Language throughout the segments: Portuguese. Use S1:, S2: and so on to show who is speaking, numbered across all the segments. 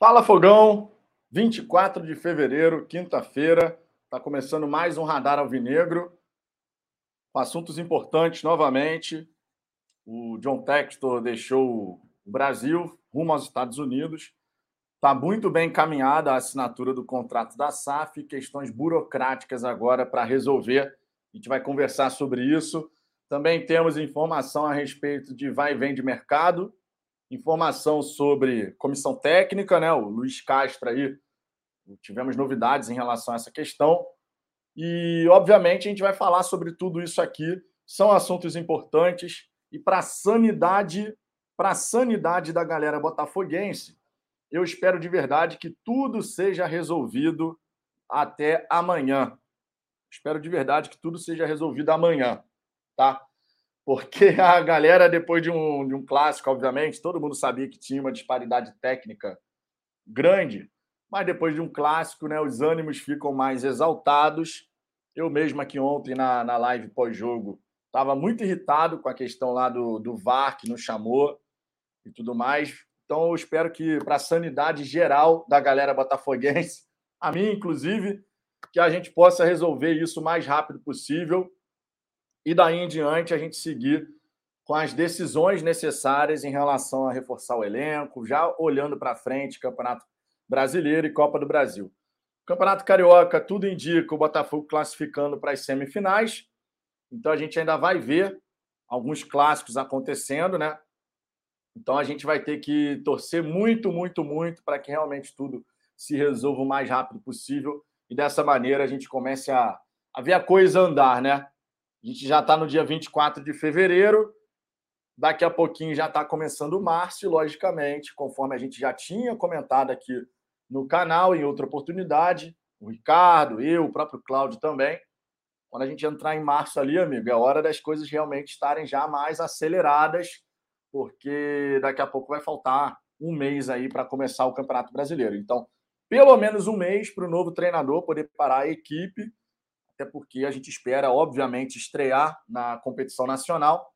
S1: Fala Fogão, 24 de fevereiro, quinta-feira, está começando mais um Radar Alvinegro, com assuntos importantes novamente. O John Textor deixou o Brasil rumo aos Estados Unidos. Está muito bem encaminhada a assinatura do contrato da SAF, questões burocráticas agora para resolver. A gente vai conversar sobre isso. Também temos informação a respeito de vai e vem de mercado, informação sobre comissão técnica, né? O Luiz Castro aí, tivemos novidades em relação a essa questão. E, obviamente, a gente vai falar sobre tudo isso aqui. São assuntos importantes e para a sanidade, para sanidade da galera botafoguense, eu espero de verdade que tudo seja resolvido até amanhã. Espero de verdade que tudo seja resolvido amanhã, tá? Porque a galera, depois de um, de um clássico, obviamente, todo mundo sabia que tinha uma disparidade técnica grande, mas depois de um clássico, né, os ânimos ficam mais exaltados. Eu mesmo aqui ontem na, na live pós-jogo estava muito irritado com a questão lá do, do VAR que nos chamou e tudo mais. Então eu espero que, para a sanidade geral da galera botafoguense, a mim inclusive, que a gente possa resolver isso o mais rápido possível e daí em diante a gente seguir com as decisões necessárias em relação a reforçar o elenco, já olhando para frente, Campeonato Brasileiro e Copa do Brasil. Campeonato Carioca, tudo indica o Botafogo classificando para as semifinais. Então a gente ainda vai ver alguns clássicos acontecendo, né? Então a gente vai ter que torcer muito, muito, muito para que realmente tudo se resolva o mais rápido possível e dessa maneira a gente comece a, a ver a coisa andar, né? A gente já está no dia 24 de fevereiro, daqui a pouquinho já está começando março, e logicamente, conforme a gente já tinha comentado aqui no canal em outra oportunidade, o Ricardo, eu, o próprio Cláudio também, quando a gente entrar em março ali, amigo, é hora das coisas realmente estarem já mais aceleradas, porque daqui a pouco vai faltar um mês aí para começar o Campeonato Brasileiro. Então, pelo menos um mês para o novo treinador poder preparar a equipe, até porque a gente espera, obviamente, estrear na competição nacional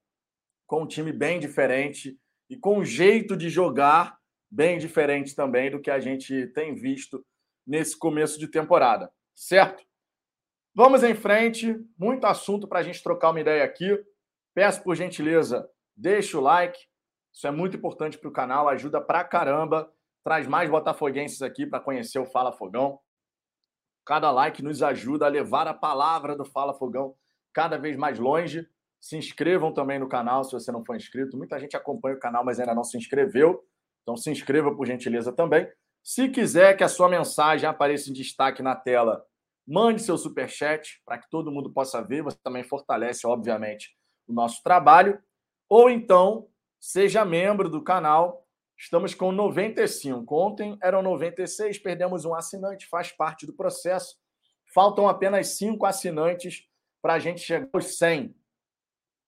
S1: com um time bem diferente e com um jeito de jogar bem diferente também do que a gente tem visto nesse começo de temporada, certo? Vamos em frente, muito assunto para a gente trocar uma ideia aqui. Peço por gentileza, deixa o like, isso é muito importante para o canal, ajuda pra caramba, traz mais botafoguenses aqui para conhecer o Fala Fogão. Cada like nos ajuda a levar a palavra do Fala Fogão cada vez mais longe. Se inscrevam também no canal se você não for inscrito. Muita gente acompanha o canal, mas ainda não se inscreveu. Então se inscreva por gentileza também. Se quiser que a sua mensagem apareça em destaque na tela, mande seu super chat para que todo mundo possa ver. Você também fortalece, obviamente, o nosso trabalho. Ou então seja membro do canal. Estamos com 95. Ontem eram 96, perdemos um assinante, faz parte do processo. Faltam apenas cinco assinantes para a gente chegar aos 100.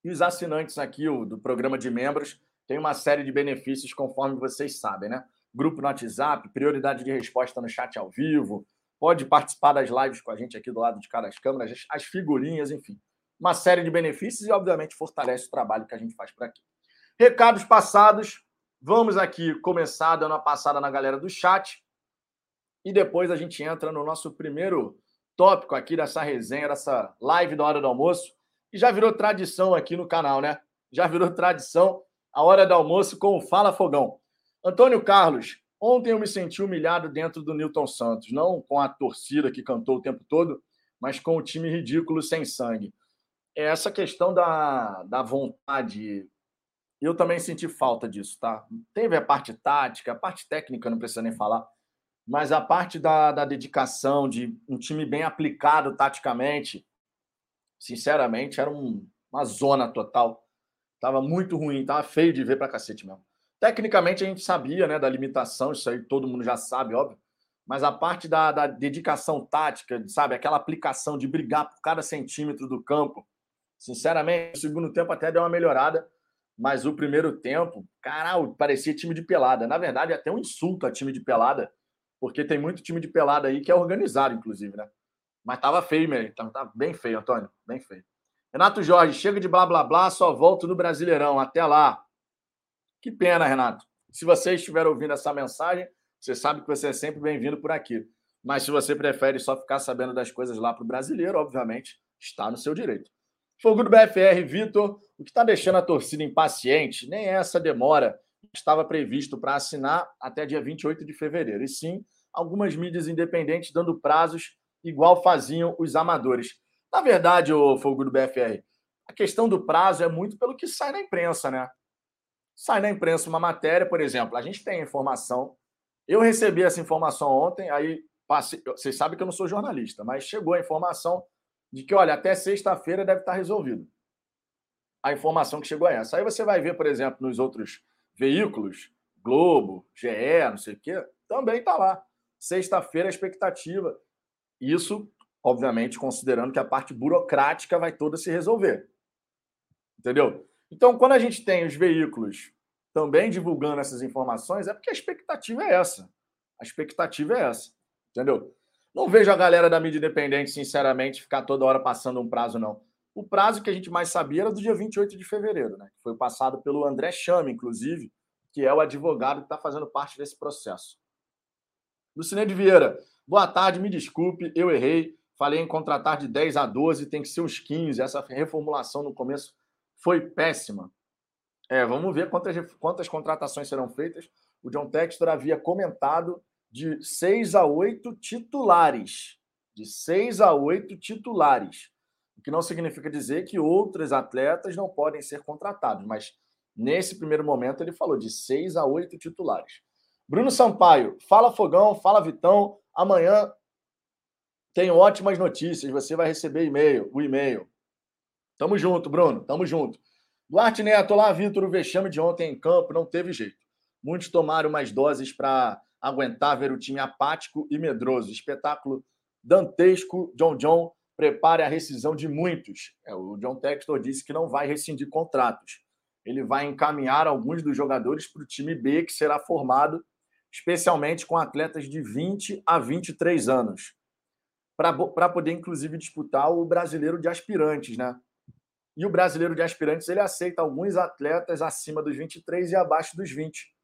S1: E os assinantes aqui do programa de membros tem uma série de benefícios, conforme vocês sabem, né? Grupo no WhatsApp, prioridade de resposta no chat ao vivo, pode participar das lives com a gente aqui do lado de cada das câmeras, as figurinhas, enfim. Uma série de benefícios e, obviamente, fortalece o trabalho que a gente faz por aqui. Recados passados, vamos aqui começar dando a passada na galera do chat e depois a gente entra no nosso primeiro tópico aqui dessa resenha, dessa live da hora do almoço, e já virou tradição aqui no canal, né? Já virou tradição a hora do almoço com o Fala Fogão. Antônio Carlos, ontem eu me senti humilhado dentro do Newton Santos, não com a torcida que cantou o tempo todo, mas com o time ridículo sem sangue. É essa questão da, da vontade, eu também senti falta disso, tá? Teve a parte tática, a parte técnica, não precisa nem falar, mas a parte da, da dedicação, de um time bem aplicado taticamente, sinceramente, era um, uma zona total Tava muito ruim, tava feio de ver pra cacete mesmo. Tecnicamente a gente sabia, né, da limitação, isso aí todo mundo já sabe, óbvio. Mas a parte da, da dedicação tática, sabe, aquela aplicação de brigar por cada centímetro do campo, sinceramente, no segundo tempo até deu uma melhorada, mas o primeiro tempo, caralho, parecia time de pelada. Na verdade, é até um insulto a time de pelada, porque tem muito time de pelada aí que é organizado, inclusive, né? Mas tava feio mesmo, tava, tava bem feio, Antônio, bem feio. Renato Jorge, chega de blá blá blá, só volto no Brasileirão. Até lá. Que pena, Renato. Se você estiver ouvindo essa mensagem, Você sabe que você é sempre bem-vindo por aqui. Mas se você prefere só ficar sabendo das coisas lá para o brasileiro, obviamente, está no seu direito. Fogo do BFR, Vitor, o que está deixando a torcida impaciente, nem essa demora estava previsto para assinar até dia 28 de fevereiro, e sim algumas mídias independentes dando prazos igual faziam os amadores. Na verdade, o Fogo do BFR, a questão do prazo é muito pelo que sai na imprensa, né? Sai na imprensa uma matéria, por exemplo, a gente tem informação. Eu recebi essa informação ontem, aí passei, vocês sabem que eu não sou jornalista, mas chegou a informação de que, olha, até sexta-feira deve estar resolvido. A informação que chegou é essa. Aí você vai ver, por exemplo, nos outros veículos, Globo, GE, não sei o quê, também está lá. Sexta-feira a expectativa. Isso, obviamente, considerando que a parte burocrática vai toda se resolver. Entendeu? Então, quando a gente tem os veículos também divulgando essas informações, é porque a expectativa é essa. A expectativa é essa. Entendeu? Não vejo a galera da mídia independente, sinceramente, ficar toda hora passando um prazo, não. O prazo que a gente mais sabia era do dia 28 de fevereiro, né? Foi passado pelo André Chame, inclusive, que é o advogado que está fazendo parte desse processo. Lucineide Vieira, boa tarde, me desculpe, eu errei. Falei em contratar de 10 a 12, tem que ser uns 15. Essa reformulação no começo foi péssima. É, vamos ver quantas, quantas contratações serão feitas. O John Textor havia comentado de 6 a 8 titulares. De 6 a 8 titulares. O que não significa dizer que outros atletas não podem ser contratados, mas nesse primeiro momento ele falou de 6 a 8 titulares. Bruno Sampaio, fala Fogão, fala Vitão. Amanhã tem ótimas notícias. Você vai receber e-mail, o e-mail. Tamo junto, Bruno. Tamo junto. Duarte Neto, lá, Vitor, o vexame de ontem em campo não teve jeito. Muitos tomaram mais doses para aguentar ver o time apático e medroso. Espetáculo dantesco. John John prepare a rescisão de muitos. É, o John Textor disse que não vai rescindir contratos. Ele vai encaminhar alguns dos jogadores para o time B, que será formado especialmente com atletas de 20 a 23 anos, para poder, inclusive, disputar o brasileiro de aspirantes, né? E o brasileiro de aspirantes ele aceita alguns atletas acima dos 23 e abaixo dos 20.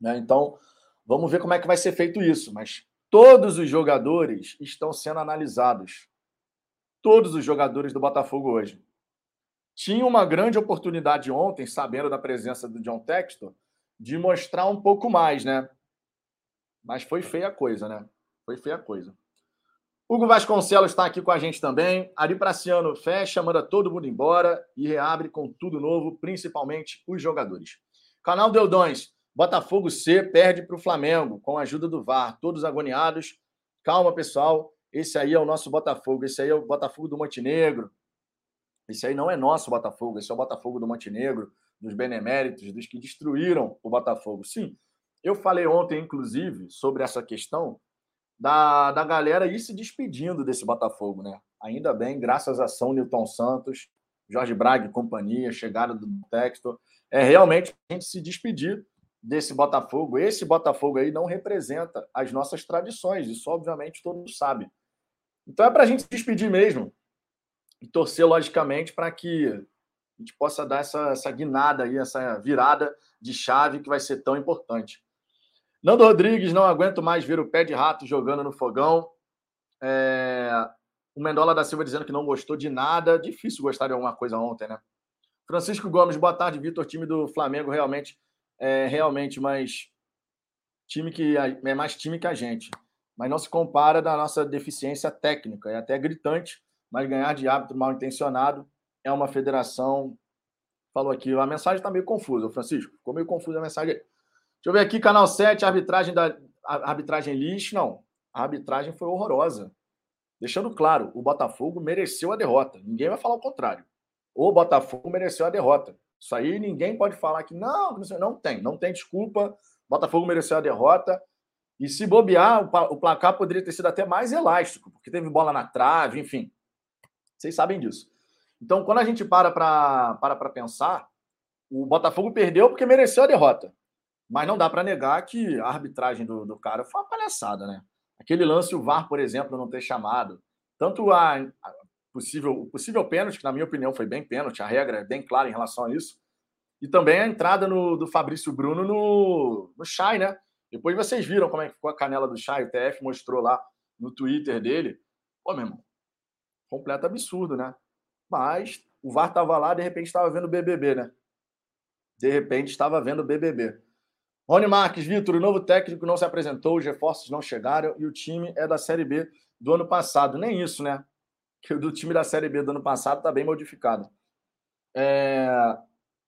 S1: Né? Então, Vamos ver como é que vai ser feito isso. Mas todos os jogadores estão sendo analisados. Todos os jogadores do Botafogo hoje. Tinha uma grande oportunidade ontem, sabendo da presença do John Textor, de mostrar um pouco mais, né? Mas foi feia a coisa, né? Foi feia a coisa. Hugo Vasconcelos está aqui com a gente também. Ari Praciano fecha, manda todo mundo embora e reabre com tudo novo, principalmente os jogadores. Canal Deudões, Botafogo C perde para o Flamengo com a ajuda do VAR. Todos agoniados. Calma, pessoal. Esse aí é o nosso Botafogo. Esse aí é o Botafogo do Montenegro. Esse aí não é nosso Botafogo. Esse é o Botafogo do Montenegro, dos beneméritos, dos que destruíram o Botafogo. Sim, eu falei ontem, inclusive, sobre essa questão da, da galera ir se despedindo desse Botafogo, né? Ainda bem, graças a São Newton Santos, Jorge Braga e companhia, chegada do Textor. É realmente a gente se despedir desse Botafogo, esse Botafogo aí não representa as nossas tradições, isso obviamente todo mundo sabe. Então é para a gente se despedir mesmo e torcer, logicamente, para que a gente possa dar essa, essa guinada aí, essa virada de chave que vai ser tão importante. Nando Rodrigues, não aguento mais ver o pé de rato jogando no fogão. É... O Mendola da Silva dizendo que não gostou de nada. Difícil gostar de alguma coisa ontem, né? Francisco Gomes, boa tarde, Vitor. Time do Flamengo realmente é realmente mais time que é mais time que a gente, mas não se compara da nossa deficiência técnica. É até gritante, mas ganhar de árbitro mal intencionado é uma federação. Falou aqui, a mensagem está meio confusa, Francisco. Ficou meio confusa a mensagem. Deixa eu ver aqui, canal 7, arbitragem da arbitragem lixo. Não, a arbitragem foi horrorosa. Deixando claro, o Botafogo mereceu a derrota. Ninguém vai falar o contrário. O Botafogo mereceu a derrota. Isso aí ninguém pode falar que não, não tem, não tem desculpa. Botafogo mereceu a derrota. E se bobear, o placar poderia ter sido até mais elástico, porque teve bola na trave, enfim. Vocês sabem disso. Então, quando a gente para para pensar, o Botafogo perdeu porque mereceu a derrota. Mas não dá para negar que a arbitragem do, do cara foi uma palhaçada, né? Aquele lance, o VAR, por exemplo, não ter chamado. Tanto a, a possível, o possível pênalti, que na minha opinião foi bem pênalti, a regra é bem clara em relação a isso. E também a entrada no, do Fabrício Bruno no, no Chay, né? Depois vocês viram como é que ficou a canela do Chay, o TF mostrou lá no Twitter dele. Pô, meu irmão, completo absurdo, né? Mas o VAR estava lá, de repente estava vendo o BBB, né? De repente estava vendo o BBB. Rony Marques, Vitor, o novo técnico não se apresentou, os reforços não chegaram e o time é da Série B do ano passado. Nem isso, né? Que o do time da Série B do ano passado está bem modificado. É...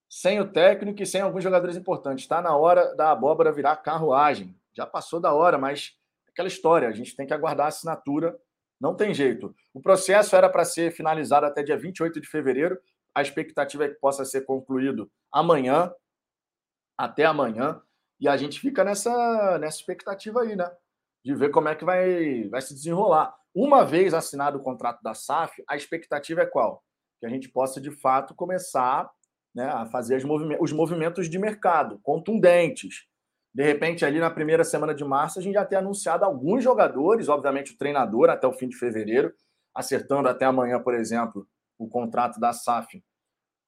S1: Sem o técnico e sem alguns jogadores importantes. Está na hora da abóbora virar carruagem. Já passou da hora, mas aquela história, a gente tem que aguardar a assinatura, não tem jeito. O processo era para ser finalizado até dia 28 de fevereiro. A expectativa é que possa ser concluído amanhã, até amanhã. E a gente fica nessa, nessa expectativa aí, né? De ver como é que vai, vai se desenrolar. Uma vez assinado o contrato da SAF, a expectativa é qual? Que a gente possa, de fato, começar né, a fazer os movimentos de mercado contundentes. De repente, ali na primeira semana de março, a gente já tem anunciado alguns jogadores, obviamente o treinador até o fim de fevereiro, acertando até amanhã, por exemplo, o contrato da SAF.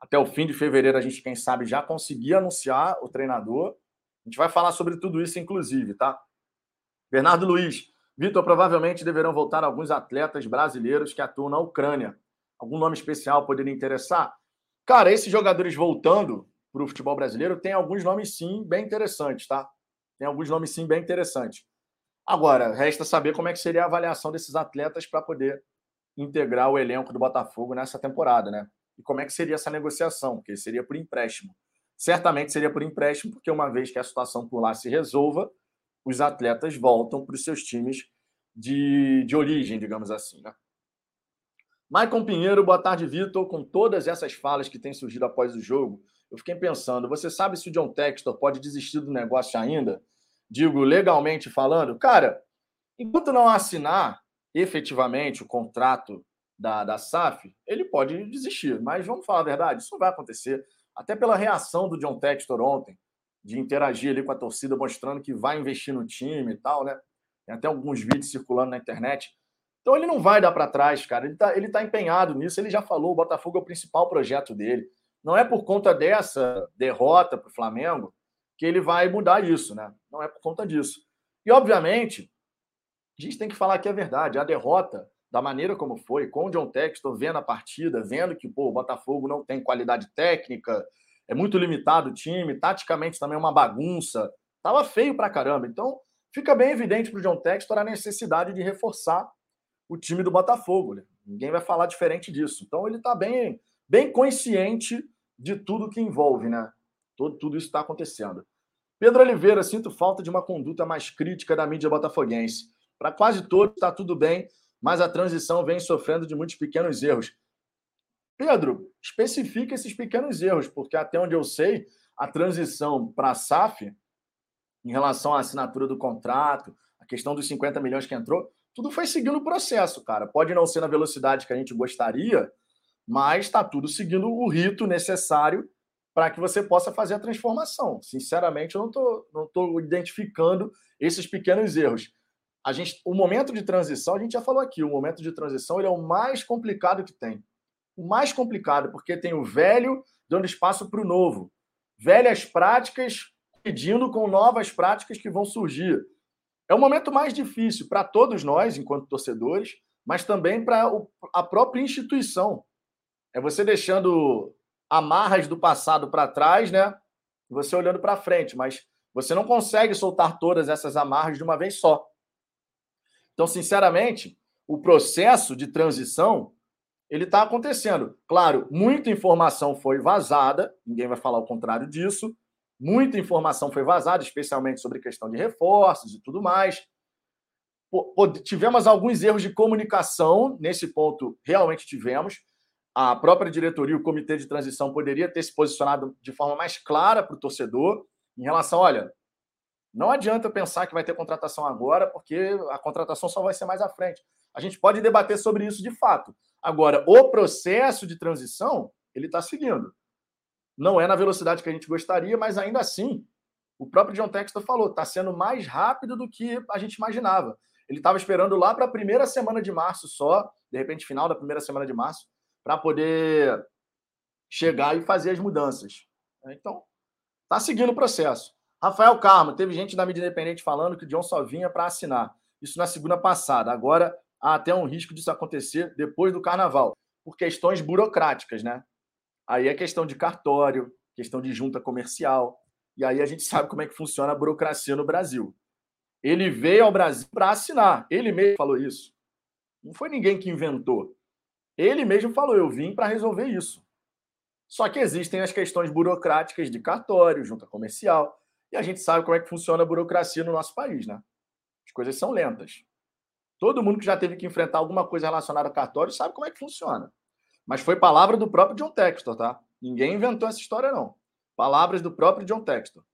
S1: Até o fim de fevereiro, a gente, quem sabe, já conseguir anunciar o treinador a gente vai falar sobre tudo isso, inclusive, tá? Bernardo Luiz. Vitor, provavelmente deverão voltar alguns atletas brasileiros que atuam na Ucrânia. Algum nome especial poderia interessar? Cara, esses jogadores voltando para o futebol brasileiro tem alguns nomes sim bem interessantes, tá? Tem alguns nomes sim bem interessantes. Agora, resta saber como é que seria a avaliação desses atletas para poder integrar o elenco do Botafogo nessa temporada, né? E como é que seria essa negociação? Porque seria por empréstimo certamente seria por empréstimo, porque uma vez que a situação por lá se resolva, os atletas voltam para os seus times de, de origem, digamos assim. Né? Maicon Pinheiro, boa tarde, Vitor. Com todas essas falas que têm surgido após o jogo, eu fiquei pensando: você sabe se o John Textor pode desistir do negócio ainda? Digo, legalmente falando? Cara, enquanto não assinar efetivamente o contrato da, da SAF, ele pode desistir. Mas vamos falar a verdade: isso não vai acontecer até pela reação do John Textor ontem, de interagir ali com a torcida, mostrando que vai investir no time e tal, né? Tem até alguns vídeos circulando na internet. Então ele não vai dar para trás, cara. Ele está ele tá empenhado nisso. Ele já falou, o Botafogo é o principal projeto dele. Não é por conta dessa derrota para o Flamengo que ele vai mudar isso, né? Não é por conta disso. E, obviamente, a gente tem que falar que é verdade. A derrota da maneira como foi, com o John Textor vendo a partida, vendo que pô, o Botafogo não tem qualidade técnica, é muito limitado o time, taticamente também é uma bagunça. Tava feio pra caramba. Então, fica bem evidente para o John Textor a necessidade de reforçar o time do Botafogo. Né? Ninguém vai falar diferente disso. Então, ele está bem, bem consciente de tudo que envolve, né? Tudo isso está acontecendo. Pedro Oliveira, sinto falta de uma conduta mais crítica da mídia botafoguense. Para quase todos está tudo bem, mas a transição vem sofrendo de muitos pequenos erros. Pedro, especifica esses pequenos erros, porque até onde eu sei, a transição para a SAF, em relação à assinatura do contrato, a questão dos 50 milhões que entrou, tudo foi seguindo o processo, cara. Pode não ser na velocidade que a gente gostaria, mas está tudo seguindo o rito necessário para que você possa fazer a transformação. Sinceramente, eu não estou não tô identificando esses pequenos erros a gente, o momento de transição, a gente já falou aqui, o momento de transição ele é o mais complicado que tem. O mais complicado, porque tem o velho dando espaço para o novo. Velhas práticas pedindo com novas práticas que vão surgir. É o momento mais difícil para todos nós, enquanto torcedores, mas também para a própria instituição. É você deixando amarras do passado para trás, né? Você olhando para frente, mas você não consegue soltar todas essas amarras de uma vez só. Então, sinceramente, o processo de transição ele está acontecendo. Claro, muita informação foi vazada, ninguém vai falar o contrário disso. Muita informação foi vazada, especialmente sobre questão de reforços e tudo mais. Tivemos alguns erros de comunicação, nesse ponto realmente tivemos. A própria diretoria, o comitê de transição poderia ter se posicionado de forma mais clara para o torcedor em relação, olha, não adianta pensar que vai ter contratação agora, porque a contratação só vai ser mais à frente. A gente pode debater sobre isso de fato. Agora, o processo de transição, ele está seguindo. Não é na velocidade que a gente gostaria, mas ainda assim, o próprio John Textor falou, está sendo mais rápido do que a gente imaginava. Ele estava esperando lá para a primeira semana de março só, de repente, final da primeira semana de março, para poder chegar e fazer as mudanças. Então, está seguindo o processo. Rafael Carmo, teve gente da mídia independente falando que o John só vinha para assinar. Isso na segunda passada. Agora há até um risco disso acontecer depois do carnaval, por questões burocráticas, né? Aí é questão de cartório, questão de junta comercial. E aí a gente sabe como é que funciona a burocracia no Brasil. Ele veio ao Brasil para assinar. Ele mesmo falou isso. Não foi ninguém que inventou. Ele mesmo falou: eu vim para resolver isso. Só que existem as questões burocráticas de cartório, junta comercial, e a gente sabe como é que funciona a burocracia no nosso país, né? As coisas são lentas. Todo mundo que já teve que enfrentar alguma coisa relacionada a cartório sabe como é que funciona. Mas foi palavra do próprio John Textor, tá? Ninguém inventou essa história, não. Palavras do próprio John Textor.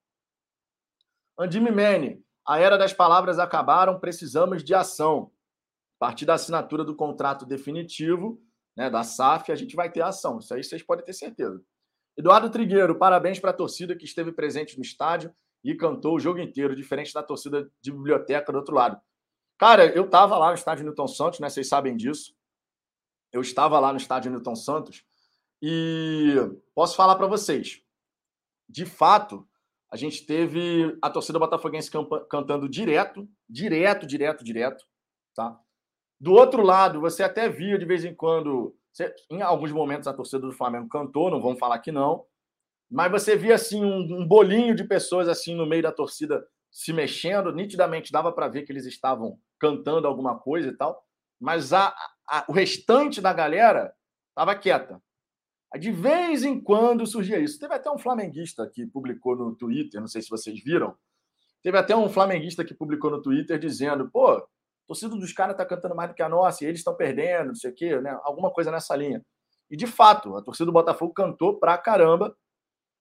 S1: Andime Mene, a era das palavras acabaram, precisamos de ação. A partir da assinatura do contrato definitivo, né, da SAF, a gente vai ter ação. Isso aí vocês podem ter certeza. Eduardo Trigueiro, parabéns para a torcida que esteve presente no estádio e cantou o jogo inteiro, diferente da torcida de biblioteca do outro lado. Cara, eu estava lá no estádio Newton Santos, né? Vocês sabem disso. Eu estava lá no estádio Newton Santos e posso falar para vocês. De fato, a gente teve a torcida botafoguense cantando direto, direto, direto, direto, tá? Do outro lado, você até via de vez em quando, em alguns momentos a torcida do Flamengo cantou, não vamos falar que não, mas você via assim um, um bolinho de pessoas assim no meio da torcida se mexendo, nitidamente dava para ver que eles estavam cantando alguma coisa e tal, mas a, a, o restante da galera estava quieta. De vez em quando surgia isso. Teve até um flamenguista que publicou no Twitter, não sei se vocês viram. Teve até um flamenguista que publicou no Twitter dizendo: pô, torcida dos caras está cantando mais do que a nossa, e eles estão perdendo, não sei o quê, né? Alguma coisa nessa linha. E de fato, a torcida do Botafogo cantou pra caramba,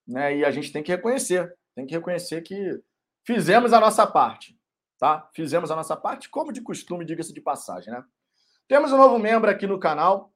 S1: né? E a gente tem que reconhecer, tem que reconhecer que fizemos a nossa parte, tá? Fizemos a nossa parte, como de costume, diga-se de passagem, né? Temos um novo membro aqui no canal,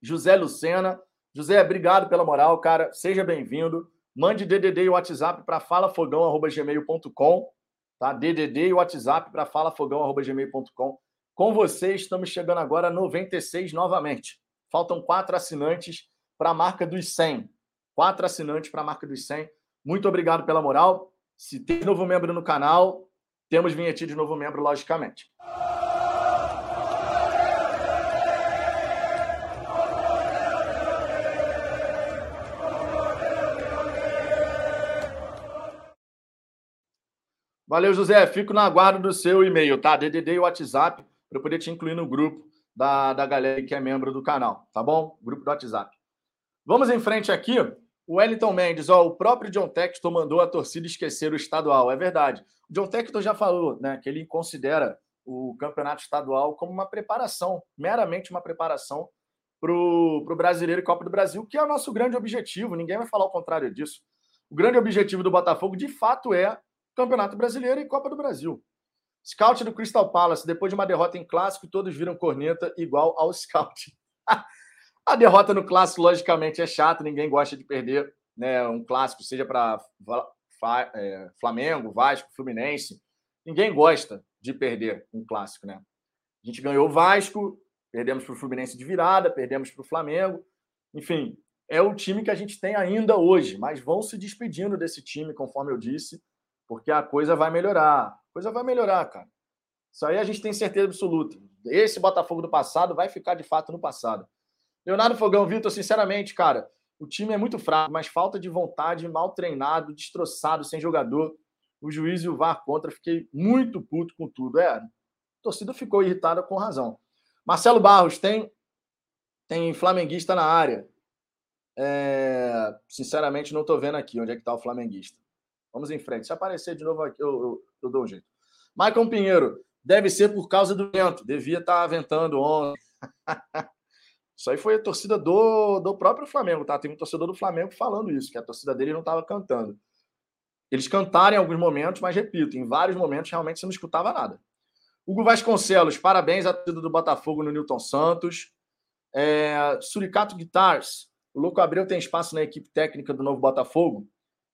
S1: José Lucena. José, obrigado pela moral, cara. Seja bem-vindo. Mande DDD e WhatsApp para falafogão.gmail.com tá? DDD e WhatsApp para falafogão.gmail.com. Com vocês, estamos chegando agora a 96 novamente. Faltam quatro assinantes para a marca dos 100. Quatro assinantes para a marca dos 100. Muito obrigado pela moral. Se tem novo membro no canal, temos vinhetinha de novo membro, logicamente. Valeu, José. Fico na guarda do seu e-mail, tá? DDD e WhatsApp, para eu poder te incluir no grupo da, da galera que é membro do canal, tá bom? Grupo do WhatsApp. Vamos em frente aqui. O Wellington Mendes, ó, o próprio John Textor mandou a torcida esquecer o estadual. É verdade. O John Textor já falou né, que ele considera o campeonato estadual como uma preparação, meramente uma preparação para o brasileiro e Copa do Brasil, que é o nosso grande objetivo. Ninguém vai falar o contrário disso. O grande objetivo do Botafogo, de fato, é Campeonato Brasileiro e Copa do Brasil. Scout do Crystal Palace, depois de uma derrota em clássico, todos viram corneta igual ao Scout. A derrota no clássico, logicamente, é chata, ninguém gosta de perder né, um clássico, seja para é, Flamengo, Vasco, Fluminense. Ninguém gosta de perder um clássico, né? A gente ganhou o Vasco, perdemos para o Fluminense de virada, perdemos para o Flamengo. Enfim, é o time que a gente tem ainda hoje, mas vão se despedindo desse time, conforme eu disse porque a coisa vai melhorar. A coisa vai melhorar, cara. Isso aí a gente tem certeza absoluta. Esse Botafogo do passado vai ficar de fato no passado. Leonardo Fogão, Vitor, sinceramente, cara, o time é muito fraco, mas falta de vontade, mal treinado, destroçado, sem jogador. O juiz e o VAR contra, fiquei muito puto com tudo. É, a torcida ficou irritada com razão. Marcelo Barros, tem, tem flamenguista na área. É, sinceramente, não estou vendo aqui onde é que está o flamenguista. Vamos em frente. Se aparecer de novo aqui, eu, eu, eu dou um jeito. Maicon Pinheiro, deve ser por causa do vento. Devia estar tá ventando ontem. Isso aí foi a torcida do, do próprio Flamengo, tá? Tem um torcedor do Flamengo falando isso, que a torcida dele não estava cantando. Eles cantaram em alguns momentos, mas repito, em vários momentos realmente você não escutava nada. Hugo Vasconcelos, parabéns à torcida do Botafogo no Newton Santos. É, Suricato Guitars, o Louco Abreu tem espaço na equipe técnica do novo Botafogo.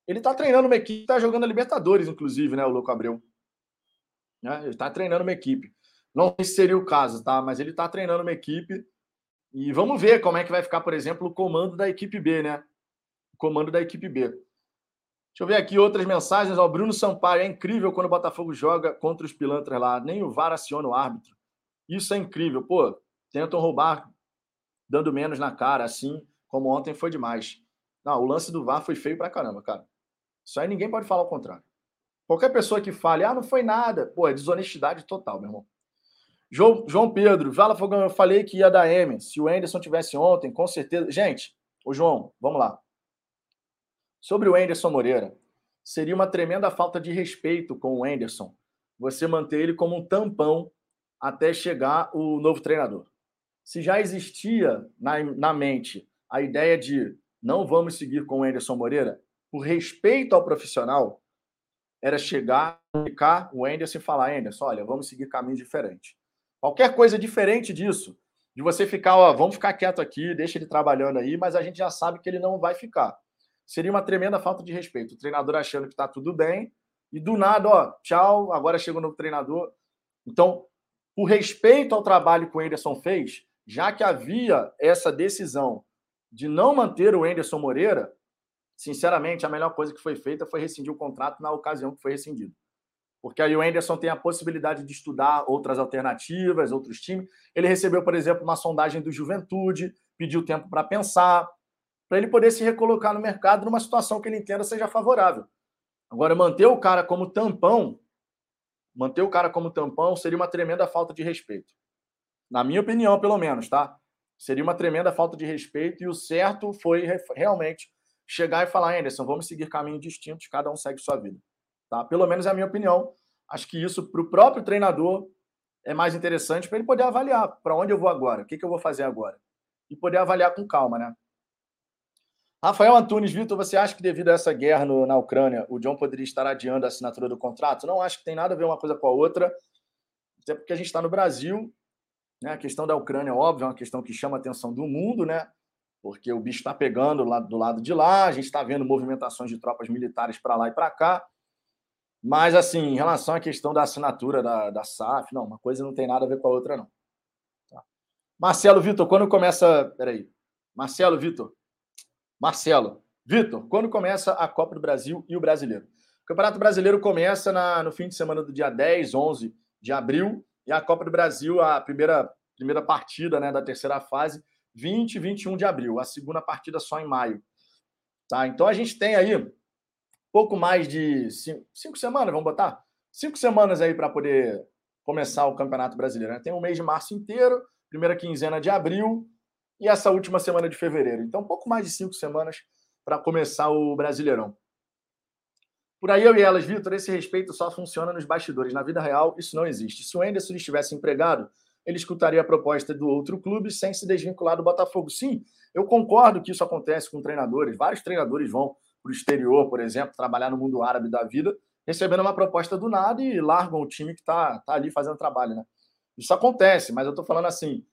S1: Ele está treinando uma equipe, está jogando a Libertadores, inclusive, né? O Louco Abreu. Né? Ele está treinando uma equipe. Não sei se seria o caso, tá? Mas ele está treinando uma equipe. E vamos ver como é que vai ficar, por exemplo, o comando da equipe B, né? O comando da equipe B. Deixa eu ver aqui outras mensagens. O Bruno Sampaio, é incrível quando o Botafogo joga contra os pilantras lá. Nem o VAR aciona o árbitro. Isso é incrível. Pô, tentam roubar dando menos na cara, assim como ontem foi demais. Não, o lance do VAR foi feio pra caramba, cara. Isso aí ninguém pode falar o contrário. Qualquer pessoa que fale, ah, não foi nada, pô, é desonestidade total, meu irmão. João, João Pedro, Vala Fogão, eu falei que ia dar M. Se o Anderson tivesse ontem, com certeza. Gente, o João, vamos lá. Sobre o Anderson Moreira, seria uma tremenda falta de respeito com o Anderson você manter ele como um tampão até chegar o novo treinador. Se já existia na, na mente a ideia de não vamos seguir com o Anderson Moreira, por respeito ao profissional, era chegar, ficar o Anderson e falar: Anderson, olha, vamos seguir caminho diferente. Qualquer coisa diferente disso, de você ficar, ó, vamos ficar quieto aqui, deixa ele trabalhando aí, mas a gente já sabe que ele não vai ficar seria uma tremenda falta de respeito. O treinador achando que está tudo bem e do nada, ó, tchau, agora chega o novo treinador. Então, o respeito ao trabalho que o Anderson fez, já que havia essa decisão de não manter o Anderson Moreira, sinceramente, a melhor coisa que foi feita foi rescindir o contrato na ocasião que foi rescindido. Porque aí o Anderson tem a possibilidade de estudar outras alternativas, outros times. Ele recebeu, por exemplo, uma sondagem do Juventude, pediu tempo para pensar, para ele poder se recolocar no mercado numa situação que ele entenda seja favorável. Agora, manter o cara como tampão, manter o cara como tampão seria uma tremenda falta de respeito. Na minha opinião, pelo menos, tá? Seria uma tremenda falta de respeito e o certo foi realmente chegar e falar, Anderson, vamos seguir caminhos distintos, cada um segue sua vida. Tá? Pelo menos é a minha opinião. Acho que isso para o próprio treinador é mais interessante para ele poder avaliar para onde eu vou agora, o que, que eu vou fazer agora. E poder avaliar com calma, né? Rafael Antunes, Vitor, você acha que devido a essa guerra no, na Ucrânia, o John poderia estar adiando a assinatura do contrato? Não acho que tem nada a ver uma coisa com a outra, até porque a gente está no Brasil. Né? A questão da Ucrânia, óbvio, é uma questão que chama a atenção do mundo, né? porque o bicho está pegando do lado, do lado de lá, a gente está vendo movimentações de tropas militares para lá e para cá. Mas, assim, em relação à questão da assinatura da, da SAF, não, uma coisa não tem nada a ver com a outra, não. Tá. Marcelo Vitor, quando começa. Peraí. Marcelo Vitor, Marcelo, Vitor, quando começa a Copa do Brasil e o Brasileiro? O Campeonato Brasileiro começa na, no fim de semana do dia 10, 11 de abril, e a Copa do Brasil, a primeira, primeira partida né, da terceira fase, 20 e 21 de abril. A segunda partida só em maio. Tá? Então a gente tem aí pouco mais de cinco, cinco semanas, vamos botar? Cinco semanas aí para poder começar o Campeonato Brasileiro. Né? Tem o mês de março inteiro, primeira quinzena de abril, e essa última semana de fevereiro. Então, pouco mais de cinco semanas para começar o Brasileirão. Por aí eu e elas, Vitor, esse respeito só funciona nos bastidores. Na vida real, isso não existe. Se o Anderson estivesse empregado, ele escutaria a proposta do outro clube sem se desvincular do Botafogo. Sim, eu concordo que isso acontece com treinadores. Vários treinadores vão para o exterior, por exemplo, trabalhar no mundo árabe da vida, recebendo uma proposta do nada e largam o time que está tá ali fazendo trabalho. Né? Isso acontece, mas eu estou falando assim,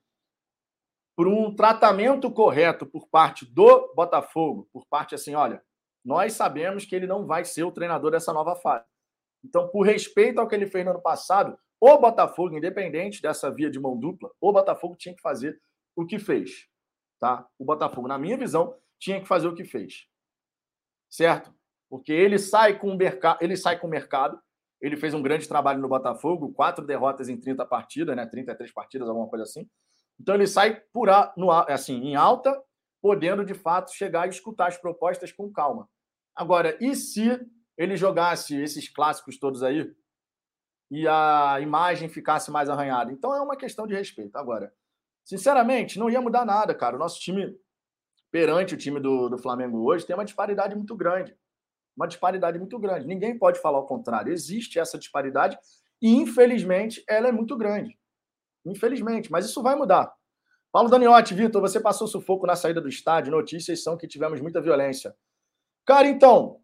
S1: por um tratamento correto por parte do Botafogo, por parte assim, olha, nós sabemos que ele não vai ser o treinador dessa nova fase. Então, por respeito ao que ele fez no ano passado, o Botafogo, independente dessa via de mão dupla, o Botafogo tinha que fazer o que fez, tá? O Botafogo, na minha visão, tinha que fazer o que fez. Certo? Porque ele sai com o mercado, ele sai com mercado, ele fez um grande trabalho no Botafogo, quatro derrotas em 30 partidas, né? 33 partidas, alguma coisa assim. Então ele sai por no, assim, em alta, podendo de fato chegar e escutar as propostas com calma. Agora, e se ele jogasse esses clássicos todos aí e a imagem ficasse mais arranhada? Então é uma questão de respeito. Agora, sinceramente, não ia mudar nada, cara. O nosso time, perante o time do, do Flamengo hoje, tem uma disparidade muito grande. Uma disparidade muito grande. Ninguém pode falar o contrário. Existe essa disparidade e, infelizmente, ela é muito grande. Infelizmente, mas isso vai mudar. Paulo Daniotti, Vitor, você passou sufoco na saída do estádio. Notícias são que tivemos muita violência. Cara, então,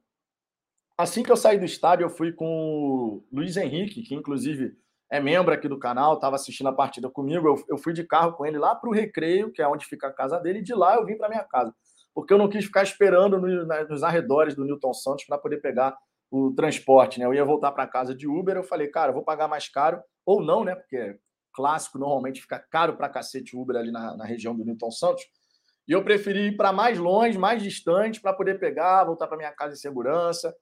S1: assim que eu saí do estádio, eu fui com o Luiz Henrique, que inclusive é membro aqui do canal, estava assistindo a partida comigo. Eu, eu, fui de carro com ele lá para o Recreio, que é onde fica a casa dele, e de lá eu vim para minha casa. Porque eu não quis ficar esperando no, na, nos arredores do Newton Santos para poder pegar o transporte, né? Eu ia voltar para casa de Uber, eu falei, cara, eu vou pagar mais caro, ou não, né? Porque clássico normalmente fica caro para cacete Uber ali na, na região do Newton Santos. E eu preferi ir para mais longe, mais distante, para poder pegar, voltar para minha casa em segurança.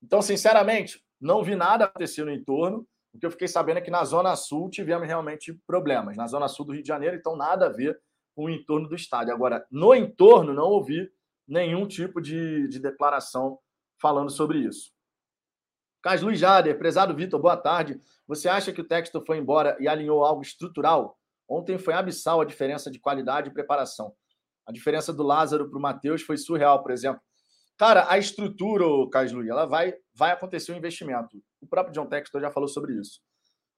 S1: Então, sinceramente, não vi nada acontecer no entorno. O que eu fiquei sabendo é que na Zona Sul tivemos realmente problemas. Na Zona Sul do Rio de Janeiro, então nada a ver com o entorno do estádio. Agora, no entorno, não ouvi nenhum tipo de, de declaração falando sobre isso. Carlos Luiz Jader, prezado Vitor, boa tarde. Você acha que o texto foi embora e alinhou algo estrutural? Ontem foi abissal a diferença de qualidade e preparação. A diferença do Lázaro para o Matheus foi surreal, por exemplo. Cara, a estrutura, Carlos Luiz, ela vai, vai acontecer um investimento. O próprio John Textor já falou sobre isso.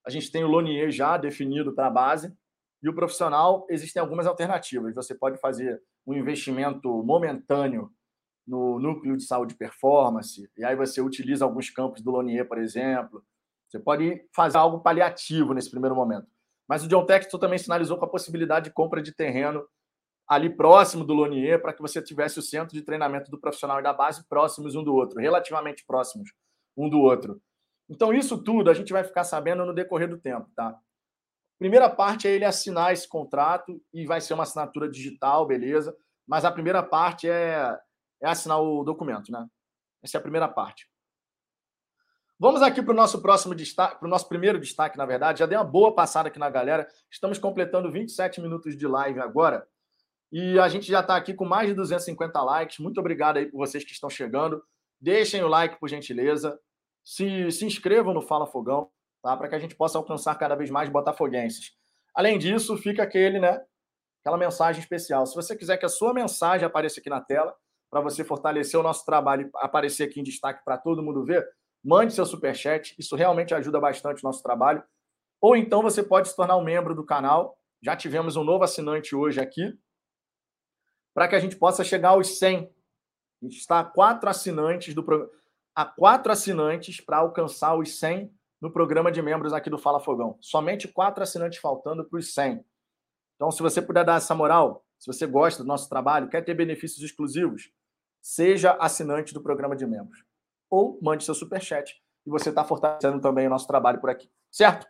S1: A gente tem o Lonier já definido para a base e o profissional existem algumas alternativas. Você pode fazer um investimento momentâneo no núcleo de saúde performance, e aí você utiliza alguns campos do Lonier, por exemplo. Você pode fazer algo paliativo nesse primeiro momento. Mas o John Textor também sinalizou com a possibilidade de compra de terreno ali próximo do Lonier, para que você tivesse o centro de treinamento do profissional e da base próximos um do outro, relativamente próximos um do outro. Então, isso tudo a gente vai ficar sabendo no decorrer do tempo, tá? Primeira parte é ele assinar esse contrato e vai ser uma assinatura digital, beleza. Mas a primeira parte é, é assinar o documento, né? Essa é a primeira parte. Vamos aqui para o nosso próximo destaque, para o nosso primeiro destaque, na verdade. Já dei uma boa passada aqui na galera. Estamos completando 27 minutos de live agora. E a gente já está aqui com mais de 250 likes. Muito obrigado aí por vocês que estão chegando. Deixem o like, por gentileza. Se, se inscrevam no Fala Fogão tá? para que a gente possa alcançar cada vez mais botafoguenses. Além disso, fica aquele, né? Aquela mensagem especial. Se você quiser que a sua mensagem apareça aqui na tela, para você fortalecer o nosso trabalho aparecer aqui em destaque para todo mundo ver, mande seu superchat. Isso realmente ajuda bastante o nosso trabalho. Ou então você pode se tornar um membro do canal. Já tivemos um novo assinante hoje aqui, para que a gente possa chegar aos 100. A gente está a quatro assinantes do a quatro assinantes para alcançar os 100 no programa de membros aqui do Fala Fogão. Somente quatro assinantes faltando para os 100. Então, se você puder dar essa moral, se você gosta do nosso trabalho, quer ter benefícios exclusivos, seja assinante do programa de membros. Ou mande seu superchat e você está fortalecendo também o nosso trabalho por aqui. Certo?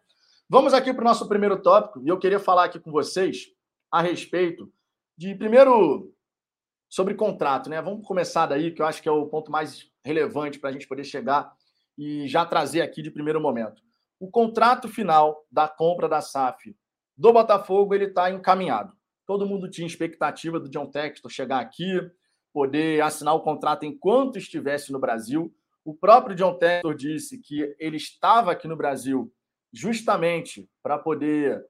S1: Vamos aqui para o nosso primeiro tópico e eu queria falar aqui com vocês a respeito de, primeiro, sobre contrato, né? Vamos começar daí, que eu acho que é o ponto mais relevante para a gente poder chegar e já trazer aqui de primeiro momento. O contrato final da compra da SAF do Botafogo ele está encaminhado. Todo mundo tinha expectativa do John Textor chegar aqui, poder assinar o contrato enquanto estivesse no Brasil. O próprio John Textor disse que ele estava aqui no Brasil justamente para poder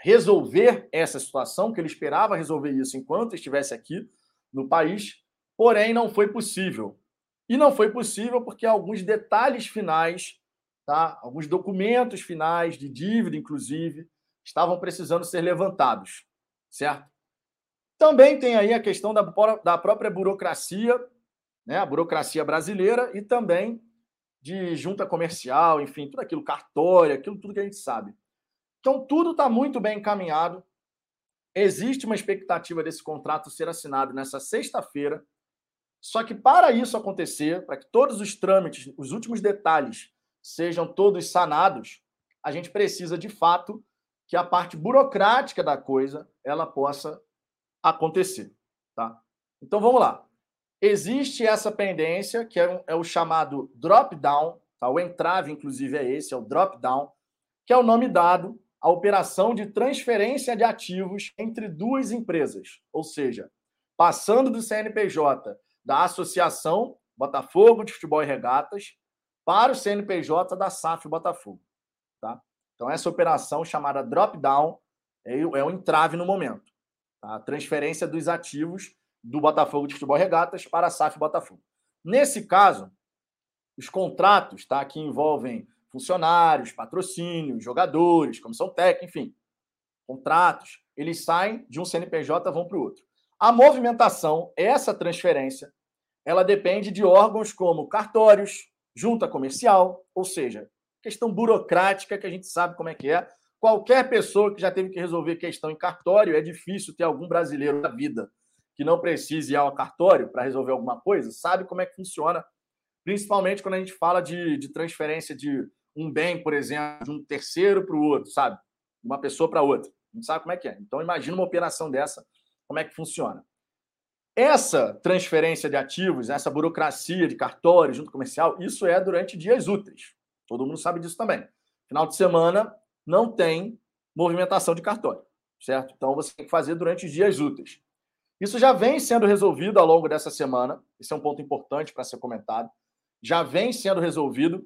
S1: resolver essa situação, que ele esperava resolver isso enquanto estivesse aqui no país, porém não foi possível. E não foi possível porque alguns detalhes finais, tá? alguns documentos finais de dívida, inclusive, estavam precisando ser levantados, certo? Também tem aí a questão da, da própria burocracia, né? a burocracia brasileira e também de junta comercial, enfim, tudo aquilo, cartório, aquilo tudo que a gente sabe. Então, tudo está muito bem encaminhado. Existe uma expectativa desse contrato ser assinado nessa sexta-feira, só que para isso acontecer, para que todos os trâmites, os últimos detalhes sejam todos sanados, a gente precisa de fato que a parte burocrática da coisa ela possa acontecer, tá? Então vamos lá. Existe essa pendência que é, um, é o chamado drop down, tá? O entrave inclusive é esse, é o drop down, que é o nome dado à operação de transferência de ativos entre duas empresas, ou seja, passando do CNPJ da Associação Botafogo de Futebol e Regatas para o CNPJ da SAF Botafogo. Tá? Então, essa operação chamada drop down é, é um entrave no momento. Tá? A transferência dos ativos do Botafogo de Futebol e Regatas para a SAF Botafogo. Nesse caso, os contratos tá, que envolvem funcionários, patrocínios, jogadores, comissão técnica, enfim, contratos, eles saem de um CNPJ vão para o outro. A movimentação, essa transferência, ela depende de órgãos como cartórios, junta comercial, ou seja, questão burocrática que a gente sabe como é que é. Qualquer pessoa que já teve que resolver questão em cartório, é difícil ter algum brasileiro na vida que não precise ir ao cartório para resolver alguma coisa, sabe como é que funciona, principalmente quando a gente fala de, de transferência de um bem, por exemplo, de um terceiro para o outro, sabe? Uma pessoa para outra. Gente sabe como é que é. Então, imagina uma operação dessa, como é que funciona. Essa transferência de ativos, essa burocracia de cartório, junto comercial, isso é durante dias úteis. Todo mundo sabe disso também. Final de semana não tem movimentação de cartório, certo? Então você tem que fazer durante os dias úteis. Isso já vem sendo resolvido ao longo dessa semana. Esse é um ponto importante para ser comentado. Já vem sendo resolvido.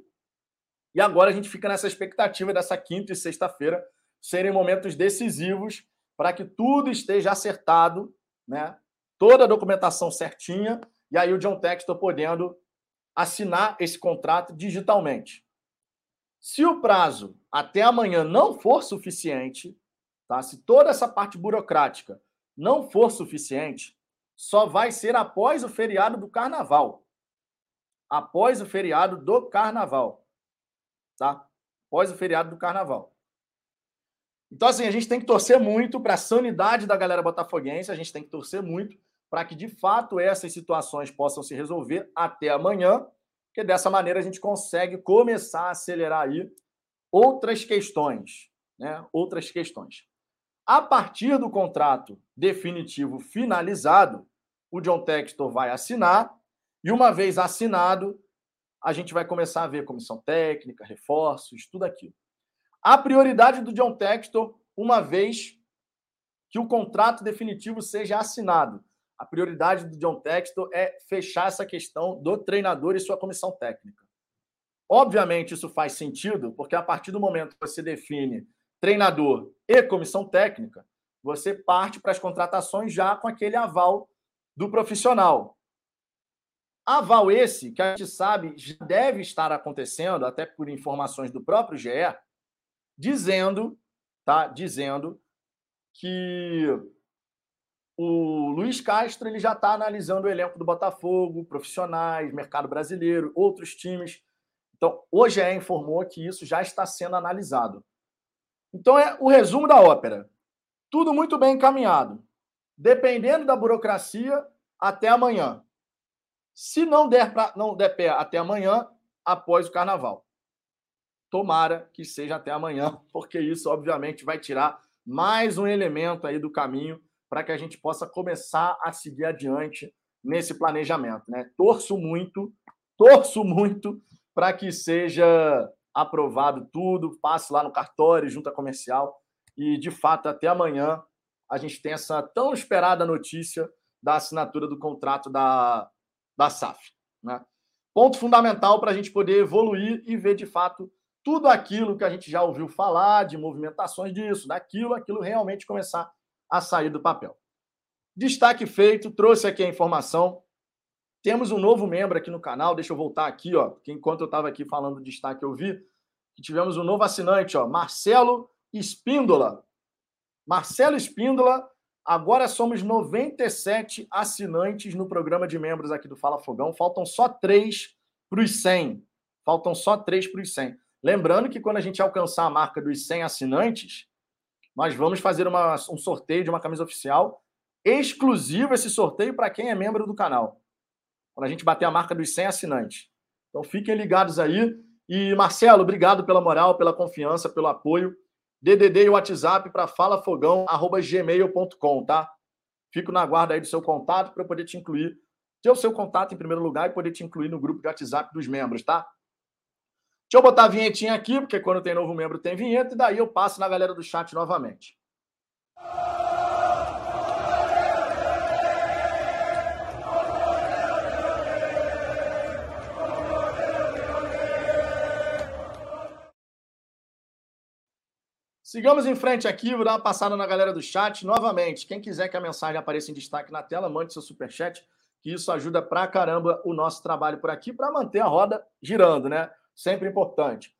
S1: E agora a gente fica nessa expectativa dessa quinta e sexta-feira serem momentos decisivos para que tudo esteja acertado, né? Toda a documentação certinha, e aí o John Textor podendo assinar esse contrato digitalmente. Se o prazo até amanhã não for suficiente, tá? Se toda essa parte burocrática não for suficiente, só vai ser após o feriado do carnaval. Após o feriado do carnaval. Tá? Após o feriado do carnaval. Então, assim, a gente tem que torcer muito para a sanidade da galera botafoguense, a gente tem que torcer muito para que, de fato, essas situações possam se resolver até amanhã, porque dessa maneira a gente consegue começar a acelerar aí outras questões, né? Outras questões. A partir do contrato definitivo finalizado, o John Textor vai assinar, e uma vez assinado, a gente vai começar a ver comissão técnica, reforços, tudo aquilo. A prioridade do John Textor, uma vez que o contrato definitivo seja assinado. A prioridade do John Textor é fechar essa questão do treinador e sua comissão técnica. Obviamente, isso faz sentido, porque a partir do momento que você define treinador e comissão técnica, você parte para as contratações já com aquele aval do profissional. Aval esse que a gente sabe já deve estar acontecendo, até por informações do próprio GE, dizendo, tá? Dizendo que o Luiz Castro ele já está analisando o elenco do Botafogo, profissionais, mercado brasileiro, outros times. Então, o GE informou que isso já está sendo analisado. Então, é o resumo da ópera. Tudo muito bem encaminhado. Dependendo da burocracia, até amanhã. Se não der, pra, não der pé até amanhã, após o carnaval. Tomara que seja até amanhã, porque isso, obviamente, vai tirar mais um elemento aí do caminho para que a gente possa começar a seguir adiante nesse planejamento. Né? Torço muito, torço muito para que seja aprovado tudo, passe lá no cartório, junta comercial, e de fato, até amanhã, a gente tem essa tão esperada notícia da assinatura do contrato da, da SAF. Né? Ponto fundamental para a gente poder evoluir e ver de fato tudo aquilo que a gente já ouviu falar, de movimentações disso, daquilo, aquilo realmente começar a sair do papel. Destaque feito, trouxe aqui a informação. Temos um novo membro aqui no canal, deixa eu voltar aqui, ó, porque enquanto eu estava aqui falando do destaque, eu vi que tivemos um novo assinante, ó, Marcelo Espíndola. Marcelo Espíndola, agora somos 97 assinantes no programa de membros aqui do Fala Fogão, faltam só três para os 100. Faltam só três para os 100. Lembrando que quando a gente alcançar a marca dos 100 assinantes, nós vamos fazer uma, um sorteio de uma camisa oficial, exclusivo esse sorteio para quem é membro do canal. Quando a gente bater a marca dos 100 assinantes. Então fiquem ligados aí. E Marcelo, obrigado pela moral, pela confiança, pelo apoio. DDD e WhatsApp para falafogão@gmail.com, tá? Fico na guarda aí do seu contato para eu poder te incluir, ter o seu contato em primeiro lugar e poder te incluir no grupo de WhatsApp dos membros, tá? Deixa eu botar a vinhetinha aqui, porque quando tem novo membro tem vinheta, e daí eu passo na galera do chat novamente. Sigamos em frente aqui, vou dar uma passada na galera do chat novamente. Quem quiser que a mensagem apareça em destaque na tela, mande seu superchat, que isso ajuda pra caramba o nosso trabalho por aqui para manter a roda girando, né? sempre importante.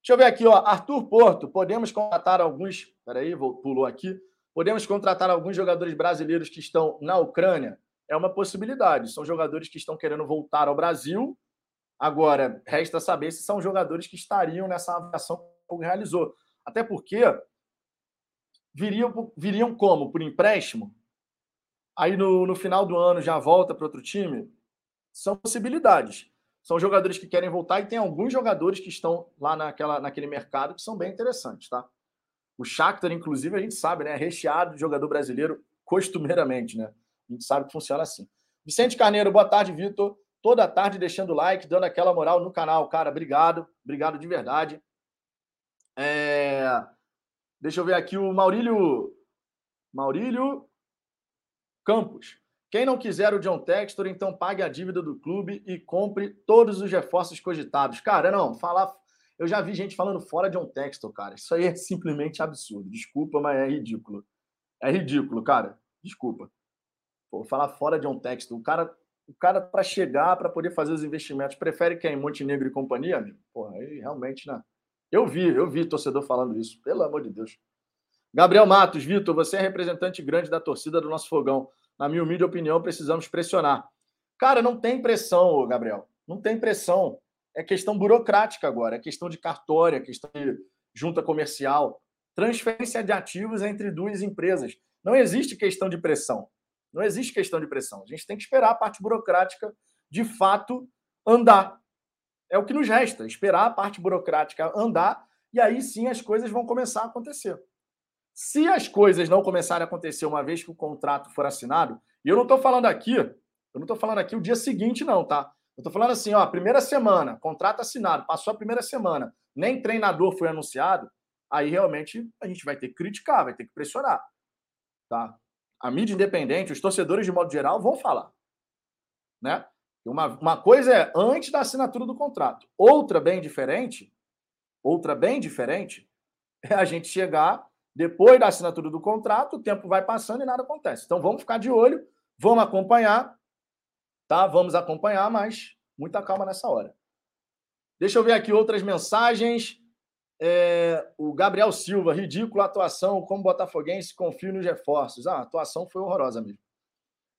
S1: Deixa eu ver aqui, ó. Arthur Porto, podemos contratar alguns. Peraí, vou, pulou aqui. Podemos contratar alguns jogadores brasileiros que estão na Ucrânia? É uma possibilidade. São jogadores que estão querendo voltar ao Brasil. Agora, resta saber se são jogadores que estariam nessa avaliação que realizou. Até porque viriam, viriam como? Por empréstimo? Aí no, no final do ano já volta para outro time? São possibilidades são jogadores que querem voltar e tem alguns jogadores que estão lá naquela, naquele mercado que são bem interessantes, tá? O Shakhtar, inclusive, a gente sabe, né? É recheado de jogador brasileiro costumeiramente, né? A gente sabe que funciona assim. Vicente Carneiro, boa tarde, Vitor. Toda tarde deixando like, dando aquela moral no canal. Cara, obrigado. Obrigado de verdade. É... Deixa eu ver aqui o Maurílio. Maurílio Campos. Quem não quiser o John Textor, então pague a dívida do clube e compre todos os reforços cogitados. Cara, não, falar. Eu já vi gente falando fora John Textor, cara. Isso aí é simplesmente absurdo. Desculpa, mas é ridículo. É ridículo, cara. Desculpa. Pô, falar fora John Textor. O cara, o cara para chegar, para poder fazer os investimentos, prefere quem? Montenegro e companhia, amigo? Porra, aí realmente, né? Eu vi, eu vi torcedor falando isso. Pelo amor de Deus. Gabriel Matos, Vitor, você é representante grande da torcida do nosso fogão na minha humilde opinião, precisamos pressionar. Cara, não tem pressão, Gabriel. Não tem pressão. É questão burocrática agora, é questão de cartório, é questão de junta comercial, transferência de ativos entre duas empresas. Não existe questão de pressão. Não existe questão de pressão. A gente tem que esperar a parte burocrática de fato andar. É o que nos resta, esperar a parte burocrática andar e aí sim as coisas vão começar a acontecer. Se as coisas não começarem a acontecer uma vez que o contrato for assinado, e eu não estou falando aqui, eu não estou falando aqui o dia seguinte, não, tá? Eu estou falando assim, ó, primeira semana, contrato assinado, passou a primeira semana, nem treinador foi anunciado, aí realmente a gente vai ter que criticar, vai ter que pressionar, tá? A mídia independente, os torcedores de modo geral vão falar, né? Uma, uma coisa é antes da assinatura do contrato, outra bem diferente, outra bem diferente é a gente chegar depois da assinatura do contrato, o tempo vai passando e nada acontece. Então vamos ficar de olho, vamos acompanhar, tá? Vamos acompanhar, mas muita calma nessa hora. Deixa eu ver aqui outras mensagens. É, o Gabriel Silva, ridícula atuação, como botafoguense, confio nos reforços. Ah, a atuação foi horrorosa mesmo.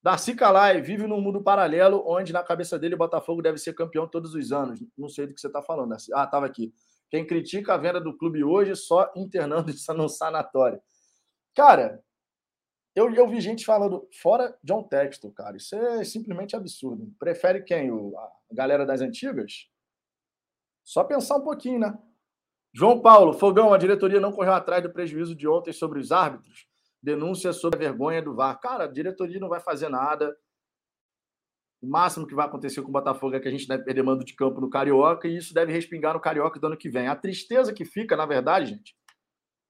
S1: Darcy Calai vive num mundo paralelo onde na cabeça dele o Botafogo deve ser campeão todos os anos. Não sei do que você está falando, Darcy. Ah, estava aqui. Quem critica a venda do clube hoje só internando isso no sanatório. Cara, eu, eu vi gente falando fora John Textor, cara. Isso é simplesmente absurdo. Prefere quem? O, a galera das antigas? Só pensar um pouquinho, né? João Paulo, Fogão, a diretoria não correu atrás do prejuízo de ontem sobre os árbitros. Denúncia sobre a vergonha do VAR. Cara, a diretoria não vai fazer nada. O máximo que vai acontecer com o Botafogo é que a gente deve perder mando de campo no Carioca e isso deve respingar no Carioca do ano que vem. A tristeza que fica, na verdade, gente,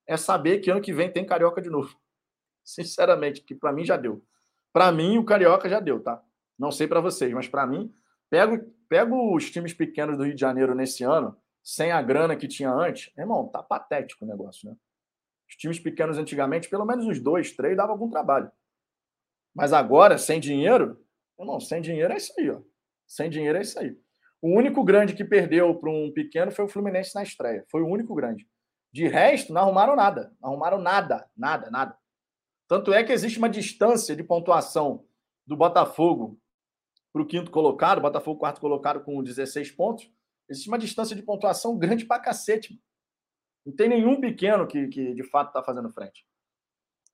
S1: é saber que ano que vem tem Carioca de novo. Sinceramente, que para mim já deu. Para mim, o Carioca já deu, tá? Não sei para vocês, mas para mim, pego, pego os times pequenos do Rio de Janeiro nesse ano, sem a grana que tinha antes. Irmão, tá patético o negócio, né? Os times pequenos antigamente, pelo menos uns dois, três, dava algum trabalho. Mas agora, sem dinheiro, Irmão, sem dinheiro é isso aí, ó. Sem dinheiro é isso aí. O único grande que perdeu para um pequeno foi o Fluminense na estreia. Foi o único grande. De resto, não arrumaram nada. Não arrumaram nada, nada, nada. Tanto é que existe uma distância de pontuação do Botafogo para o quinto colocado, Botafogo quarto colocado com 16 pontos. Existe uma distância de pontuação grande para cacete. Não tem nenhum pequeno que, que de fato está fazendo frente.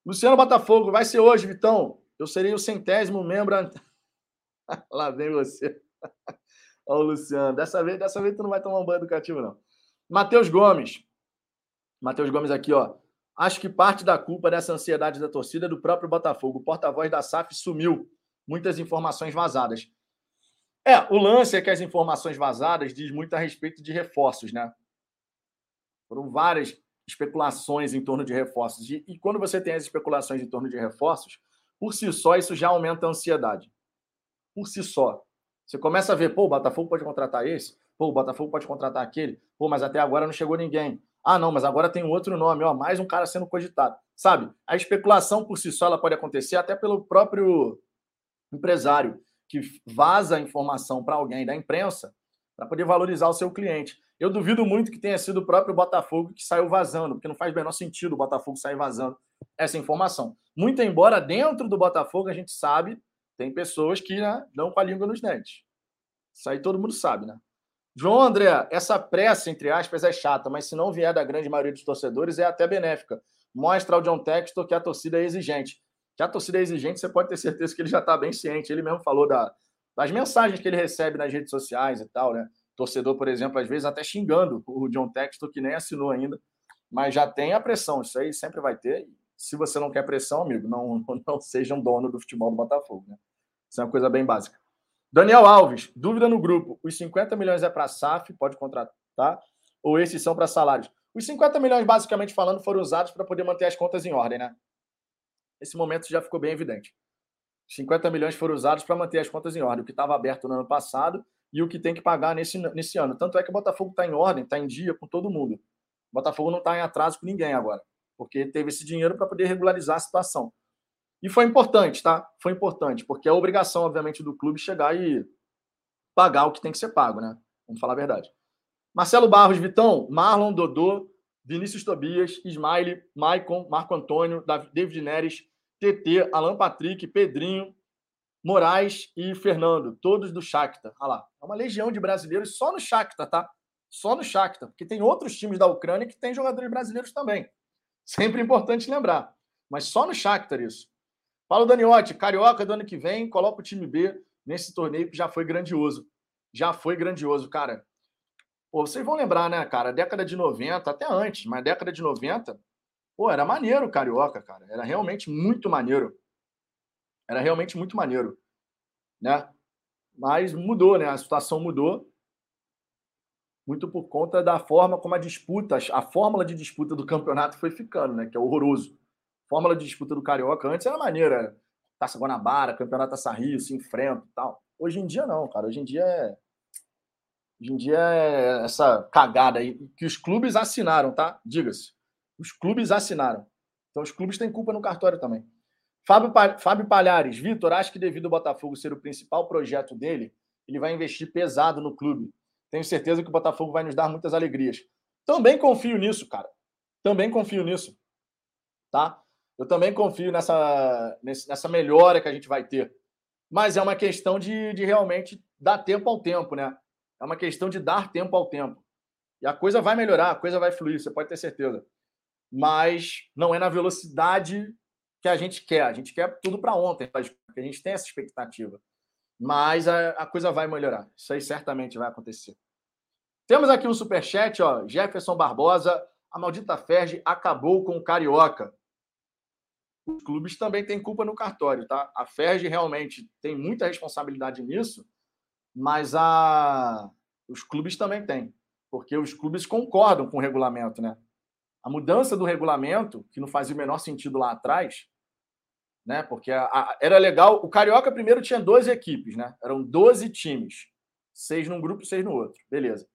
S1: Luciano Botafogo, vai ser hoje, Vitão. Eu serei o centésimo membro Lá vem você. Olha o Luciano. Dessa vez, dessa vez tu não vai tomar um banho educativo, não. Matheus Gomes. Matheus Gomes aqui, ó. Acho que parte da culpa dessa ansiedade da torcida é do próprio Botafogo. O porta-voz da SAF sumiu. Muitas informações vazadas. É, o lance é que as informações vazadas diz muito a respeito de reforços, né? Foram várias especulações em torno de reforços. E, e quando você tem as especulações em torno de reforços, por si só, isso já aumenta a ansiedade por si só. Você começa a ver, pô, o Botafogo pode contratar esse, pô, o Botafogo pode contratar aquele, pô, mas até agora não chegou ninguém. Ah, não, mas agora tem um outro nome, ó, mais um cara sendo cogitado. Sabe? A especulação por si só ela pode acontecer até pelo próprio empresário que vaza a informação para alguém da imprensa para poder valorizar o seu cliente. Eu duvido muito que tenha sido o próprio Botafogo que saiu vazando, porque não faz o menor sentido o Botafogo sair vazando essa informação. Muito embora dentro do Botafogo a gente sabe tem pessoas que né, dão com a língua nos dentes. Isso aí todo mundo sabe, né? João André, essa pressa, entre aspas, é chata, mas se não vier da grande maioria dos torcedores, é até benéfica. Mostra ao John Textor que a torcida é exigente. Que a torcida é exigente, você pode ter certeza que ele já está bem ciente. Ele mesmo falou da, das mensagens que ele recebe nas redes sociais e tal, né? Torcedor, por exemplo, às vezes até xingando o John Textor, que nem assinou ainda, mas já tem a pressão. Isso aí sempre vai ter. se você não quer pressão, amigo, não, não seja um dono do futebol do Botafogo. Né? Isso é uma coisa bem básica. Daniel Alves, dúvida no grupo. Os 50 milhões é para SAF, pode contratar, ou esses são para salários? Os 50 milhões, basicamente falando, foram usados para poder manter as contas em ordem, né? Esse momento já ficou bem evidente. 50 milhões foram usados para manter as contas em ordem, o que estava aberto no ano passado e o que tem que pagar nesse, nesse ano. Tanto é que o Botafogo está em ordem, está em dia com todo mundo. O Botafogo não está em atraso com ninguém agora, porque teve esse dinheiro para poder regularizar a situação. E foi importante, tá? Foi importante, porque é obrigação, obviamente, do clube chegar e pagar o que tem que ser pago, né? Vamos falar a verdade. Marcelo Barros, Vitão, Marlon, Dodô, Vinícius Tobias, Smiley, Maicon, Marco Antônio, David Neres, TT, Alan Patrick, Pedrinho, Moraes e Fernando, todos do Shakhtar. Olha lá, é uma legião de brasileiros só no Shakhtar, tá? Só no Shakhtar, porque tem outros times da Ucrânia que têm jogadores brasileiros também. Sempre importante lembrar. Mas só no Shakhtar isso. Paulo Daniotti, Carioca do ano que vem, coloca o time B nesse torneio que já foi grandioso. Já foi grandioso, cara. Pô, vocês vão lembrar, né, cara? Década de 90, até antes, mas década de 90, pô, era maneiro o Carioca, cara. Era realmente muito maneiro. Era realmente muito maneiro, né? Mas mudou, né? A situação mudou muito por conta da forma como a disputa, a fórmula de disputa do campeonato foi ficando, né? Que é horroroso fórmula de disputa do Carioca antes era maneira. Taça Guanabara, Campeonato Taça Rio, se enfrenta e tal. Hoje em dia não, cara. Hoje em dia é. Hoje em dia é essa cagada aí que os clubes assinaram, tá? Diga-se. Os clubes assinaram. Então os clubes têm culpa no cartório também. Fábio, Fábio Palhares, Vitor, acho que devido ao Botafogo ser o principal projeto dele, ele vai investir pesado no clube. Tenho certeza que o Botafogo vai nos dar muitas alegrias. Também confio nisso, cara. Também confio nisso. Tá? Eu também confio nessa, nessa melhora que a gente vai ter. Mas é uma questão de, de realmente dar tempo ao tempo, né? É uma questão de dar tempo ao tempo. E a coisa vai melhorar, a coisa vai fluir, você pode ter certeza. Mas não é na velocidade que a gente quer. A gente quer tudo para ontem, porque a gente tem essa expectativa. Mas a, a, coisa vai melhorar. Isso aí certamente vai acontecer. Temos aqui um superchat, ó. Jefferson Barbosa. A maldita Ferge acabou com o Carioca os clubes também têm culpa no cartório, tá? A FERJ realmente tem muita responsabilidade nisso, mas a... os clubes também têm, porque os clubes concordam com o regulamento, né? A mudança do regulamento, que não fazia o menor sentido lá atrás, né? Porque a, a, era legal. O Carioca primeiro tinha 12 equipes, né? Eram 12 times, seis num grupo, seis no outro, beleza.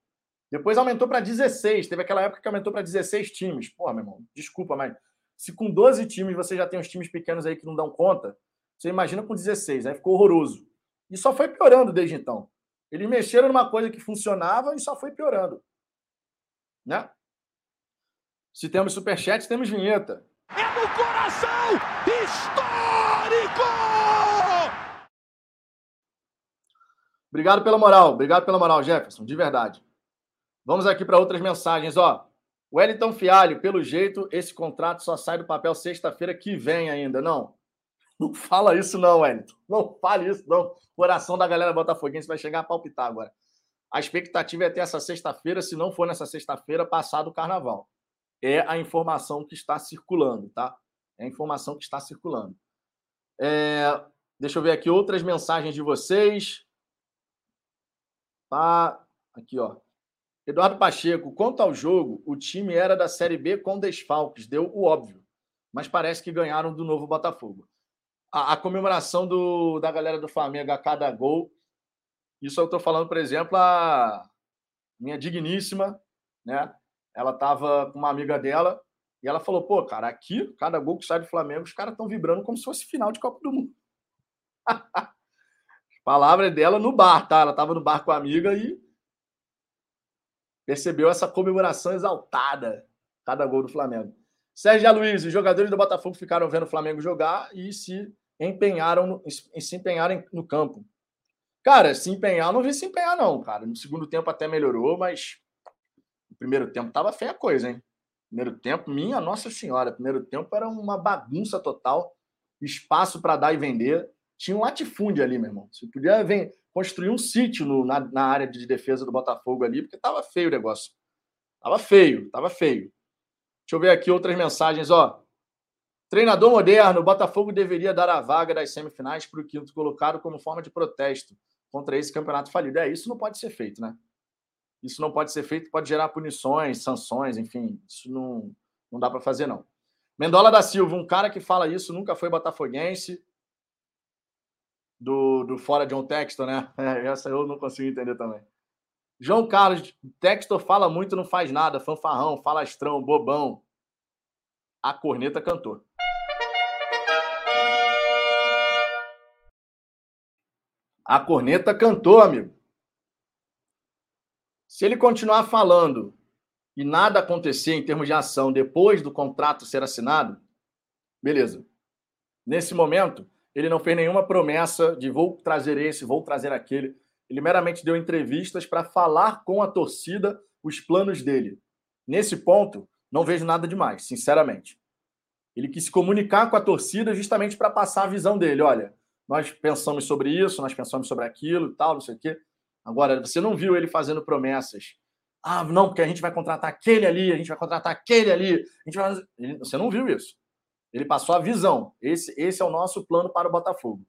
S1: Depois aumentou para 16. Teve aquela época que aumentou para 16 times. Pô, meu irmão, desculpa, mas se com 12 times você já tem os times pequenos aí que não dão conta, você imagina com 16, aí ficou horroroso. E só foi piorando desde então. Eles mexeram numa coisa que funcionava e só foi piorando. Né? Se temos superchat, temos vinheta.
S2: É no coração histórico!
S1: Obrigado pela moral, obrigado pela moral, Jefferson, de verdade. Vamos aqui para outras mensagens, ó. Wellington Fialho, pelo jeito, esse contrato só sai do papel sexta-feira que vem ainda. Não. Não fala isso, não, Wellington. Não fale isso, não. O coração da galera botafoguense vai chegar a palpitar agora. A expectativa é até essa sexta-feira, se não for nessa sexta-feira, passado o carnaval. É a informação que está circulando, tá? É a informação que está circulando. É... Deixa eu ver aqui outras mensagens de vocês. Tá aqui, ó. Eduardo Pacheco, quanto ao jogo, o time era da Série B com desfalques, deu o óbvio, mas parece que ganharam do novo Botafogo. A, a comemoração do, da galera do Flamengo a cada gol, isso eu estou falando, por exemplo, a minha digníssima, né? Ela estava com uma amiga dela e ela falou: pô, cara, aqui, cada gol que sai do Flamengo, os caras estão vibrando como se fosse final de Copa do Mundo. Palavra dela no bar, tá? Ela estava no bar com a amiga e percebeu essa comemoração exaltada, cada gol do Flamengo. Sérgio Luiz, os jogadores do Botafogo ficaram vendo o Flamengo jogar e se empenharam no, se empenharam no campo. Cara, se empenhar, não vi se empenhar, não, cara. No segundo tempo até melhorou, mas primeiro tempo tava feia a coisa, hein? Primeiro tempo, minha Nossa Senhora, primeiro tempo era uma bagunça total, espaço para dar e vender. Tinha um latifúndio ali, meu irmão. Você podia ver, construir um sítio no, na, na, área de defesa do Botafogo ali, porque tava feio o negócio. Tava feio, tava feio. Deixa eu ver aqui outras mensagens, ó. Treinador moderno, o Botafogo deveria dar a vaga das semifinais para o quinto colocado como forma de protesto contra esse campeonato falido. É, isso não pode ser feito, né? Isso não pode ser feito, pode gerar punições, sanções, enfim, isso não, não dá para fazer, não. Mendola da Silva, um cara que fala isso, nunca foi botafoguense, do, do fora John Textor, né? É, essa eu não consigo entender também. João Carlos, Textor fala muito, não faz nada, fanfarrão, falastrão, bobão. A corneta cantou. A corneta cantou, amigo. Se ele continuar falando e nada acontecer em termos de ação depois do contrato ser assinado, beleza. Nesse momento, ele não fez nenhuma promessa de vou trazer esse, vou trazer aquele. Ele meramente deu entrevistas para falar com a torcida os planos dele. Nesse ponto, não vejo nada demais, sinceramente. Ele quis se comunicar com a torcida justamente para passar a visão dele. Olha, nós pensamos sobre isso, nós pensamos sobre aquilo tal, não sei o quê. Agora, você não viu ele fazendo promessas. Ah, não, porque a gente vai contratar aquele ali, a gente vai contratar aquele ali. A gente vai... Você não viu isso. Ele passou a visão. Esse, esse é o nosso plano para o Botafogo.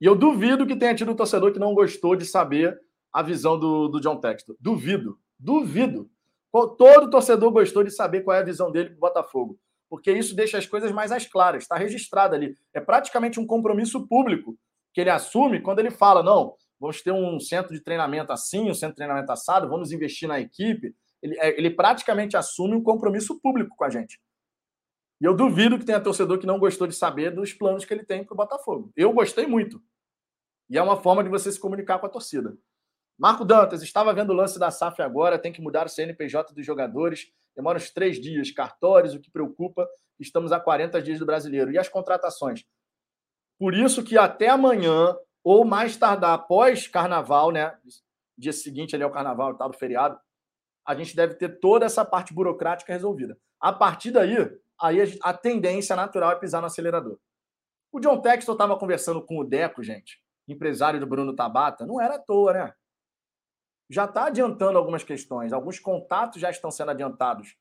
S1: E eu duvido que tenha tido um torcedor que não gostou de saber a visão do, do John Textor. Duvido. Duvido. Todo torcedor gostou de saber qual é a visão dele para o Botafogo porque isso deixa as coisas mais às claras, está registrado ali. É praticamente um compromisso público que ele assume quando ele fala: não, vamos ter um centro de treinamento assim, um centro de treinamento assado, vamos investir na equipe. Ele, é, ele praticamente assume um compromisso público com a gente. E eu duvido que tenha torcedor que não gostou de saber dos planos que ele tem para o Botafogo. Eu gostei muito. E é uma forma de você se comunicar com a torcida. Marco Dantas, estava vendo o lance da SAF agora, tem que mudar o CNPJ dos jogadores. Demora uns três dias. Cartórios, o que preocupa, estamos a 40 dias do brasileiro. E as contratações? Por isso que até amanhã, ou mais tardar após carnaval, né? Dia seguinte ali ao carnaval, tal do feriado, a gente deve ter toda essa parte burocrática resolvida. A partir daí, aí a, tendência natural é pisar no acelerador. O John Textor estava conversando com o Deco, gente, empresário do Bruno Tabata, não era à toa, né? já está adiantando algumas questões, alguns contatos já estão sendo adiantados.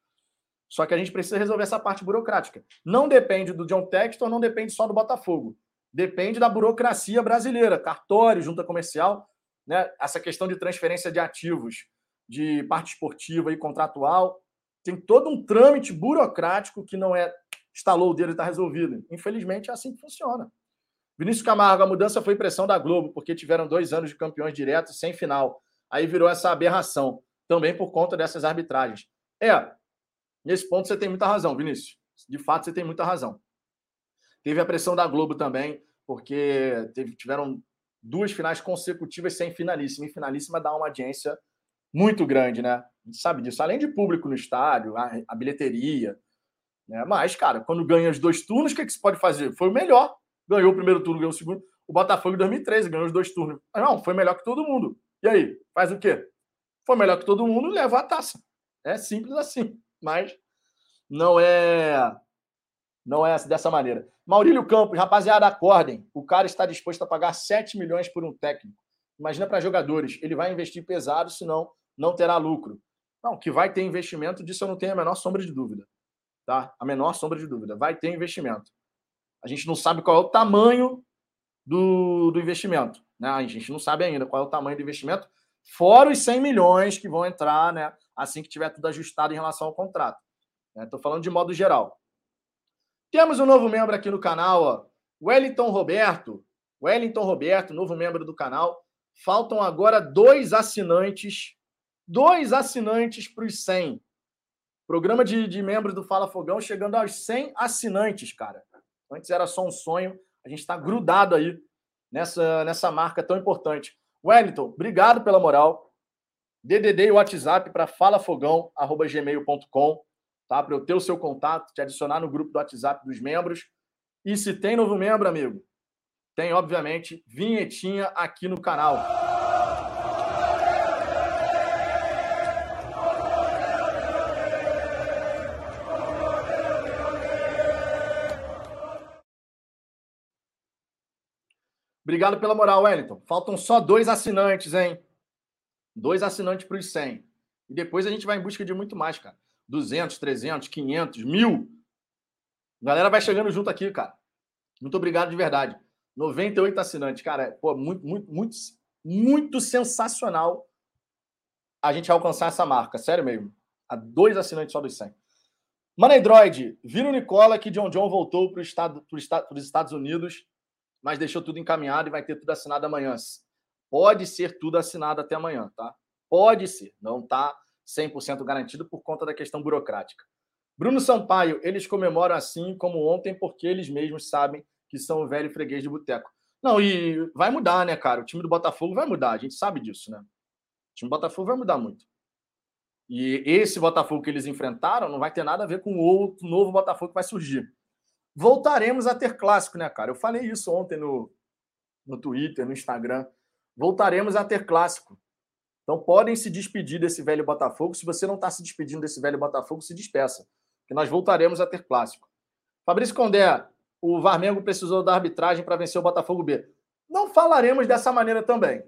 S1: Só que a gente precisa resolver essa parte burocrática. Não depende do John Textor, não depende só do Botafogo. Depende da burocracia brasileira, cartório, junta comercial, né? essa questão de transferência de ativos, de parte esportiva e contratual. Tem todo um trâmite burocrático que não é instalou o dedo e está resolvido. Infelizmente, é assim que funciona. Vinícius Camargo, a mudança foi pressão da Globo, porque tiveram dois anos de campeões diretos sem final aí virou essa aberração, também por conta dessas arbitragens. É, nesse ponto você tem muita razão, Vinícius. De fato, você tem muita razão. Teve a pressão da Globo também, porque teve, tiveram duas finais consecutivas sem finalíssima. E finalíssima dá uma audiência muito grande, né? A gente sabe disso. Além de público no estádio, a, a bilheteria. Né? Mas, cara, quando ganha os dois turnos, o que, é que se pode fazer? Foi o melhor. Ganhou o primeiro turno, ganhou o segundo. O Botafogo em 2013 ganhou os dois turnos. Mas não, foi melhor que todo mundo. E aí, faz o quê? Foi melhor que todo mundo, leva a taça. É simples assim, mas não é não é dessa maneira. Maurílio Campos, rapaziada, acordem. O cara está disposto a pagar 7 milhões por um técnico. Imagina para jogadores, ele vai investir pesado, senão não terá lucro. Não, que vai ter investimento, disso eu não tenho a menor sombra de dúvida. Tá? A menor sombra de dúvida. Vai ter investimento. A gente não sabe qual é o tamanho do, do investimento. Né? A gente não sabe ainda qual é o tamanho do investimento, fora os 100 milhões que vão entrar né, assim que tiver tudo ajustado em relação ao contrato. Estou né? falando de modo geral. Temos um novo membro aqui no canal, ó, Wellington Roberto. Wellington Roberto, novo membro do canal. Faltam agora dois assinantes, dois assinantes para os 100. Programa de, de membros do Fala Fogão chegando aos 100 assinantes, cara. Antes era só um sonho, a gente está grudado aí nessa, nessa marca tão importante. Wellington, obrigado pela moral. DDD e WhatsApp para falafogão.gmail.com, tá? Para eu ter o seu contato, te adicionar no grupo do WhatsApp dos membros. E se tem novo membro, amigo, tem, obviamente, vinhetinha aqui no canal. Obrigado pela moral, Wellington. Faltam só dois assinantes, hein? Dois assinantes para os 100. E depois a gente vai em busca de muito mais, cara. 200, 300, 500, mil. Galera vai chegando junto aqui, cara. Muito obrigado de verdade. 98 assinantes, cara. Pô, muito, muito, muito, muito sensacional a gente alcançar essa marca. Sério mesmo. A dois assinantes só dos 100. Money Droid, vira o Nicola que John John voltou para estado, estado, os Estados Unidos, mas deixou tudo encaminhado e vai ter tudo assinado amanhã. Pode ser tudo assinado até amanhã, tá? Pode ser. Não está 100% garantido por conta da questão burocrática. Bruno Sampaio, eles comemoram assim como ontem porque eles mesmos sabem que são o velho freguês de boteco. Não, e vai mudar, né, cara? O time do Botafogo vai mudar, a gente sabe disso, né? O time do Botafogo vai mudar muito. E esse Botafogo que eles enfrentaram não vai ter nada a ver com o outro novo Botafogo que vai surgir. Voltaremos a ter clássico, né, cara? Eu falei isso ontem no, no Twitter, no Instagram. Voltaremos a ter clássico. Então podem se despedir desse velho Botafogo. Se você não está se despedindo desse velho Botafogo, se despeça que nós voltaremos a ter clássico. Fabrício Condé, o Varmengo precisou da arbitragem para vencer o Botafogo B. Não falaremos dessa maneira também.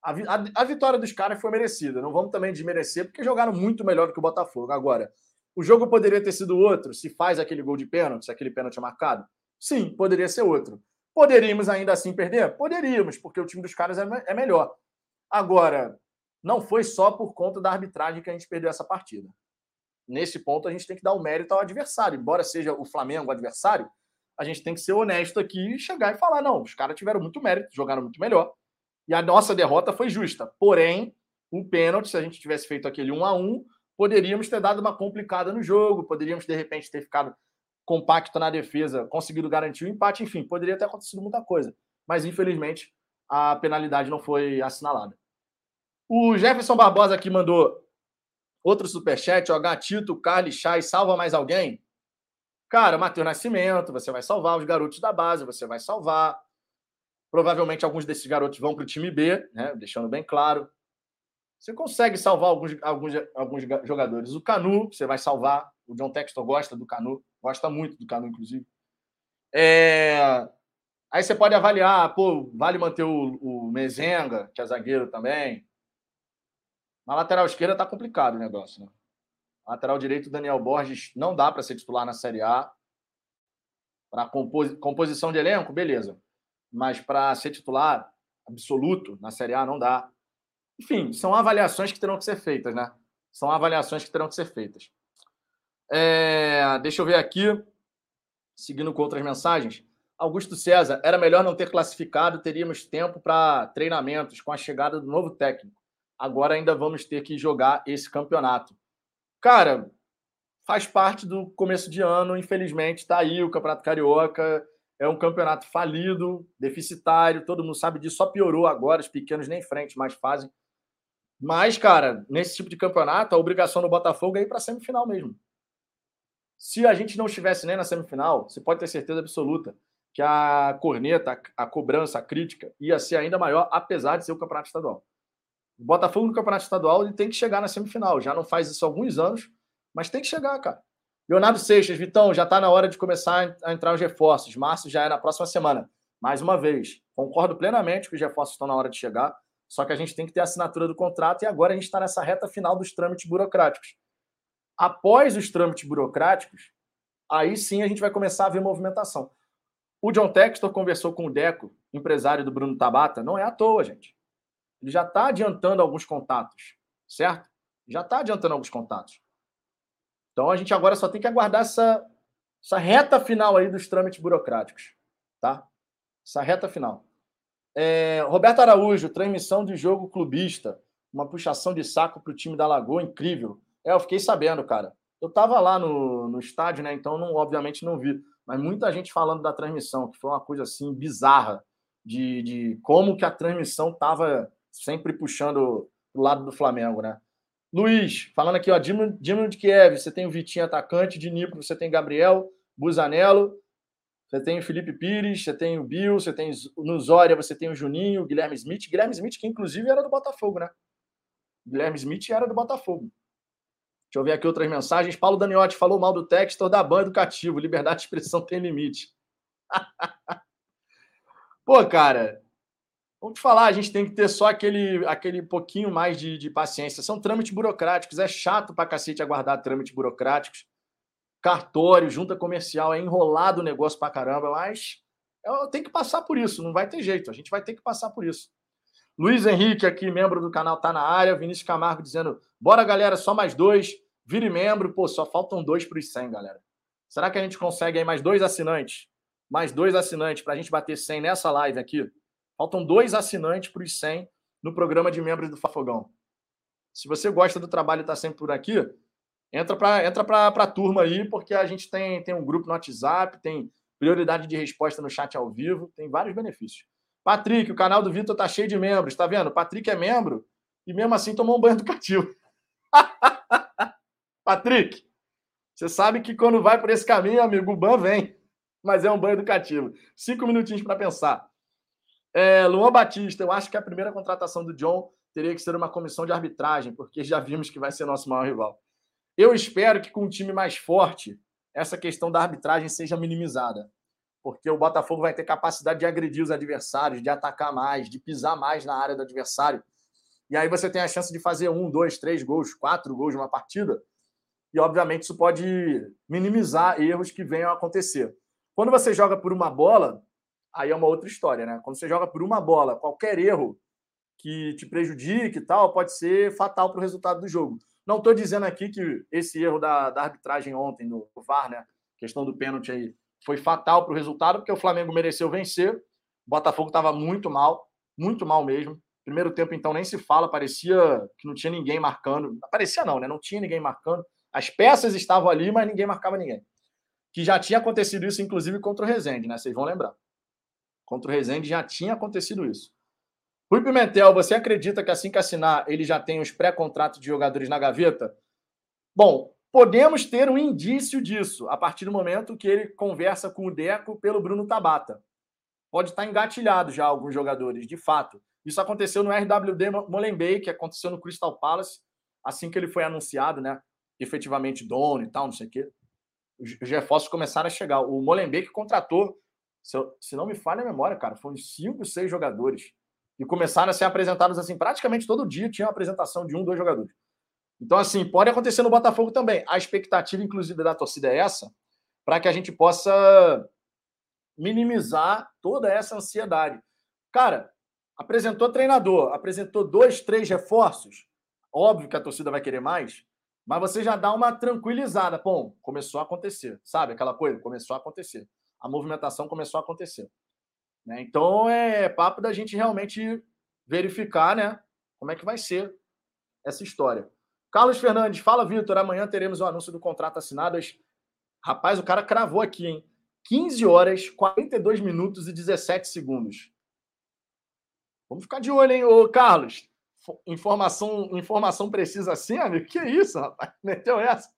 S1: A, a, a, vitória dos caras foi merecida. Não vamos também desmerecer, porque jogaram muito melhor do que o Botafogo. Agora, o jogo poderia ter sido outro se faz aquele gol de pênalti, se aquele pênalti é marcado? Sim, poderia ser outro. Poderíamos ainda assim perder? Poderíamos, porque o time dos caras é, é melhor. Agora, não foi só por conta da arbitragem que a gente perdeu essa partida nesse ponto, a gente tem que dar o mérito ao adversário. Embora seja o Flamengo o adversário, a gente tem que ser honesto aqui e chegar e falar: não, os caras tiveram muito mérito, jogaram muito melhor. E a nossa derrota foi justa. Porém, um pênalti, se a gente tivesse feito aquele 1 a 1 poderíamos ter dado uma complicada no jogo, poderíamos, de repente, ter ficado compacto na defesa, conseguido garantir o empate, enfim, poderia ter acontecido muita coisa. Mas, infelizmente, a penalidade não foi assinalada. O Jefferson Barbosa aqui mandou Outro superchat, ó, Gatito, Carly Chai, salva mais alguém? Cara, Matheus Nascimento, você vai salvar. Os garotos da base, você vai salvar. Provavelmente alguns desses garotos vão para o time B, né? deixando bem claro. Você consegue salvar alguns, alguns, alguns jogadores. O Canu, você vai salvar. O John Textor gosta do Canu, gosta muito do Canu, inclusive. É... Aí você pode avaliar, pô, vale manter o, o Mezenga, que é zagueiro também. Na lateral esquerda tá complicado o negócio, né? Lateral direito, Daniel Borges, não dá para ser titular na Série A. Para compos... composição de elenco, beleza. Mas para ser titular absoluto na Série A, não dá. Enfim, são avaliações que terão que ser feitas, né? São avaliações que terão que ser feitas. É... Deixa eu ver aqui, seguindo com outras mensagens. Augusto César, era melhor não ter classificado, teríamos tempo para treinamentos com a chegada do novo técnico agora ainda vamos ter que jogar esse campeonato. Cara, faz parte do começo de ano, infelizmente, está aí o Campeonato Carioca. É um campeonato falido, deficitário, todo mundo sabe disso, só piorou agora, os pequenos nem frente mais fazem. Mas, cara, nesse tipo de campeonato, a obrigação do Botafogo é ir para a semifinal mesmo. Se a gente não estivesse nem na semifinal, você pode ter certeza absoluta que a corneta, a cobrança, a crítica ia ser ainda maior, apesar de ser o campeonato estadual. O Botafogo no Campeonato Estadual ele tem que chegar na semifinal. Já não faz isso há alguns anos, mas tem que chegar, cara. Leonardo Seixas, Vitão, já está na hora de começar a entrar os reforços. Março já é na próxima semana. Mais uma vez, concordo plenamente que os reforços estão na hora de chegar, só que a gente tem que ter a assinatura do contrato e agora a gente está nessa reta final dos trâmites burocráticos. Após os trâmites burocráticos, aí sim a gente vai começar a ver movimentação. O John Textor conversou com o Deco, empresário do Bruno Tabata, não é à toa, gente ele já está adiantando alguns contatos, certo? Já está adiantando alguns contatos. Então a gente agora só tem que aguardar essa, essa reta final aí dos trâmites burocráticos, tá? Essa reta final. É, Roberto Araújo, transmissão de jogo clubista, uma puxação de saco para o time da Lagoa, incrível. É, eu fiquei sabendo, cara. Eu estava lá no, no estádio, né? Então, não, obviamente, não vi. Mas muita gente falando da transmissão, que foi uma coisa assim bizarra de, de como que a transmissão estava sempre puxando o lado do Flamengo, né? Luiz, falando aqui, ó, Dino de Kiev, você tem o Vitinho atacante, de Nipro, você tem Gabriel, Busanello, você tem o Felipe Pires, você tem o Bill, você tem no Zória, você tem o Juninho, o Guilherme Smith, Guilherme Smith que inclusive era do Botafogo, né? Guilherme Smith era do Botafogo. Deixa eu ver aqui outras mensagens. Paulo Daniotti falou mal do texto da ban educativo. Liberdade de expressão tem limite. Pô, cara, Vamos te falar, a gente tem que ter só aquele, aquele pouquinho mais de, de paciência. São trâmites burocráticos, é chato pra cacete aguardar trâmites burocráticos. cartório, junta comercial, é enrolado o negócio pra caramba, mas eu tenho que passar por isso, não vai ter jeito, a gente vai ter que passar por isso. Luiz Henrique, aqui, membro do canal, tá na área. Vinícius Camargo dizendo: bora, galera, só mais dois. Vire membro. Pô, só faltam dois para os 100, galera. Será que a gente consegue aí mais dois assinantes? Mais dois assinantes para a gente bater 100 nessa live aqui? Faltam dois assinantes para os 100 no programa de membros do Fafogão. Se você gosta do trabalho e está sempre por aqui, entra para entra a turma aí, porque a gente tem, tem um grupo no WhatsApp, tem prioridade de resposta no chat ao vivo, tem vários benefícios. Patrick, o canal do Vitor tá cheio de membros, tá vendo? Patrick é membro e mesmo assim tomou um banho educativo. Patrick, você sabe que quando vai por esse caminho, amigo, o ban vem. Mas é um banho educativo. Cinco minutinhos para pensar. É, Luan Batista, eu acho que a primeira contratação do John teria que ser uma comissão de arbitragem, porque já vimos que vai ser nosso maior rival. Eu espero que com um time mais forte, essa questão da arbitragem seja minimizada porque o Botafogo vai ter capacidade de agredir os adversários, de atacar mais, de pisar mais na área do adversário. E aí você tem a chance de fazer um, dois, três gols, quatro gols numa partida. E, obviamente, isso pode minimizar erros que venham a acontecer. Quando você joga por uma bola, aí é uma outra história, né? Quando você joga por uma bola, qualquer erro que te prejudique e tal, pode ser fatal para o resultado do jogo. Não estou dizendo aqui que esse erro da, da arbitragem ontem no VAR, né? Questão do pênalti aí, foi fatal para o resultado, porque o Flamengo mereceu vencer. O Botafogo estava muito mal, muito mal mesmo. Primeiro tempo, então, nem se fala, parecia que não tinha ninguém marcando. Parecia não, né? Não tinha ninguém marcando. As peças estavam ali, mas ninguém marcava ninguém. Que já tinha acontecido isso, inclusive, contra o Rezende, né? Vocês vão lembrar. Contra o Rezende já tinha acontecido isso. Rui Pimentel, você acredita que assim que assinar, ele já tem os pré-contratos de jogadores na gaveta? Bom, Podemos ter um indício disso a partir do momento que ele conversa com o Deco pelo Bruno Tabata. Pode estar engatilhado já alguns jogadores, de fato. Isso aconteceu no RWD Molenbeek, que aconteceu no Crystal Palace, assim que ele foi anunciado, né? Efetivamente dono e tal, não sei o quê. Os reforços começaram a chegar. O Molenbeek contratou, se, eu, se não me falha a memória, cara, foram cinco, seis jogadores. E começaram a ser apresentados assim, praticamente todo dia tinha uma apresentação de um, dois jogadores. Então, assim, pode acontecer no Botafogo também. A expectativa, inclusive, da torcida é essa, para que a gente possa minimizar toda essa ansiedade. Cara, apresentou treinador, apresentou dois, três reforços. Óbvio que a torcida vai querer mais, mas você já dá uma tranquilizada. Bom, começou a acontecer, sabe? Aquela coisa, começou a acontecer. A movimentação começou a acontecer. Né? Então é papo da gente realmente verificar, né? Como é que vai ser essa história. Carlos Fernandes, fala, Vitor. Amanhã teremos o anúncio do contrato assinado. Rapaz, o cara cravou aqui, hein? 15 horas, 42 minutos e 17 segundos. Vamos ficar de olho, hein, ô Carlos? Informação, informação precisa assim, amigo? Que isso, rapaz? Meteu essa.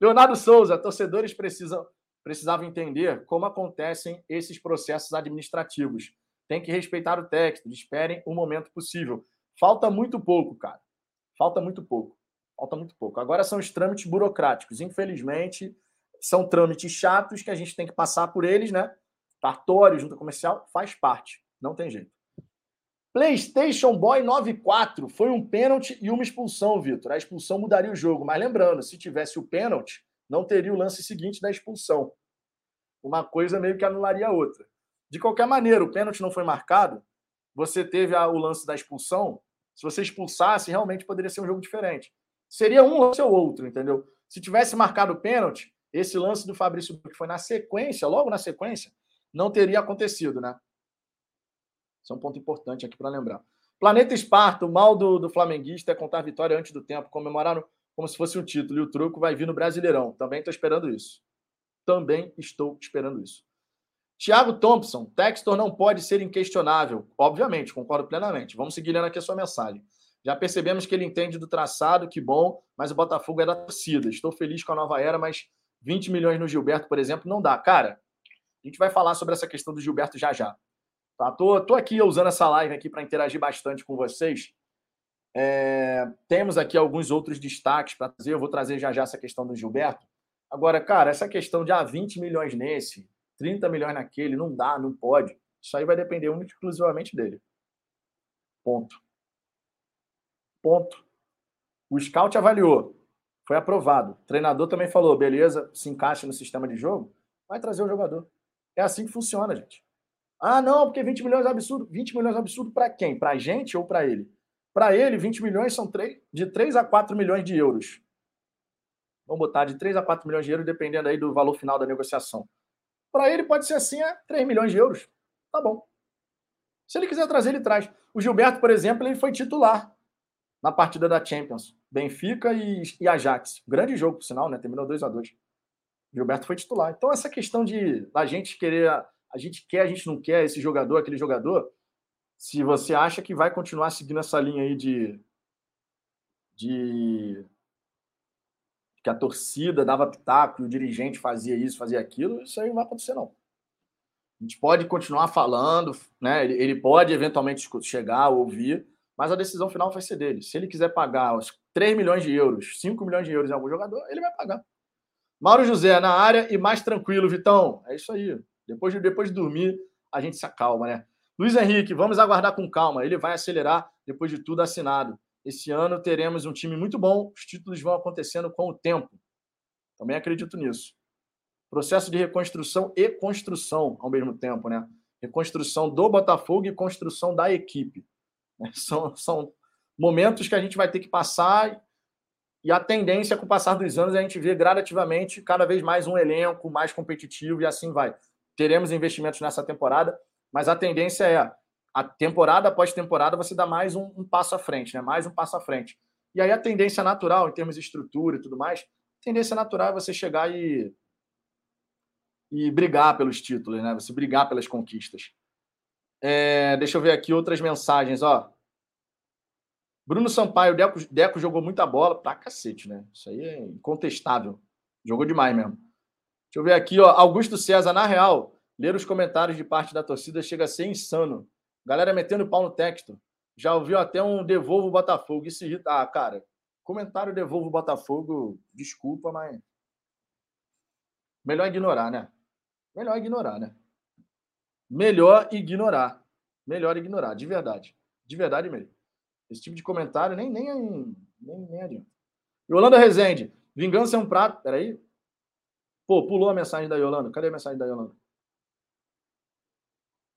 S1: Leonardo Souza, torcedores precisam, precisavam entender como acontecem esses processos administrativos. Tem que respeitar o texto, esperem o momento possível. Falta muito pouco, cara. Falta muito pouco. Falta muito pouco. Agora são os trâmites burocráticos. Infelizmente, são trâmites chatos que a gente tem que passar por eles, né? Cartório, junta comercial, faz parte. Não tem jeito. PlayStation Boy 94 foi um pênalti e uma expulsão, Vitor. A expulsão mudaria o jogo, mas lembrando, se tivesse o pênalti, não teria o lance seguinte da expulsão. Uma coisa meio que anularia a outra. De qualquer maneira, o pênalti não foi marcado, você teve o lance da expulsão. Se você expulsasse, realmente poderia ser um jogo diferente seria um lance ou outro, entendeu? Se tivesse marcado o pênalti, esse lance do Fabrício que foi na sequência, logo na sequência, não teria acontecido, né? Isso é um ponto importante aqui para lembrar. Planeta Esparta, o mal do, do flamenguista é contar vitória antes do tempo, comemorar como se fosse um título, e o truco vai vir no Brasileirão. Também estou esperando isso. Também estou esperando isso. Thiago Thompson, Textor não pode ser inquestionável. Obviamente, concordo plenamente. Vamos seguir lendo aqui a sua mensagem. Já percebemos que ele entende do traçado, que bom, mas o Botafogo é da torcida. Estou feliz com a nova era, mas 20 milhões no Gilberto, por exemplo, não dá. Cara, a gente vai falar sobre essa questão do Gilberto já já. Tá? Tô, tô aqui usando essa live aqui para interagir bastante com vocês. É, temos aqui alguns outros destaques para trazer. Eu vou trazer já já essa questão do Gilberto. Agora, cara, essa questão de ah, 20 milhões nesse, 30 milhões naquele, não dá, não pode. Isso aí vai depender único exclusivamente dele. Ponto. Ponto. O scout avaliou. Foi aprovado. O treinador também falou: beleza, se encaixa no sistema de jogo, vai trazer o jogador. É assim que funciona, gente. Ah, não, porque 20 milhões é absurdo. 20 milhões é absurdo para quem? Para a gente ou para ele? Para ele, 20 milhões são 3, de 3 a 4 milhões de euros. Vamos botar de 3 a 4 milhões de euros, dependendo aí do valor final da negociação. Para ele pode ser assim, é 3 milhões de euros. Tá bom. Se ele quiser trazer, ele traz. O Gilberto, por exemplo, ele foi titular na partida da Champions. Benfica e, e Ajax. Grande jogo, por sinal, né? Terminou 2 a 2 Gilberto foi titular. Então, essa questão de a gente querer, a gente quer, a gente não quer esse jogador, aquele jogador, se você acha que vai continuar seguindo essa linha aí de, de que a torcida dava pitaco o dirigente fazia isso, fazia aquilo, isso aí não vai acontecer, não. A gente pode continuar falando, né? Ele, ele pode eventualmente chegar, ouvir, mas a decisão final vai ser dele. Se ele quiser pagar os 3 milhões de euros, 5 milhões de euros em algum jogador, ele vai pagar. Mauro José na área e mais tranquilo, Vitão. É isso aí. Depois de, depois de dormir, a gente se acalma, né? Luiz Henrique, vamos aguardar com calma. Ele vai acelerar depois de tudo assinado. Esse ano teremos um time muito bom. Os títulos vão acontecendo com o tempo. Também acredito nisso. Processo de reconstrução e construção ao mesmo tempo, né? Reconstrução do Botafogo e construção da equipe. São, são momentos que a gente vai ter que passar e a tendência, com o passar dos anos, é a gente vê gradativamente cada vez mais um elenco mais competitivo e assim vai. Teremos investimentos nessa temporada, mas a tendência é a temporada após temporada você dá mais um, um, passo à frente, né? Mais um passo à frente. E aí a tendência natural, em termos de estrutura e tudo mais, tendência natural é você chegar e e brigar pelos títulos, né? Você brigar pelas conquistas. É, deixa eu ver aqui outras mensagens, ó. Bruno Sampaio, Deco, Deco jogou muita bola, pra cacete, né? Isso aí é incontestável. Jogou demais mesmo. Deixa eu ver aqui, ó. Augusto César, na real, ler os comentários de parte da torcida chega a ser insano. Galera metendo pau no texto. Já ouviu até um devolvo o Botafogo. Isso irrita. Ah, cara, comentário devolvo o Botafogo, desculpa, mas. Melhor ignorar, né? Melhor ignorar, né? Melhor ignorar. Melhor ignorar, de verdade. De verdade mesmo. Esse tipo de comentário nem, nem, nem, nem adianta. Yolanda Rezende, vingança é um prato. Peraí. Pô, pulou a mensagem da Yolanda. Cadê a mensagem da Yolanda?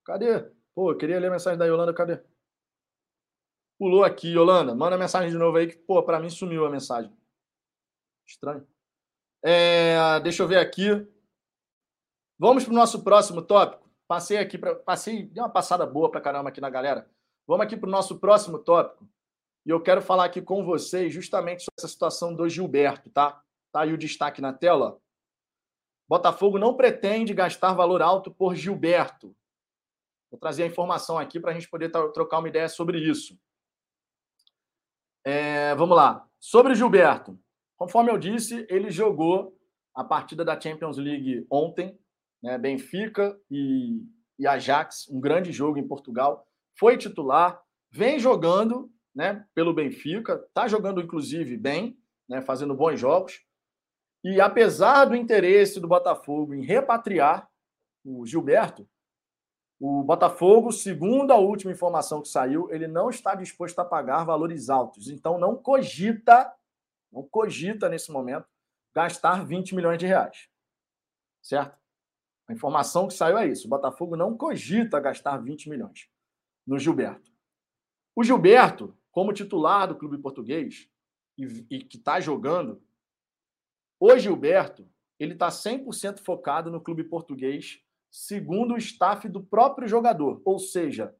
S1: Cadê? Pô, eu queria ler a mensagem da Yolanda, cadê? Pulou aqui, Yolanda. Manda a mensagem de novo aí, que, pô, pra mim sumiu a mensagem. Estranho. É, deixa eu ver aqui. Vamos para o nosso próximo tópico. Passei aqui, pra, passei, dei uma passada boa para caramba aqui na galera. Vamos aqui para o nosso próximo tópico. E eu quero falar aqui com vocês justamente sobre essa situação do Gilberto, tá? Tá aí o destaque na tela. Botafogo não pretende gastar valor alto por Gilberto. Vou trazer a informação aqui para a gente poder trocar uma ideia sobre isso. É, vamos lá. Sobre Gilberto. Conforme eu disse, ele jogou a partida da Champions League ontem, né? Benfica e, e Ajax, um grande jogo em Portugal foi titular, vem jogando né, pelo Benfica, está jogando inclusive bem, né, fazendo bons jogos. E apesar do interesse do Botafogo em repatriar o Gilberto, o Botafogo, segundo a última informação que saiu, ele não está disposto a pagar valores altos. Então não cogita, não cogita nesse momento gastar 20 milhões de reais. Certo? A informação que saiu é isso. O Botafogo não cogita gastar 20 milhões no Gilberto. O Gilberto, como titular do clube português e, e que está jogando, o Gilberto ele está 100% focado no clube português, segundo o staff do próprio jogador. Ou seja,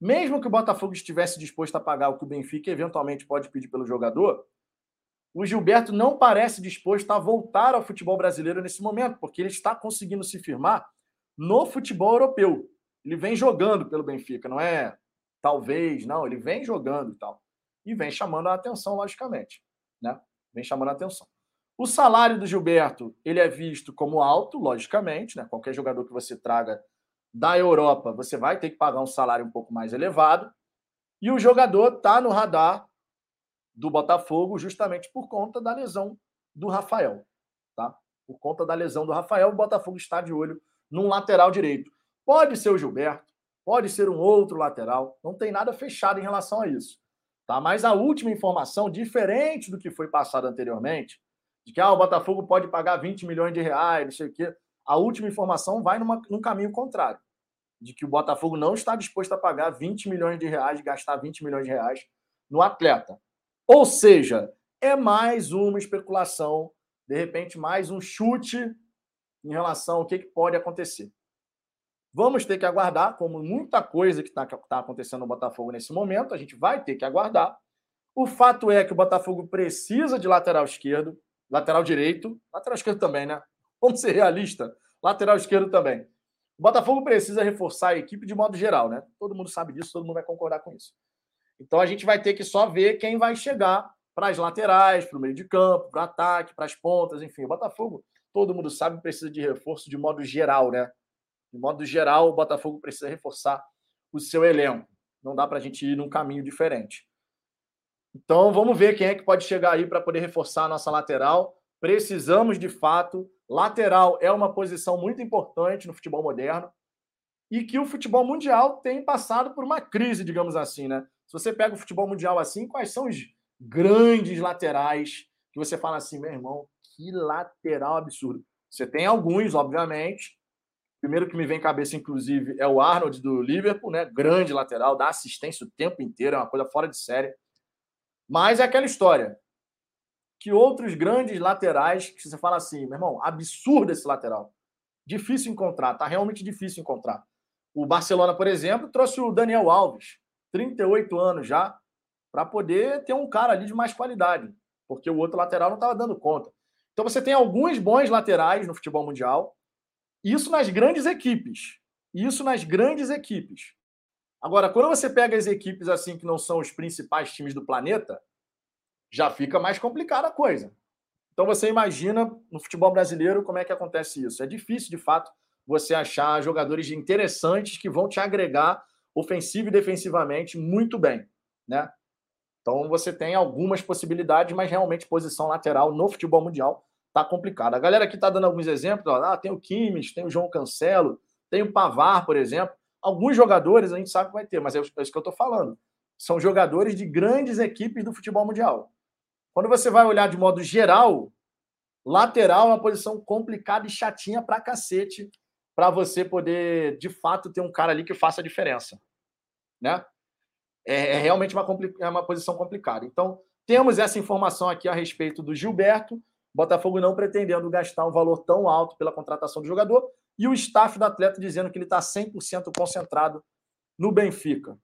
S1: mesmo que o Botafogo estivesse disposto a pagar o que o Benfica eventualmente pode pedir pelo jogador, o Gilberto não parece disposto a voltar ao futebol brasileiro nesse momento, porque ele está conseguindo se firmar no futebol europeu. Ele vem jogando pelo Benfica, não é talvez, não, ele vem jogando e tal. E vem chamando a atenção, logicamente. Né? Vem chamando a atenção. O salário do Gilberto, ele é visto como alto, logicamente, né? Qualquer jogador que você traga da Europa, você vai ter que pagar um salário um pouco mais elevado. E o jogador está no radar do Botafogo justamente por conta da lesão do Rafael, tá? Por conta da lesão do Rafael, o Botafogo está de olho num lateral direito. Pode ser o Gilberto, pode ser um outro lateral, não tem nada fechado em relação a isso. Tá? Mas a última informação, diferente do que foi passado anteriormente, de que ah, o Botafogo pode pagar 20 milhões de reais, não sei o quê. A última informação vai numa, num caminho contrário, de que o Botafogo não está disposto a pagar 20 milhões de reais, gastar 20 milhões de reais no atleta. Ou seja, é mais uma especulação, de repente, mais um chute em relação ao que, que pode acontecer. Vamos ter que aguardar, como muita coisa que está tá acontecendo no Botafogo nesse momento, a gente vai ter que aguardar. O fato é que o Botafogo precisa de lateral esquerdo, lateral direito, lateral esquerdo também, né? Vamos ser realistas, lateral esquerdo também. O Botafogo precisa reforçar a equipe de modo geral, né? Todo mundo sabe disso, todo mundo vai concordar com isso. Então a gente vai ter que só ver quem vai chegar para as laterais, para o meio de campo, para ataque, para as pontas, enfim. O Botafogo, todo mundo sabe, precisa de reforço de modo geral, né? De modo geral, o Botafogo precisa reforçar o seu elenco. Não dá para a gente ir num caminho diferente. Então, vamos ver quem é que pode chegar aí para poder reforçar a nossa lateral. Precisamos, de fato. Lateral é uma posição muito importante no futebol moderno e que o futebol mundial tem passado por uma crise, digamos assim, né? Se você pega o futebol mundial assim, quais são os grandes laterais que você fala assim, meu irmão, que lateral absurdo. Você tem alguns, obviamente, primeiro que me vem à cabeça, inclusive, é o Arnold do Liverpool, né? Grande lateral, dá assistência o tempo inteiro, é uma coisa fora de série. Mas é aquela história. Que outros grandes laterais que você fala assim, meu irmão, absurdo esse lateral. Difícil encontrar, tá realmente difícil encontrar. O Barcelona, por exemplo, trouxe o Daniel Alves, 38 anos já, para poder ter um cara ali de mais qualidade, porque o outro lateral não estava dando conta. Então você tem alguns bons laterais no futebol mundial, isso nas grandes equipes. Isso nas grandes equipes. Agora, quando você pega as equipes assim que não são os principais times do planeta, já fica mais complicada a coisa. Então você imagina no futebol brasileiro como é que acontece isso. É difícil, de fato, você achar jogadores interessantes que vão te agregar ofensivo e defensivamente muito bem, né? Então você tem algumas possibilidades, mas realmente posição lateral no futebol mundial tá complicado. A galera aqui tá dando alguns exemplos, ó, ah, tem o Kimmich, tem o João Cancelo, tem o Pavar, por exemplo. Alguns jogadores a gente sabe que vai ter, mas é isso que eu estou falando. São jogadores de grandes equipes do futebol mundial. Quando você vai olhar de modo geral, lateral é uma posição complicada e chatinha pra cacete para você poder, de fato, ter um cara ali que faça a diferença. Né? É, é realmente uma, é uma posição complicada. Então, temos essa informação aqui a respeito do Gilberto. Botafogo não pretendendo gastar um valor tão alto pela contratação do jogador e o staff do atleta dizendo que ele está 100% concentrado no Benfica.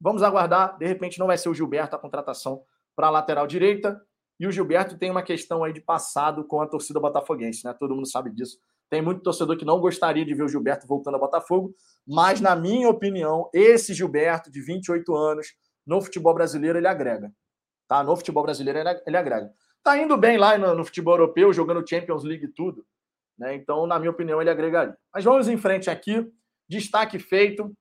S1: Vamos aguardar, de repente não vai ser o Gilberto a contratação para a lateral direita. E o Gilberto tem uma questão aí de passado com a torcida botafoguense, né? Todo mundo sabe disso. Tem muito torcedor que não gostaria de ver o Gilberto voltando ao Botafogo, mas na minha opinião, esse Gilberto de 28 anos no futebol brasileiro ele agrega. Tá? No futebol brasileiro ele agrega. Tá indo bem lá no, no futebol europeu, jogando Champions League e tudo. Né? Então, na minha opinião, ele agregaria. Mas vamos em frente aqui. Destaque feito.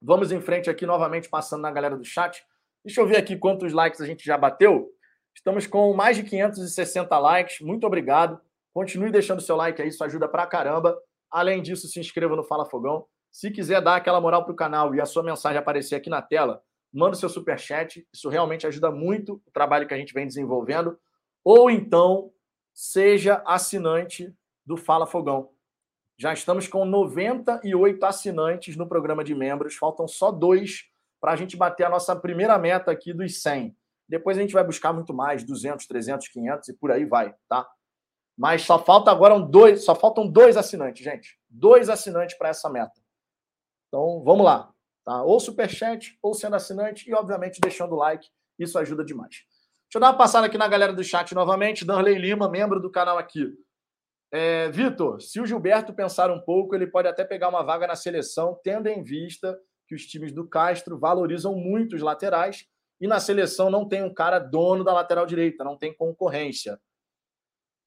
S1: Vamos em frente aqui, novamente, passando na galera do chat. Deixa eu ver aqui quantos likes a gente já bateu. Estamos com mais de 560 likes. Muito obrigado. Continue deixando seu like aí, isso ajuda pra caramba. Além disso, se inscreva no Fala Fogão. Se quiser dar aquela moral pro canal e a sua mensagem aparecer aqui na tela, manda seu super chat. Isso realmente ajuda muito o trabalho que a gente vem desenvolvendo ou então seja assinante do Fala Fogão. Já estamos com 98 assinantes no programa de membros, faltam só dois para a gente bater a nossa primeira meta aqui dos 100. Depois a gente vai buscar muito mais, 200, 300, 500 e por aí vai, tá? Mas só falta agora dois, só faltam dois assinantes, gente. Dois assinantes para essa meta. Então, vamos lá, tá? Ou superchat, ou sendo assinante e obviamente deixando o like, isso ajuda demais. Deixa eu dar uma passada aqui na galera do chat novamente. Danley Lima, membro do canal aqui. É, Vitor, se o Gilberto pensar um pouco, ele pode até pegar uma vaga na seleção, tendo em vista que os times do Castro valorizam muito os laterais e na seleção não tem um cara dono da lateral direita, não tem concorrência.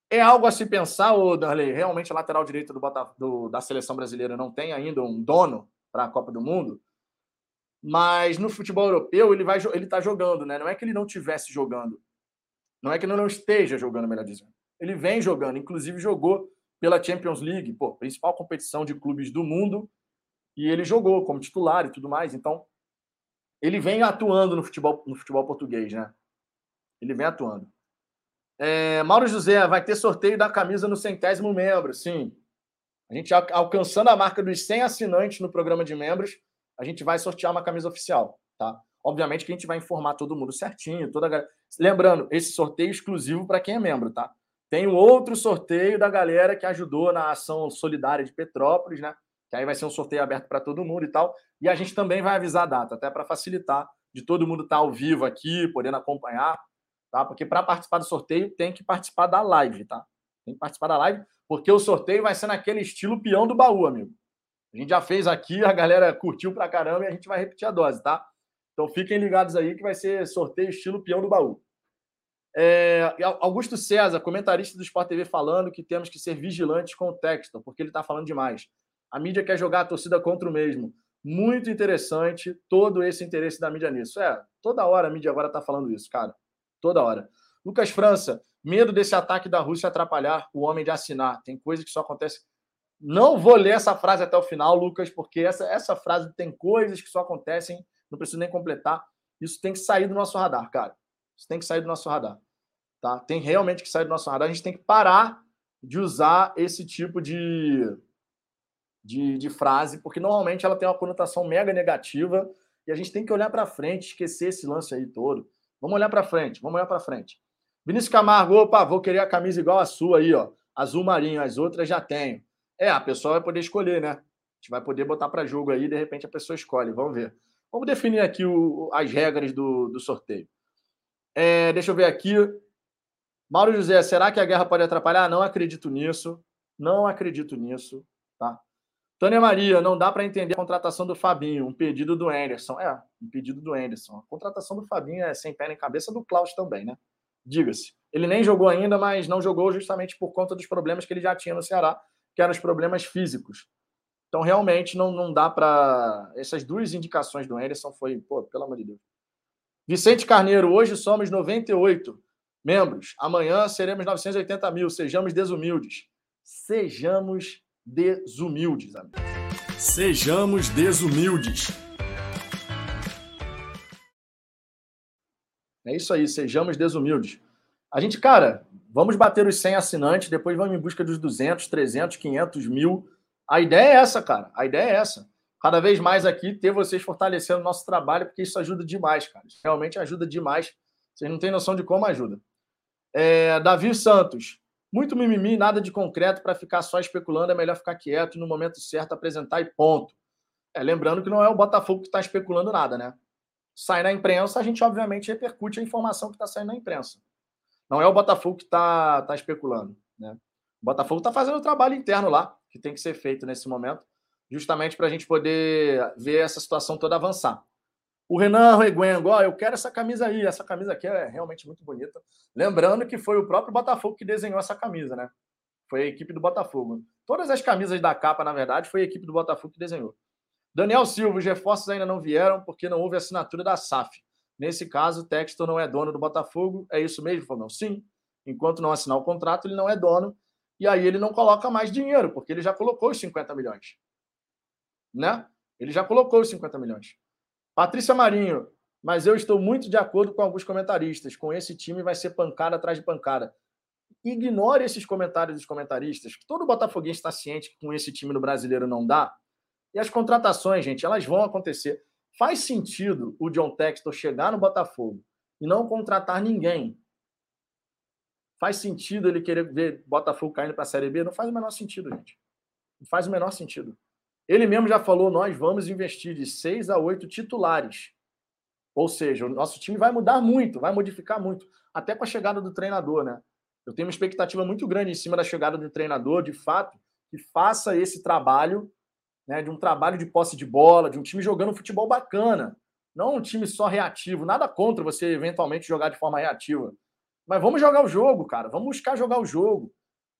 S1: É algo a se pensar, ô Darley? Realmente a lateral direita do, do, da seleção brasileira não tem ainda um dono para a Copa do Mundo? mas no futebol europeu ele ele está jogando, né? Não é que ele não tivesse jogando, não é que ele não esteja jogando, melhor dizendo. Ele vem jogando, inclusive jogou pela Champions League, pô, principal competição de clubes do mundo, e ele jogou como titular e tudo mais. Então, ele vem atuando no futebol no futebol português, né? Ele vem atuando. É, Mauro José, vai ter sorteio da camisa no centésimo membro, sim. A gente alcançando a marca dos 100 assinantes no programa de membros, a gente vai sortear uma camisa oficial, tá? Obviamente que a gente vai informar todo mundo certinho, toda a... Lembrando, esse sorteio exclusivo para quem é membro, tá? Tem um outro sorteio da galera que ajudou na ação solidária de Petrópolis, né? Que aí vai ser um sorteio aberto para todo mundo e tal. E a gente também vai avisar a data, até para facilitar de todo mundo estar tá ao vivo aqui, podendo acompanhar, tá? Porque para participar do sorteio tem que participar da live, tá? Tem que participar da live, porque o sorteio vai ser naquele estilo peão do baú, amigo. A gente já fez aqui, a galera curtiu pra caramba e a gente vai repetir a dose, tá? Então fiquem ligados aí que vai ser sorteio estilo peão do baú. É, Augusto César, comentarista do Sport TV, falando que temos que ser vigilantes com o Texton, porque ele está falando demais. A mídia quer jogar a torcida contra o mesmo. Muito interessante todo esse interesse da mídia nisso. É, toda hora a mídia agora está falando isso, cara. Toda hora. Lucas França, medo desse ataque da Rússia atrapalhar o homem de assinar. Tem coisa que só acontece. Não vou ler essa frase até o final, Lucas, porque essa, essa frase tem coisas que só acontecem, não preciso nem completar. Isso tem que sair do nosso radar, cara. Isso tem que sair do nosso radar. Tá? Tem realmente que sair do nosso radar. A gente tem que parar de usar esse tipo de, de, de frase, porque normalmente ela tem uma conotação mega negativa e a gente tem que olhar para frente, esquecer esse lance aí todo. Vamos olhar para frente, vamos olhar para frente. Vinícius Camargo, opa, vou querer a camisa igual a sua aí, ó, azul marinho, as outras já tenho. É, a pessoa vai poder escolher, né? A gente vai poder botar para jogo aí, de repente a pessoa escolhe, vamos ver. Vamos definir aqui o, as regras do, do sorteio. É, deixa eu ver aqui. Mauro José, será que a guerra pode atrapalhar? Não acredito nisso. Não acredito nisso. Tá? Tânia Maria, não dá para entender a contratação do Fabinho, um pedido do Anderson. É, um pedido do Anderson. A contratação do Fabinho é sem pé nem cabeça do Klaus também, né? Diga-se. Ele nem jogou ainda, mas não jogou justamente por conta dos problemas que ele já tinha no Ceará, que eram os problemas físicos. Então, realmente, não, não dá para. Essas duas indicações do Anderson foi, pô, pelo amor de Deus. Vicente Carneiro, hoje somos 98 membros. Amanhã seremos 980 mil. Sejamos desumildes. Sejamos desumildes, amigo. Sejamos desumildes. É isso aí, sejamos desumildes. A gente, cara, vamos bater os 100 assinantes, depois vamos em busca dos 200, 300, 500, mil. A ideia é essa, cara. A ideia é essa. Cada vez mais aqui ter vocês fortalecendo o nosso trabalho, porque isso ajuda demais, cara. Isso realmente ajuda demais. Vocês não têm noção de como ajuda. É, Davi Santos. Muito mimimi, nada de concreto para ficar só especulando. É melhor ficar quieto no momento certo apresentar e ponto. É, lembrando que não é o Botafogo que está especulando nada, né? Sai na imprensa, a gente obviamente repercute a informação que está saindo na imprensa. Não é o Botafogo que está tá especulando. Né? O Botafogo está fazendo o trabalho interno lá, que tem que ser feito nesse momento, justamente para a gente poder ver essa situação toda avançar. O Renan Reguengo, ó, eu quero essa camisa aí, essa camisa aqui é realmente muito bonita. Lembrando que foi o próprio Botafogo que desenhou essa camisa, né? Foi a equipe do Botafogo. Todas as camisas da capa, na verdade, foi a equipe do Botafogo que desenhou. Daniel Silva, os reforços ainda não vieram porque não houve assinatura da SAF. Nesse caso, o Textor não é dono do Botafogo. É isso mesmo, Fogão? Sim. Enquanto não assinar o contrato, ele não é dono. E aí ele não coloca mais dinheiro, porque ele já colocou os 50 milhões. Né? Ele já colocou os 50 milhões. Patrícia Marinho, mas eu estou muito de acordo com alguns comentaristas. Com esse time vai ser pancada atrás de pancada. Ignore esses comentários dos comentaristas. Todo Botafoguense está ciente que com esse time no brasileiro não dá. E as contratações, gente, elas vão acontecer. Faz sentido o John Textor chegar no Botafogo e não contratar ninguém? Faz sentido ele querer ver Botafogo caindo para a Série B? Não faz o menor sentido, gente. Não faz o menor sentido. Ele mesmo já falou: nós vamos investir de seis a oito titulares. Ou seja, o nosso time vai mudar muito, vai modificar muito, até com a chegada do treinador, né? Eu tenho uma expectativa muito grande em cima da chegada do treinador, de fato, que faça esse trabalho, né, de um trabalho de posse de bola, de um time jogando futebol bacana, não um time só reativo. Nada contra você eventualmente jogar de forma reativa, mas vamos jogar o jogo, cara. Vamos buscar jogar o jogo.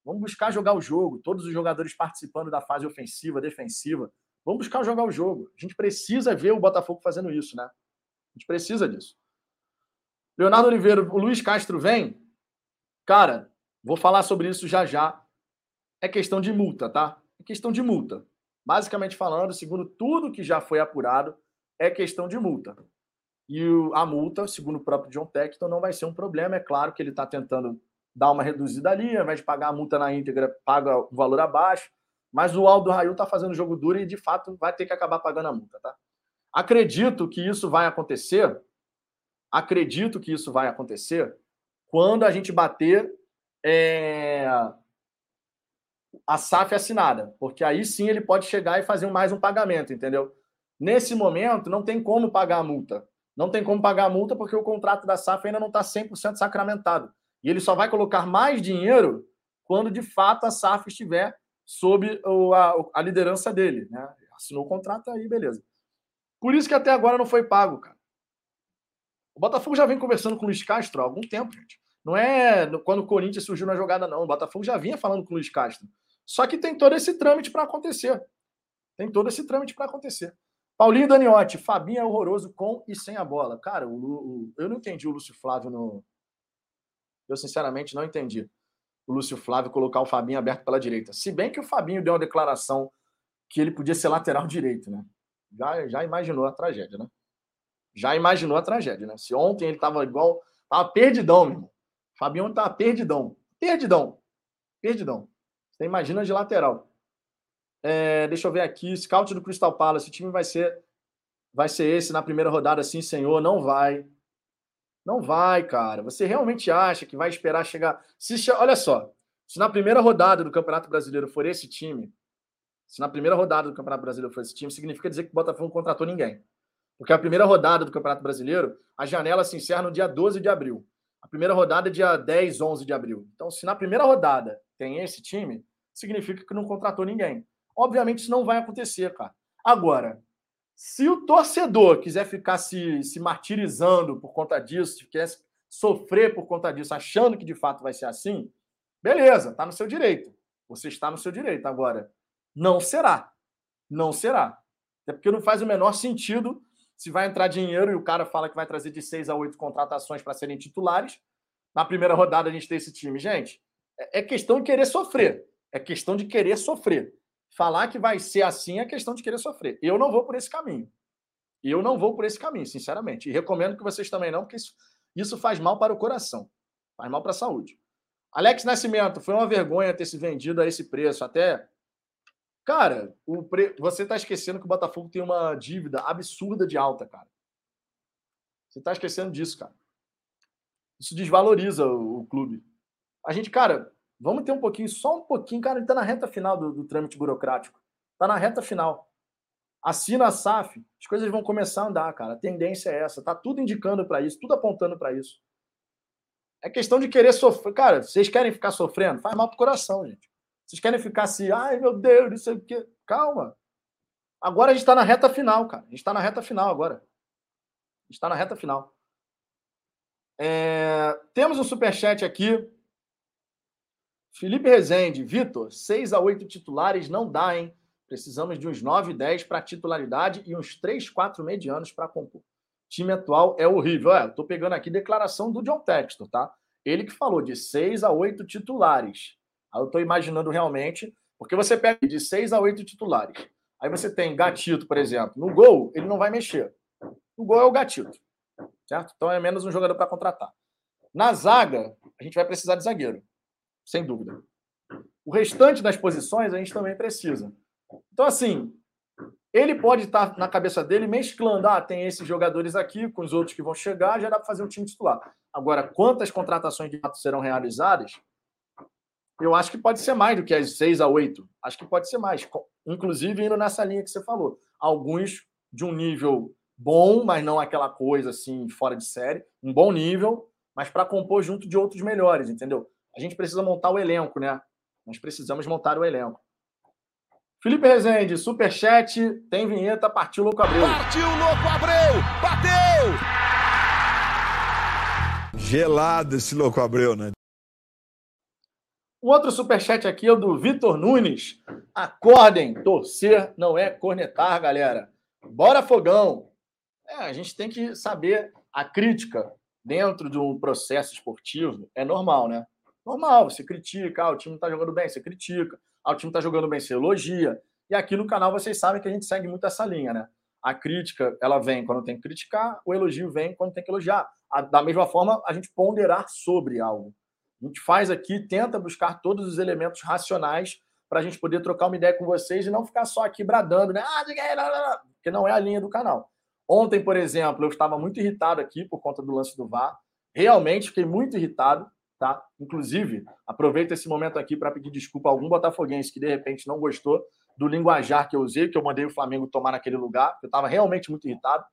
S1: Vamos buscar jogar o jogo. Todos os jogadores participando da fase ofensiva, defensiva. Vamos buscar jogar o jogo. A gente precisa ver o Botafogo fazendo isso, né? A gente precisa disso. Leonardo Oliveira, o Luiz Castro vem. Cara, vou falar sobre isso já já. É questão de multa, tá? É questão de multa. Basicamente falando, segundo tudo que já foi apurado, é questão de multa. E a multa, segundo o próprio John Tecton, não vai ser um problema. É claro que ele está tentando dá uma reduzida ali, ao invés de pagar a multa na íntegra, paga o valor abaixo. Mas o Aldo Raio está fazendo jogo duro e, de fato, vai ter que acabar pagando a multa, tá? Acredito que isso vai acontecer. Acredito que isso vai acontecer quando a gente bater é, a SAF assinada, porque aí sim ele pode chegar e fazer mais um pagamento, entendeu? Nesse momento, não tem como pagar a multa. Não tem como pagar a multa porque o contrato da SAF ainda não está 100% sacramentado. E ele só vai colocar mais dinheiro quando de fato a SAF estiver sob a, liderança dele. Né? Assinou o contrato aí, beleza. Por isso que até agora não foi pago, cara. O Botafogo já vem conversando com o Luiz Castro há algum tempo, gente. Não é quando o Corinthians surgiu na jogada, não. O Botafogo já vinha falando com o Luiz Castro. Só que tem todo esse trâmite para acontecer. Tem todo esse trâmite para acontecer. Paulinho Daniotti, Fabinho é horroroso com e sem a bola. Cara, o, o, eu não entendi o Lúcio Flávio no. Eu, sinceramente, não entendi o Lúcio Flávio colocar o Fabinho aberto pela direita. Se bem que o Fabinho deu uma declaração que ele podia ser lateral direito, né? Já, já imaginou a tragédia, né? Já imaginou a tragédia, né? Se ontem ele tava igual. Tava perdidão, meu irmão. O Fabinho tava perdidão. Perdidão. Perdidão. Você imagina de lateral. É, deixa eu ver aqui. Scout do Crystal Palace. O time vai ser, vai ser esse na primeira rodada, sim, senhor? Não vai. Não vai, cara. Você realmente acha que vai esperar chegar. Se, olha só. Se na primeira rodada do Campeonato Brasileiro for esse time, se na primeira rodada do Campeonato Brasileiro for esse time, significa dizer que o Botafogo não contratou ninguém. Porque a primeira rodada do Campeonato Brasileiro, a janela se encerra no dia 12 de abril. A primeira rodada é dia 10, 11 de abril. Então, se na primeira rodada tem esse time, significa que não contratou ninguém. Obviamente isso não vai acontecer, cara. Agora, se o torcedor quiser ficar se, se martirizando por conta disso, quer sofrer por conta disso, achando que de fato vai ser assim, beleza, está no seu direito. Você está no seu direito. Agora, não será. Não será. Até porque não faz o menor sentido se vai entrar dinheiro e o cara fala que vai trazer de seis a oito contratações para serem titulares. Na primeira rodada a gente tem esse time. Gente, é, é questão de querer sofrer. É questão de querer sofrer. Falar que vai ser assim é questão de querer sofrer. Eu não vou por esse caminho. Eu não vou por esse caminho, sinceramente. E recomendo que vocês também não, porque isso, isso faz mal para o coração. Faz mal para a saúde. Alex Nascimento, foi uma vergonha ter se vendido a esse preço. Até. Cara, o pre... você está esquecendo que o Botafogo tem uma dívida absurda de alta, cara. Você está esquecendo disso, cara. Isso desvaloriza o, o clube. A gente, cara, Vamos ter um pouquinho, só um pouquinho, cara, ele está na reta final do, do trâmite burocrático. Está na reta final. Assina a SAF, as coisas vão começar a andar, cara. A tendência é essa. Tá tudo indicando para isso, tudo apontando para isso. É questão de querer sofrer. Cara, vocês querem ficar sofrendo? Faz mal pro coração, gente. Vocês querem ficar assim, ai meu Deus, não sei o quê. Calma. Agora a gente está na reta final, cara. A gente está na reta final agora. A gente está na reta final. É... Temos um superchat aqui Felipe Rezende, Vitor, 6 a 8 titulares não dá, hein? Precisamos de uns 9, 10 para titularidade e uns 3, 4 medianos para compor. O time atual é horrível. É, estou pegando aqui declaração do John Textor, tá? Ele que falou de 6 a 8 titulares. Aí eu estou imaginando realmente, porque você pega de 6 a 8 titulares. Aí você tem Gatito, por exemplo. No gol, ele não vai mexer. No gol é o Gatito. Certo? Então é menos um jogador para contratar. Na zaga, a gente vai precisar de zagueiro sem dúvida. O restante das posições a gente também precisa. Então, assim, ele pode estar na cabeça dele mesclando, ah, tem esses jogadores aqui com os outros que vão chegar, já dá para fazer um time titular. Agora, quantas contratações de fato serão realizadas? Eu acho que pode ser mais do que as seis a oito. Acho que pode ser mais. Inclusive indo nessa linha que você falou. Alguns de um nível bom, mas não aquela coisa assim, fora de série. Um bom nível, mas para compor junto de outros melhores, entendeu? A gente precisa montar o elenco, né? Nós precisamos montar o elenco. Felipe Rezende, superchat, tem vinheta, partiu Louco Abreu.
S2: Partiu Louco Abreu, bateu!
S3: Gelado esse Louco Abreu, né?
S1: O outro superchat aqui é o do Vitor Nunes. Acordem, torcer não é cornetar, galera. Bora fogão! É, a gente tem que saber a crítica dentro de um processo esportivo é normal, né? Normal, você critica, ah, o time está jogando bem, você critica. Ah, o time está jogando bem, você elogia. E aqui no canal vocês sabem que a gente segue muito essa linha, né? A crítica, ela vem quando tem que criticar, o elogio vem quando tem que elogiar. da mesma forma, a gente ponderar sobre algo. A gente faz aqui, tenta buscar todos os elementos racionais para a gente poder trocar uma ideia com vocês e não ficar só aqui bradando, né? Ah, porque não é a linha do canal. Ontem, por exemplo, eu estava muito irritado aqui por conta do lance do VAR. Realmente fiquei muito irritado, tá? Inclusive, aproveito esse momento aqui para pedir desculpa a algum botafoguense que de repente não gostou do linguajar que eu usei, que eu mandei o Flamengo tomar naquele lugar. Eu estava realmente muito irritado,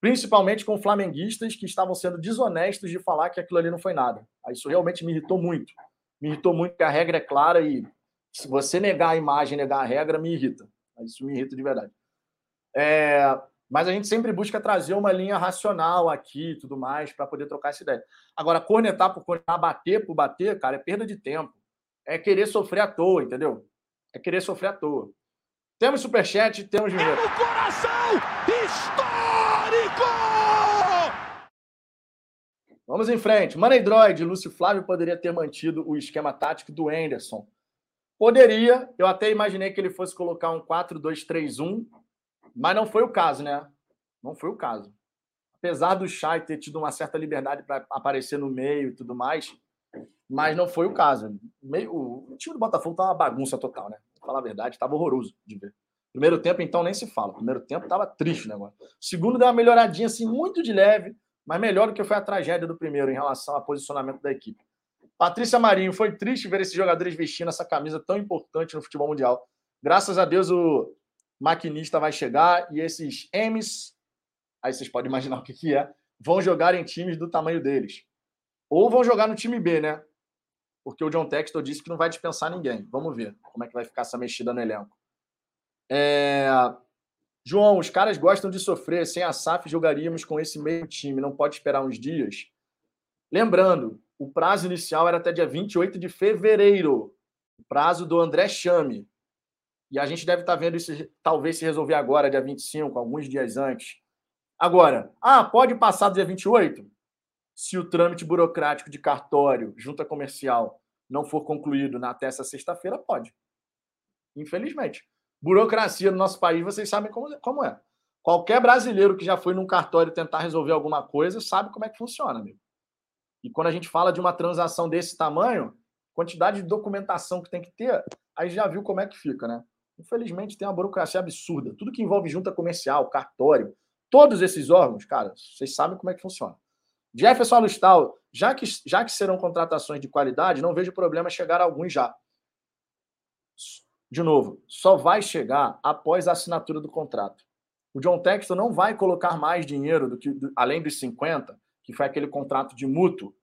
S1: principalmente com flamenguistas que estavam sendo desonestos de falar que aquilo ali não foi nada. Isso realmente me irritou muito. Me irritou muito porque a regra é clara e se você negar a imagem, negar a regra, me irrita. Isso me irrita de verdade. É, mas a gente sempre busca trazer uma linha racional aqui e tudo mais para poder trocar essa ideia. Agora, cornetar por cornetar, bater por bater, cara, é perda de tempo. É querer sofrer à toa, entendeu? É querer sofrer à toa. Temos superchat, temos dinheiro. É
S2: no coração histórico!
S1: Vamos em frente. Money Droid, Lúcio Flávio poderia ter mantido o esquema tático do Anderson. Poderia, eu até imaginei que ele fosse colocar um 4-2-3-1 mas não foi o caso, né? Não foi o caso. Apesar do Chay ter tido uma certa liberdade para aparecer no meio e tudo mais, mas não foi o caso. Meio, o time do Botafogo tá uma bagunça total, né? Pra falar a verdade, estava horroroso de ver. Primeiro tempo, então, nem se fala. Primeiro tempo estava triste o negócio. segundo deu uma melhoradinha, assim, muito de leve, mas melhor do que foi a tragédia do primeiro em relação ao posicionamento da equipe. Patrícia Marinho, foi triste ver esses jogadores vestindo essa camisa tão importante no futebol mundial. Graças a Deus, o maquinista vai chegar e esses M's, aí vocês podem imaginar o que, que é, vão jogar em times do tamanho deles. Ou vão jogar no time B, né? Porque o John Textor disse que não vai dispensar ninguém. Vamos ver como é que vai ficar essa mexida no elenco. É... João, os caras gostam de sofrer. Sem a SAF, jogaríamos com esse meio time. Não pode esperar uns dias. Lembrando, o prazo inicial era até dia 28 de fevereiro. O prazo do André Chame. E a gente deve estar vendo isso talvez se resolver agora, dia 25, alguns dias antes. Agora, ah, pode passar do dia 28? Se o trâmite burocrático de cartório, junta comercial, não for concluído na até essa sexta-feira, pode. Infelizmente. Burocracia no nosso país, vocês sabem como, como é. Qualquer brasileiro que já foi num cartório tentar resolver alguma coisa sabe como é que funciona, amigo. E quando a gente fala de uma transação desse tamanho, quantidade de documentação que tem que ter, aí já viu como é que fica, né? Infelizmente, tem uma burocracia absurda. Tudo que envolve junta comercial, cartório, todos esses órgãos, cara, vocês sabem como é que funciona. Jefferson Alustal, já que, já que serão contratações de qualidade, não vejo problema chegar a alguns já. De novo, só vai chegar após a assinatura do contrato. O John Texton não vai colocar mais dinheiro do que do, além dos 50, que foi aquele contrato de mútuo.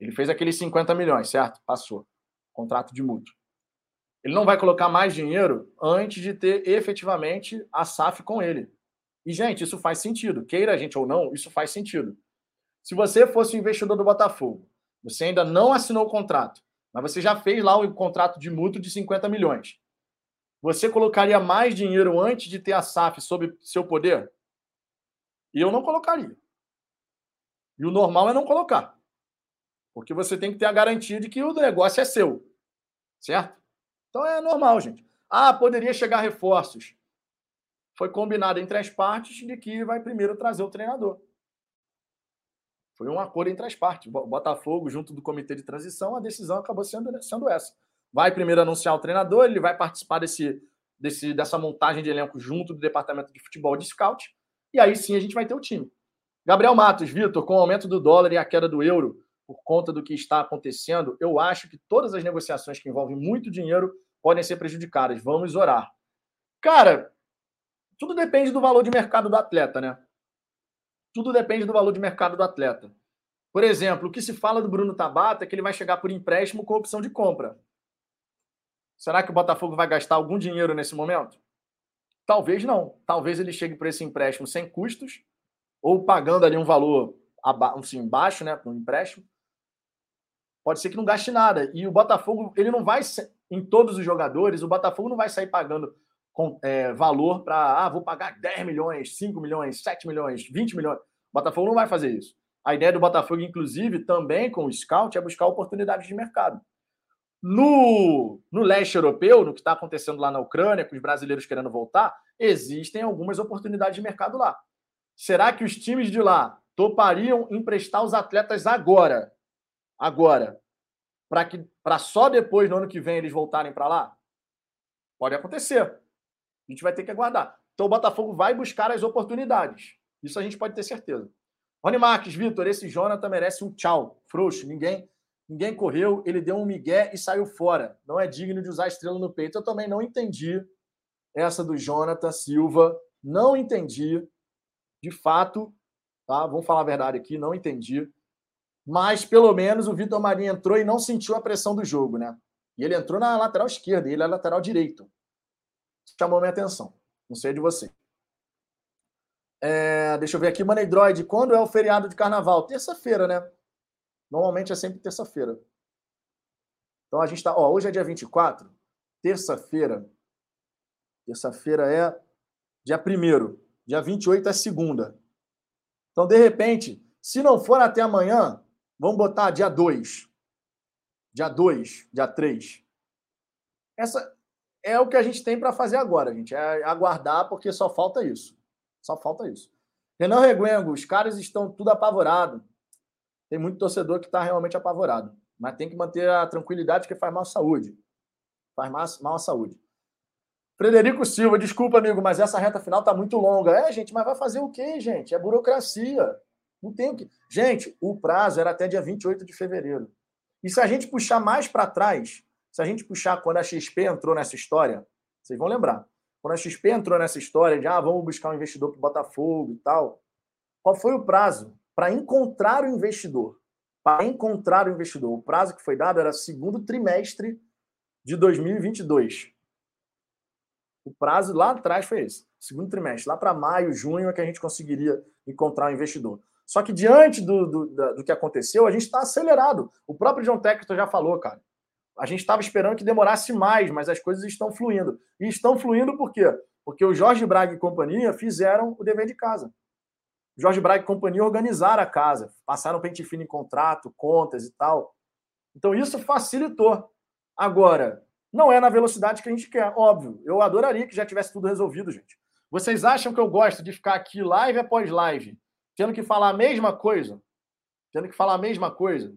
S1: Ele fez aqueles 50 milhões, certo? Passou. Contrato de mútuo. Ele não vai colocar mais dinheiro antes de ter efetivamente a SAF com ele. E, gente, isso faz sentido. Queira a gente ou não, isso faz sentido. Se você fosse um investidor do Botafogo, você ainda não assinou o contrato, mas você já fez lá o contrato de mútuo de 50 milhões. Você colocaria mais dinheiro antes de ter a SAF sob seu poder? E eu não colocaria. E o normal é não colocar. Porque você tem que ter a garantia de que o negócio é seu. Certo? Então é normal, gente. Ah, poderia chegar reforços. Foi combinado entre as partes de que vai primeiro trazer o treinador. Foi um acordo entre as partes. Botafogo, junto do comitê de transição, a decisão acabou sendo, sendo essa. Vai primeiro anunciar o treinador, ele vai participar desse, desse, dessa montagem de elenco junto do departamento de futebol de scout, e aí sim a gente vai ter o time. Gabriel Matos, Vitor, com o aumento do dólar e a queda do euro, por conta do que está acontecendo, eu acho que todas as negociações que envolvem muito dinheiro podem ser prejudicadas. Vamos orar. Cara, tudo depende do valor de mercado do atleta, né? Tudo depende do valor de mercado do atleta. Por exemplo, o que se fala do Bruno Tabata é que ele vai chegar por empréstimo com opção de compra. Será que o Botafogo vai gastar algum dinheiro nesse momento? Talvez não. Talvez ele chegue por esse empréstimo sem custos ou pagando ali um valor assim, baixo, né, para um empréstimo. Pode ser que não gaste nada. E o Botafogo, ele não vai em todos os jogadores, o Botafogo não vai sair pagando com, é, valor para, ah, vou pagar 10 milhões, 5 milhões, 7 milhões, 20 milhões. O Botafogo não vai fazer isso. A ideia do Botafogo, inclusive, também com o scout, é buscar oportunidades de mercado. No, no leste europeu, no que está acontecendo lá na Ucrânia, com os brasileiros querendo voltar, existem algumas oportunidades de mercado lá. Será que os times de lá topariam emprestar os atletas agora? Agora, para só depois, no ano que vem, eles voltarem para lá? Pode acontecer. A gente vai ter que aguardar. Então o Botafogo vai buscar as oportunidades. Isso a gente pode ter certeza. Rony Marques, Vitor, esse Jonathan merece um tchau. Frouxo, ninguém ninguém correu, ele deu um migué e saiu fora. Não é digno de usar estrela no peito. Eu também não entendi essa do Jonathan Silva. Não entendi. De fato, tá? Vamos falar a verdade aqui, não entendi. Mas pelo menos o Vitor Marinho entrou e não sentiu a pressão do jogo, né? E ele entrou na lateral esquerda, e ele é lateral direito. Chamou minha atenção. Não sei de você. É, deixa eu ver aqui, Droid. Quando é o feriado de carnaval? Terça-feira, né? Normalmente é sempre terça-feira. Então a gente está. Hoje é dia 24. Terça-feira. Terça-feira é dia 1. Dia 28 é segunda. Então, de repente, se não for até amanhã, vamos botar dia 2. Dia 2, dia 3. Essa é o que a gente tem para fazer agora, gente. É aguardar, porque só falta isso. Só falta isso. Renan Reguengo, os caras estão tudo apavorado. Tem muito torcedor que está realmente apavorado. Mas tem que manter a tranquilidade, porque faz mal à saúde. Faz mal à saúde. Frederico Silva, desculpa, amigo, mas essa reta final está muito longa. É, gente, mas vai fazer o quê, gente? É burocracia. Não tem o que. Gente, o prazo era até dia 28 de fevereiro. E se a gente puxar mais para trás, se a gente puxar quando a XP entrou nessa história, vocês vão lembrar. Quando a XP entrou nessa história de ah, vamos buscar um investidor para o Botafogo e tal, qual foi o prazo para encontrar o investidor? Para encontrar o investidor. O prazo que foi dado era segundo trimestre de 2022. O prazo lá atrás foi esse, segundo trimestre. Lá para maio, junho é que a gente conseguiria encontrar um investidor. Só que diante do, do, do que aconteceu, a gente está acelerado. O próprio John Tector já falou, cara. A gente estava esperando que demorasse mais, mas as coisas estão fluindo. E estão fluindo por quê? Porque o Jorge Braga e companhia fizeram o dever de casa. Jorge Braga e companhia organizaram a casa, passaram pente fino em contrato, contas e tal. Então isso facilitou. Agora, não é na velocidade que a gente quer, óbvio. Eu adoraria que já tivesse tudo resolvido, gente. Vocês acham que eu gosto de ficar aqui live após live, tendo que falar a mesma coisa? Tendo que falar a mesma coisa?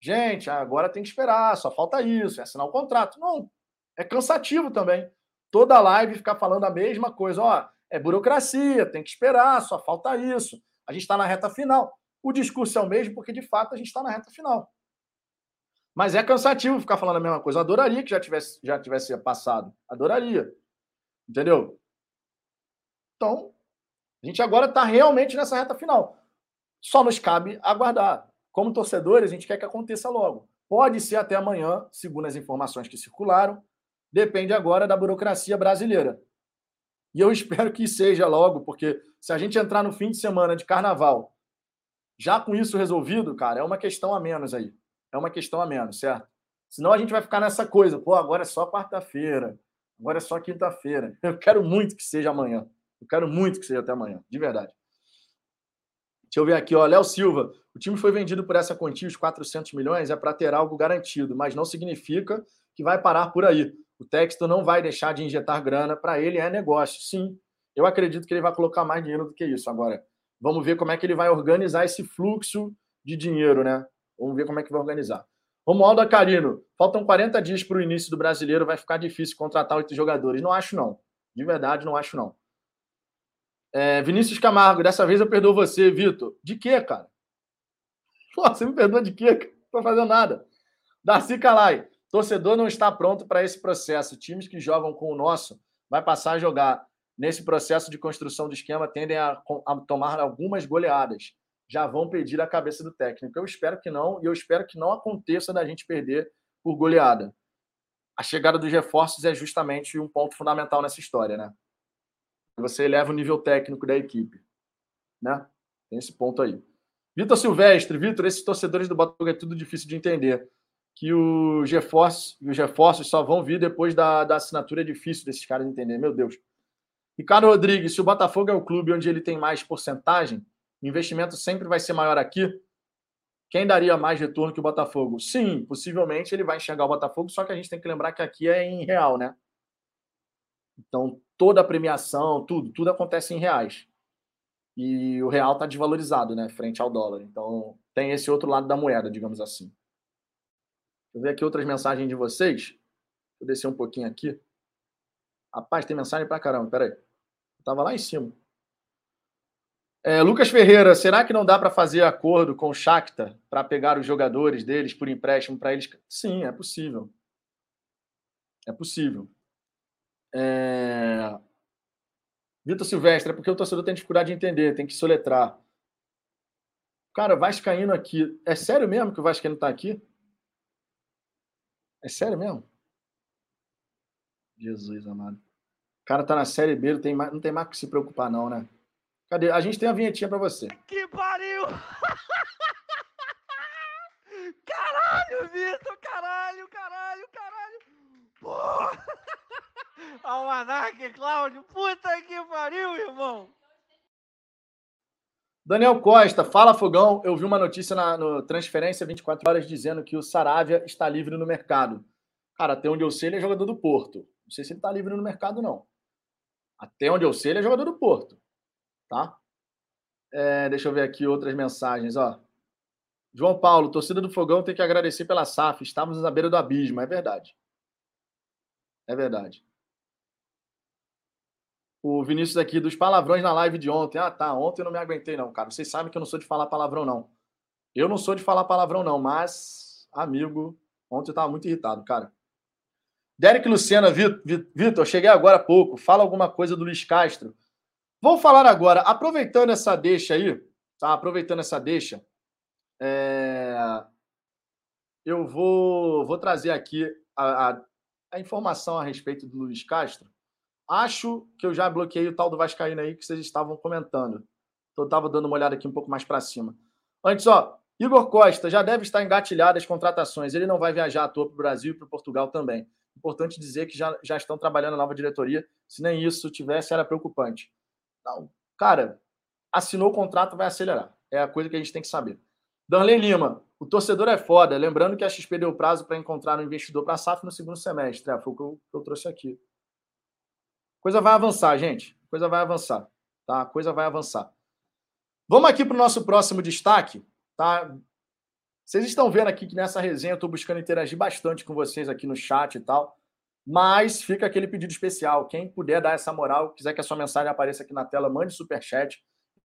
S1: Gente, agora tem que esperar, só falta isso, é assinar o contrato. Não, é cansativo também. Toda live ficar falando a mesma coisa. Ó, é burocracia, tem que esperar, só falta isso. A gente está na reta final. O discurso é o mesmo porque, de fato, a gente está na reta final. Mas é cansativo ficar falando a mesma coisa. Eu adoraria que já tivesse, já tivesse passado. Adoraria. Entendeu? Então, a gente agora está realmente nessa reta final. Só nos cabe aguardar. Como torcedores, a gente quer que aconteça logo. Pode ser até amanhã, segundo as informações que circularam. Depende agora da burocracia brasileira. E eu espero que seja logo, porque se a gente entrar no fim de semana de carnaval, já com isso resolvido, cara, é uma questão a menos aí. É uma questão a menos, certo? Senão a gente vai ficar nessa coisa, pô, agora é só quarta-feira, agora é só quinta-feira. Eu quero muito que seja amanhã. Eu quero muito que seja até amanhã, de verdade. Deixa eu ver aqui, ó. Léo Silva. O time foi vendido por essa quantia, os 400 milhões, é para ter algo garantido, mas não significa que vai parar por aí. O Texto não vai deixar de injetar grana, para ele é negócio. Sim, eu acredito que ele vai colocar mais dinheiro do que isso. Agora, vamos ver como é que ele vai organizar esse fluxo de dinheiro, né? Vamos ver como é que vai organizar. Romualdo Acarino, faltam 40 dias para o início do brasileiro, vai ficar difícil contratar oito jogadores. Não acho, não. De verdade, não acho, não. É, Vinícius Camargo, dessa vez eu perdoo você, Vitor. De quê, cara? Pô, você me perdoa de quê? Não estou fazendo nada. Darcy Calai, Torcedor não está pronto para esse processo. Times que jogam com o nosso vai passar a jogar. Nesse processo de construção do esquema, tendem a, a tomar algumas goleadas. Já vão pedir a cabeça do técnico. Eu espero que não, e eu espero que não aconteça da gente perder por goleada. A chegada dos reforços é justamente um ponto fundamental nessa história, né? Você eleva o nível técnico da equipe, né? Tem esse ponto aí. Vitor Silvestre, Vitor, esses torcedores do Botafogo é tudo difícil de entender que os reforços, os reforços só vão vir depois da, da assinatura. É difícil desses caras entender, meu Deus. Ricardo Rodrigues, se o Botafogo é o clube onde ele tem mais porcentagem, o investimento sempre vai ser maior aqui. Quem daria mais retorno que o Botafogo? Sim, possivelmente ele vai enxergar o Botafogo, só que a gente tem que lembrar que aqui é em real, né? Então, toda a premiação, tudo, tudo acontece em reais. E o real está desvalorizado, né, frente ao dólar. Então, tem esse outro lado da moeda, digamos assim. Deixa eu ver aqui outras mensagens de vocês. Vou descer um pouquinho aqui. Rapaz, tem mensagem pra caramba, peraí. Eu tava lá em cima. É, Lucas Ferreira, será que não dá para fazer acordo com o Shakhtar para pegar os jogadores deles por empréstimo para eles? Sim, é possível. É possível. É... Vitor Silvestre, é porque o torcedor tem dificuldade de entender, tem que soletrar. Cara, Vascaíno aqui. É sério mesmo que o Vascaíno está aqui? É sério mesmo? Jesus amado. O cara tá na Série B, não tem mais, não tem mais que se preocupar, não, né? Cadê? A gente tem a vinhetinha para você.
S2: Que pariu! Caralho, Vitor! Caralho, caralho, caralho! Porra! Almanac, Cláudio! Puta que pariu, irmão!
S1: Daniel Costa, fala Fogão. Eu vi uma notícia na no Transferência 24 Horas dizendo que o Saravia está livre no mercado. Cara, até onde eu sei, ele é jogador do Porto. Não sei se ele está livre no mercado, não. Até onde eu sei, ele é jogador do Porto. Tá? É, deixa eu ver aqui outras mensagens. Ó. João Paulo, torcida do Fogão tem que agradecer pela SAF. Estávamos na beira do abismo. É verdade. É verdade. O Vinícius aqui dos palavrões na live de ontem. Ah, tá. Ontem eu não me aguentei, não, cara. Vocês sabem que eu não sou de falar palavrão, não. Eu não sou de falar palavrão, não, mas, amigo, ontem eu tava muito irritado, cara. Derek Lucena, Vitor, cheguei agora há pouco. Fala alguma coisa do Luiz Castro. Vou falar agora, aproveitando essa deixa aí, tá? Aproveitando essa deixa, é... eu vou, vou trazer aqui a, a, a informação a respeito do Luiz Castro Acho que eu já bloqueei o tal do Vascaíno aí que vocês estavam comentando. Então, eu estava dando uma olhada aqui um pouco mais para cima. Antes, ó, Igor Costa já deve estar engatilhado as contratações. Ele não vai viajar à toa para o Brasil e para Portugal também. Importante dizer que já, já estão trabalhando na nova diretoria. Se nem isso tivesse, era preocupante. Não, cara, assinou o contrato, vai acelerar. É a coisa que a gente tem que saber. Danley Lima, o torcedor é foda. Lembrando que a XP deu prazo para encontrar um investidor para a SAF no segundo semestre. É, foi o que eu, que eu trouxe aqui. Coisa vai avançar, gente. Coisa vai avançar. Tá? Coisa vai avançar. Vamos aqui para o nosso próximo destaque. Tá? Vocês estão vendo aqui que nessa resenha eu estou buscando interagir bastante com vocês aqui no chat e tal. Mas fica aquele pedido especial. Quem puder dar essa moral, quiser que a sua mensagem apareça aqui na tela, mande super chat.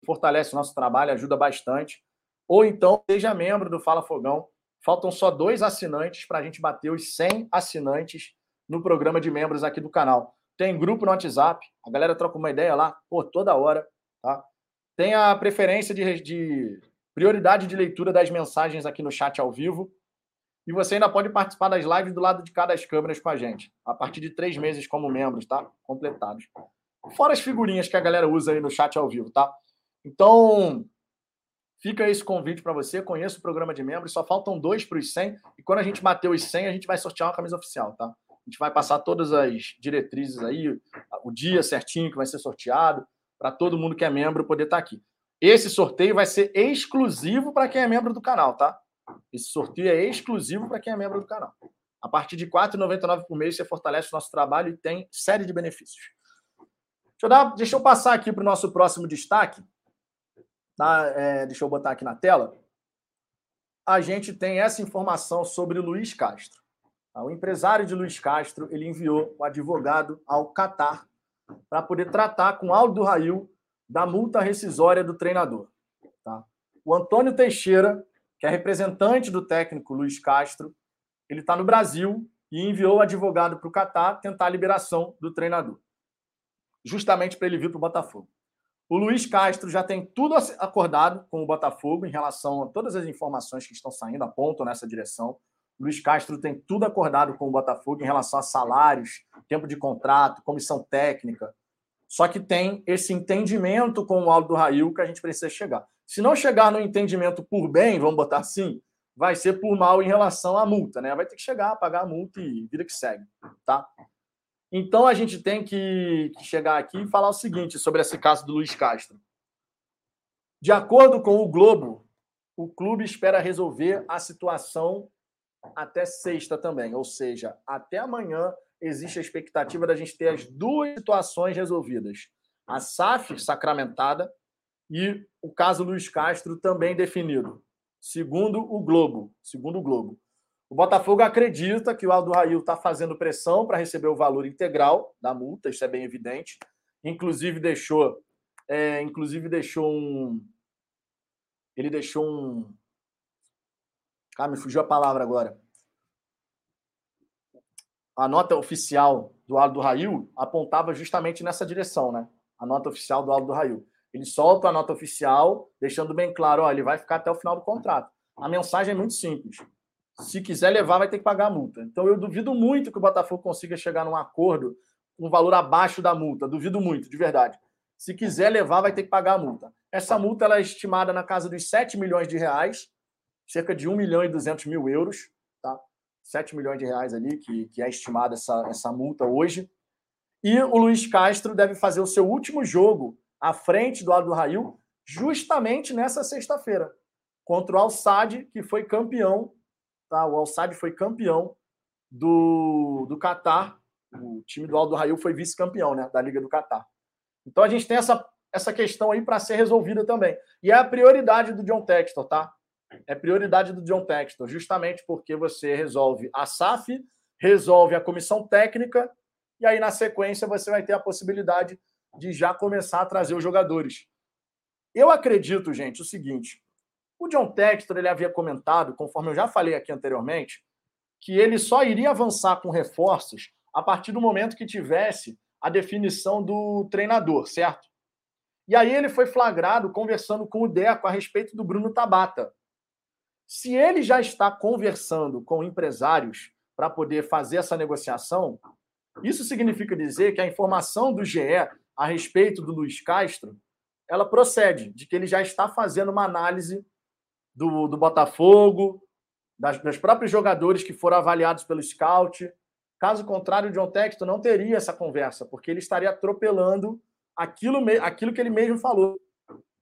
S1: Fortalece o nosso trabalho, ajuda bastante. Ou então seja membro do Fala Fogão. Faltam só dois assinantes para a gente bater os 100 assinantes no programa de membros aqui do canal. Tem grupo no WhatsApp, a galera troca uma ideia lá, pô, toda hora, tá? Tem a preferência de, de prioridade de leitura das mensagens aqui no chat ao vivo. E você ainda pode participar das lives do lado de cada das câmeras com a gente, a partir de três meses como membros, tá? Completados. Fora as figurinhas que a galera usa aí no chat ao vivo, tá? Então, fica esse convite para você. Conheça o programa de membros, só faltam dois para os 100. E quando a gente bater os 100, a gente vai sortear uma camisa oficial, tá? A gente vai passar todas as diretrizes aí, o dia certinho que vai ser sorteado, para todo mundo que é membro poder estar tá aqui. Esse sorteio vai ser exclusivo para quem é membro do canal, tá? Esse sorteio é exclusivo para quem é membro do canal. A partir de R$ 4,99 por mês, você fortalece o nosso trabalho e tem série de benefícios. Deixa eu, dar, deixa eu passar aqui para o nosso próximo destaque. Tá? É, deixa eu botar aqui na tela. A gente tem essa informação sobre Luiz Castro. O empresário de Luiz Castro ele enviou o advogado ao Catar para poder tratar com Aldo Rail da multa rescisória do treinador. Tá? O Antônio Teixeira, que é representante do técnico Luiz Castro, ele está no Brasil e enviou o advogado para o Catar tentar a liberação do treinador, justamente para ele vir para o Botafogo. O Luiz Castro já tem tudo acordado com o Botafogo em relação a todas as informações que estão saindo, apontam nessa direção. Luiz Castro tem tudo acordado com o Botafogo em relação a salários, tempo de contrato, comissão técnica. Só que tem esse entendimento com o Aldo Rail que a gente precisa chegar. Se não chegar no entendimento por bem, vamos botar assim, vai ser por mal em relação à multa, né? Vai ter que chegar, pagar a multa e vida que segue, tá? Então a gente tem que chegar aqui e falar o seguinte sobre esse caso do Luiz Castro. De acordo com o Globo, o clube espera resolver a situação até sexta também. Ou seja, até amanhã existe a expectativa da gente ter as duas situações resolvidas. A SAF sacramentada e o caso Luiz Castro também definido. Segundo o Globo, segundo o Globo. O Botafogo acredita que o Aldo Rail está fazendo pressão para receber o valor integral da multa, isso é bem evidente. Inclusive deixou, é, inclusive deixou um, ele deixou um, ah, me fugiu a palavra agora. A nota oficial do Aldo Rail apontava justamente nessa direção, né? A nota oficial do Aldo Rail. Ele solta a nota oficial, deixando bem claro, ó, ele vai ficar até o final do contrato. A mensagem é muito simples. Se quiser levar, vai ter que pagar a multa. Então eu duvido muito que o Botafogo consiga chegar num acordo com um valor abaixo da multa. Duvido muito, de verdade. Se quiser levar, vai ter que pagar a multa. Essa multa ela é estimada na casa dos 7 milhões de reais, cerca de 1 milhão e 200 mil euros, tá? 7 milhões de reais ali, que, que é estimada essa, essa multa hoje. E o Luiz Castro deve fazer o seu último jogo à frente do lado do Rail, justamente nessa sexta-feira, contra o Al-Sadd, que foi campeão, tá? O Al-Sadd foi campeão do, do Catar. O time do Aldo Rail foi vice-campeão, né? Da Liga do Catar. Então a gente tem essa, essa questão aí para ser resolvida também. E é a prioridade do John Textor, tá? É prioridade do John Textor, justamente porque você resolve a SAF, resolve a comissão técnica, e aí na sequência você vai ter a possibilidade de já começar a trazer os jogadores. Eu acredito, gente, o seguinte: o John Textor ele havia comentado, conforme eu já falei aqui anteriormente, que ele só iria avançar com reforços a partir do momento que tivesse a definição do treinador, certo? E aí ele foi flagrado conversando com o Deco a respeito do Bruno Tabata. Se ele já está conversando com empresários para poder fazer essa negociação, isso significa dizer que a informação do GE a respeito do Luiz Castro, ela procede de que ele já está fazendo uma análise do, do Botafogo, das, dos próprios jogadores que foram avaliados pelo scout. Caso contrário, o John Texto não teria essa conversa, porque ele estaria atropelando aquilo, aquilo que ele mesmo falou.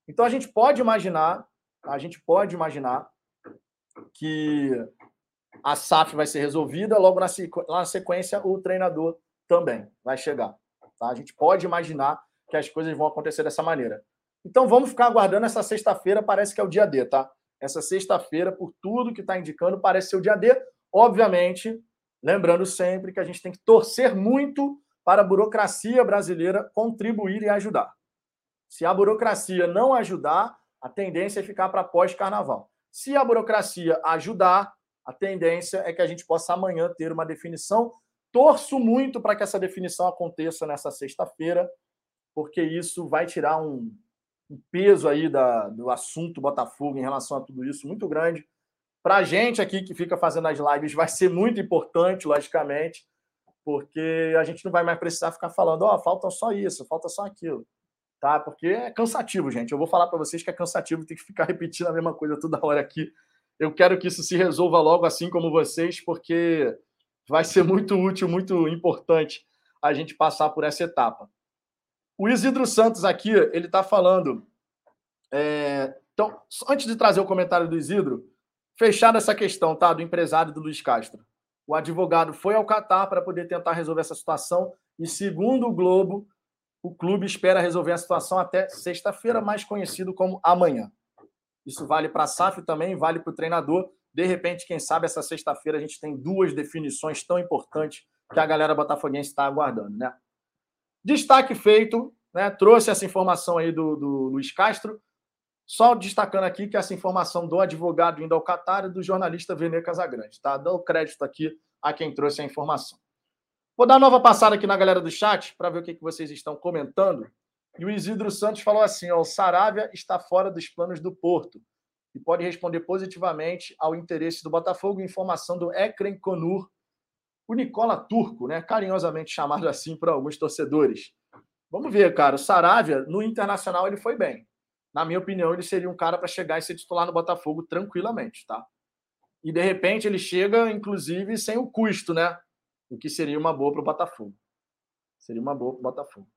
S1: Então a gente pode imaginar, a gente pode imaginar que a SAF vai ser resolvida, logo na, na sequência o treinador também vai chegar. Tá? A gente pode imaginar que as coisas vão acontecer dessa maneira. Então vamos ficar aguardando essa sexta-feira, parece que é o dia D, tá? Essa sexta-feira, por tudo que está indicando, parece ser o dia D. Obviamente, lembrando sempre que a gente tem que torcer muito para a burocracia brasileira contribuir e ajudar. Se a burocracia não ajudar, a tendência é ficar para pós-carnaval. Se a burocracia ajudar, a tendência é que a gente possa amanhã ter uma definição. Torço muito para que essa definição aconteça nessa sexta-feira, porque isso vai tirar um, um peso aí da, do assunto Botafogo em relação a tudo isso muito grande. Para a gente aqui que fica fazendo as lives, vai ser muito importante, logicamente, porque a gente não vai mais precisar ficar falando, ó, oh, falta só isso, falta só aquilo tá? Porque é cansativo, gente. Eu vou falar para vocês que é cansativo ter que ficar repetindo a mesma coisa toda hora aqui. Eu quero que isso se resolva logo, assim como vocês, porque vai ser muito útil, muito importante a gente passar por essa etapa. O Isidro Santos aqui, ele está falando. É... Então, antes de trazer o comentário do Isidro, fechada essa questão, tá? Do empresário do Luiz Castro. O advogado foi ao Catar para poder tentar resolver essa situação e, segundo o Globo, o clube espera resolver a situação até sexta-feira, mais conhecido como amanhã. Isso vale para a SAF também, vale para o treinador. De repente, quem sabe essa sexta-feira a gente tem duas definições tão importantes que a galera botafoguense está aguardando, né? Destaque feito, né? Trouxe essa informação aí do, do Luiz Castro. Só destacando aqui que essa informação do advogado indo ao Catar e do jornalista Vene Casagrande, tá? Dou crédito aqui a quem trouxe a informação. Vou dar uma nova passada aqui na galera do chat para ver o que, que vocês estão comentando. E o Isidro Santos falou assim: ó, o Saravia está fora dos planos do Porto e pode responder positivamente ao interesse do Botafogo. Informação do Ekrem Konur, o Nicola Turco, né, carinhosamente chamado assim por alguns torcedores. Vamos ver, cara. O Saravia, no Internacional, ele foi bem. Na minha opinião, ele seria um cara para chegar e ser titular no Botafogo tranquilamente, tá? E de repente ele chega, inclusive, sem o custo, né? O que seria uma boa para o Botafogo. Seria uma boa para o Botafogo.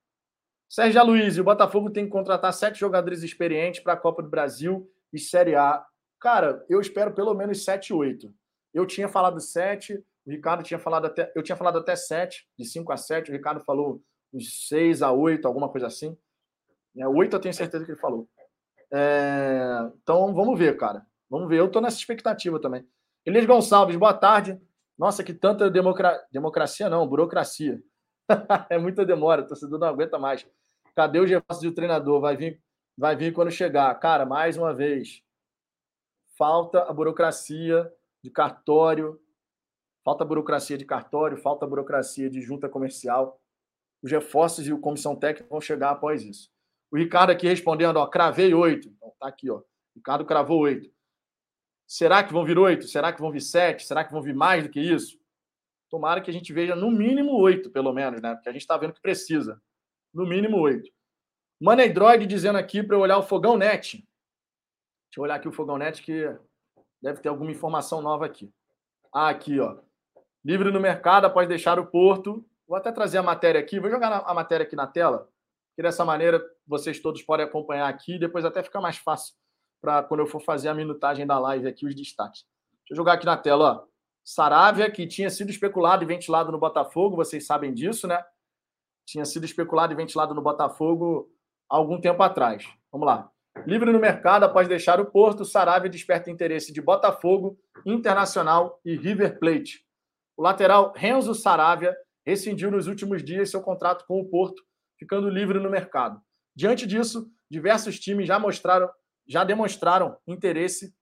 S1: Sérgio Luiz, o Botafogo tem que contratar sete jogadores experientes para a Copa do Brasil e Série A. Cara, eu espero pelo menos sete, oito. Eu tinha falado sete, o Ricardo tinha falado até. Eu tinha falado até sete, de cinco a sete. O Ricardo falou uns seis a oito, alguma coisa assim. É, oito eu tenho certeza que ele falou. É, então vamos ver, cara. Vamos ver. Eu estou nessa expectativa também. Elias Gonçalves, boa tarde. Nossa, que tanta democra... democracia, não, burocracia. é muita demora, o torcedor não aguenta mais. Cadê o Gervásio e o treinador? Vai vir, vai vir quando chegar. Cara, mais uma vez, falta a burocracia de cartório, falta a burocracia de cartório, falta a burocracia de junta comercial. Os reforços e o comissão técnica vão chegar após isso. O Ricardo aqui respondendo, ó, cravei oito. Então tá aqui, ó. Ricardo cravou oito. Será que vão vir oito? Será que vão vir sete? Será que vão vir mais do que isso? Tomara que a gente veja no mínimo oito, pelo menos, né? Porque a gente está vendo que precisa. No mínimo oito. Money Droid dizendo aqui para eu olhar o Fogão Net. Deixa eu olhar aqui o Fogão Net, que deve ter alguma informação nova aqui. Ah, aqui, ó. Livre no mercado após deixar o Porto. Vou até trazer a matéria aqui. Vou jogar a matéria aqui na tela, que dessa maneira vocês todos podem acompanhar aqui. Depois até fica mais fácil para quando eu for fazer a minutagem da live aqui, os destaques. Deixa eu jogar aqui na tela, ó. Saravia, que tinha sido especulado e ventilado no Botafogo, vocês sabem disso, né? Tinha sido especulado e ventilado no Botafogo há algum tempo atrás. Vamos lá. Livre no mercado após deixar o Porto, Saravia desperta interesse de Botafogo, Internacional e River Plate. O lateral Renzo Saravia rescindiu nos últimos dias seu contrato com o Porto, ficando livre no mercado. Diante disso, diversos times já mostraram, já demonstraram interesse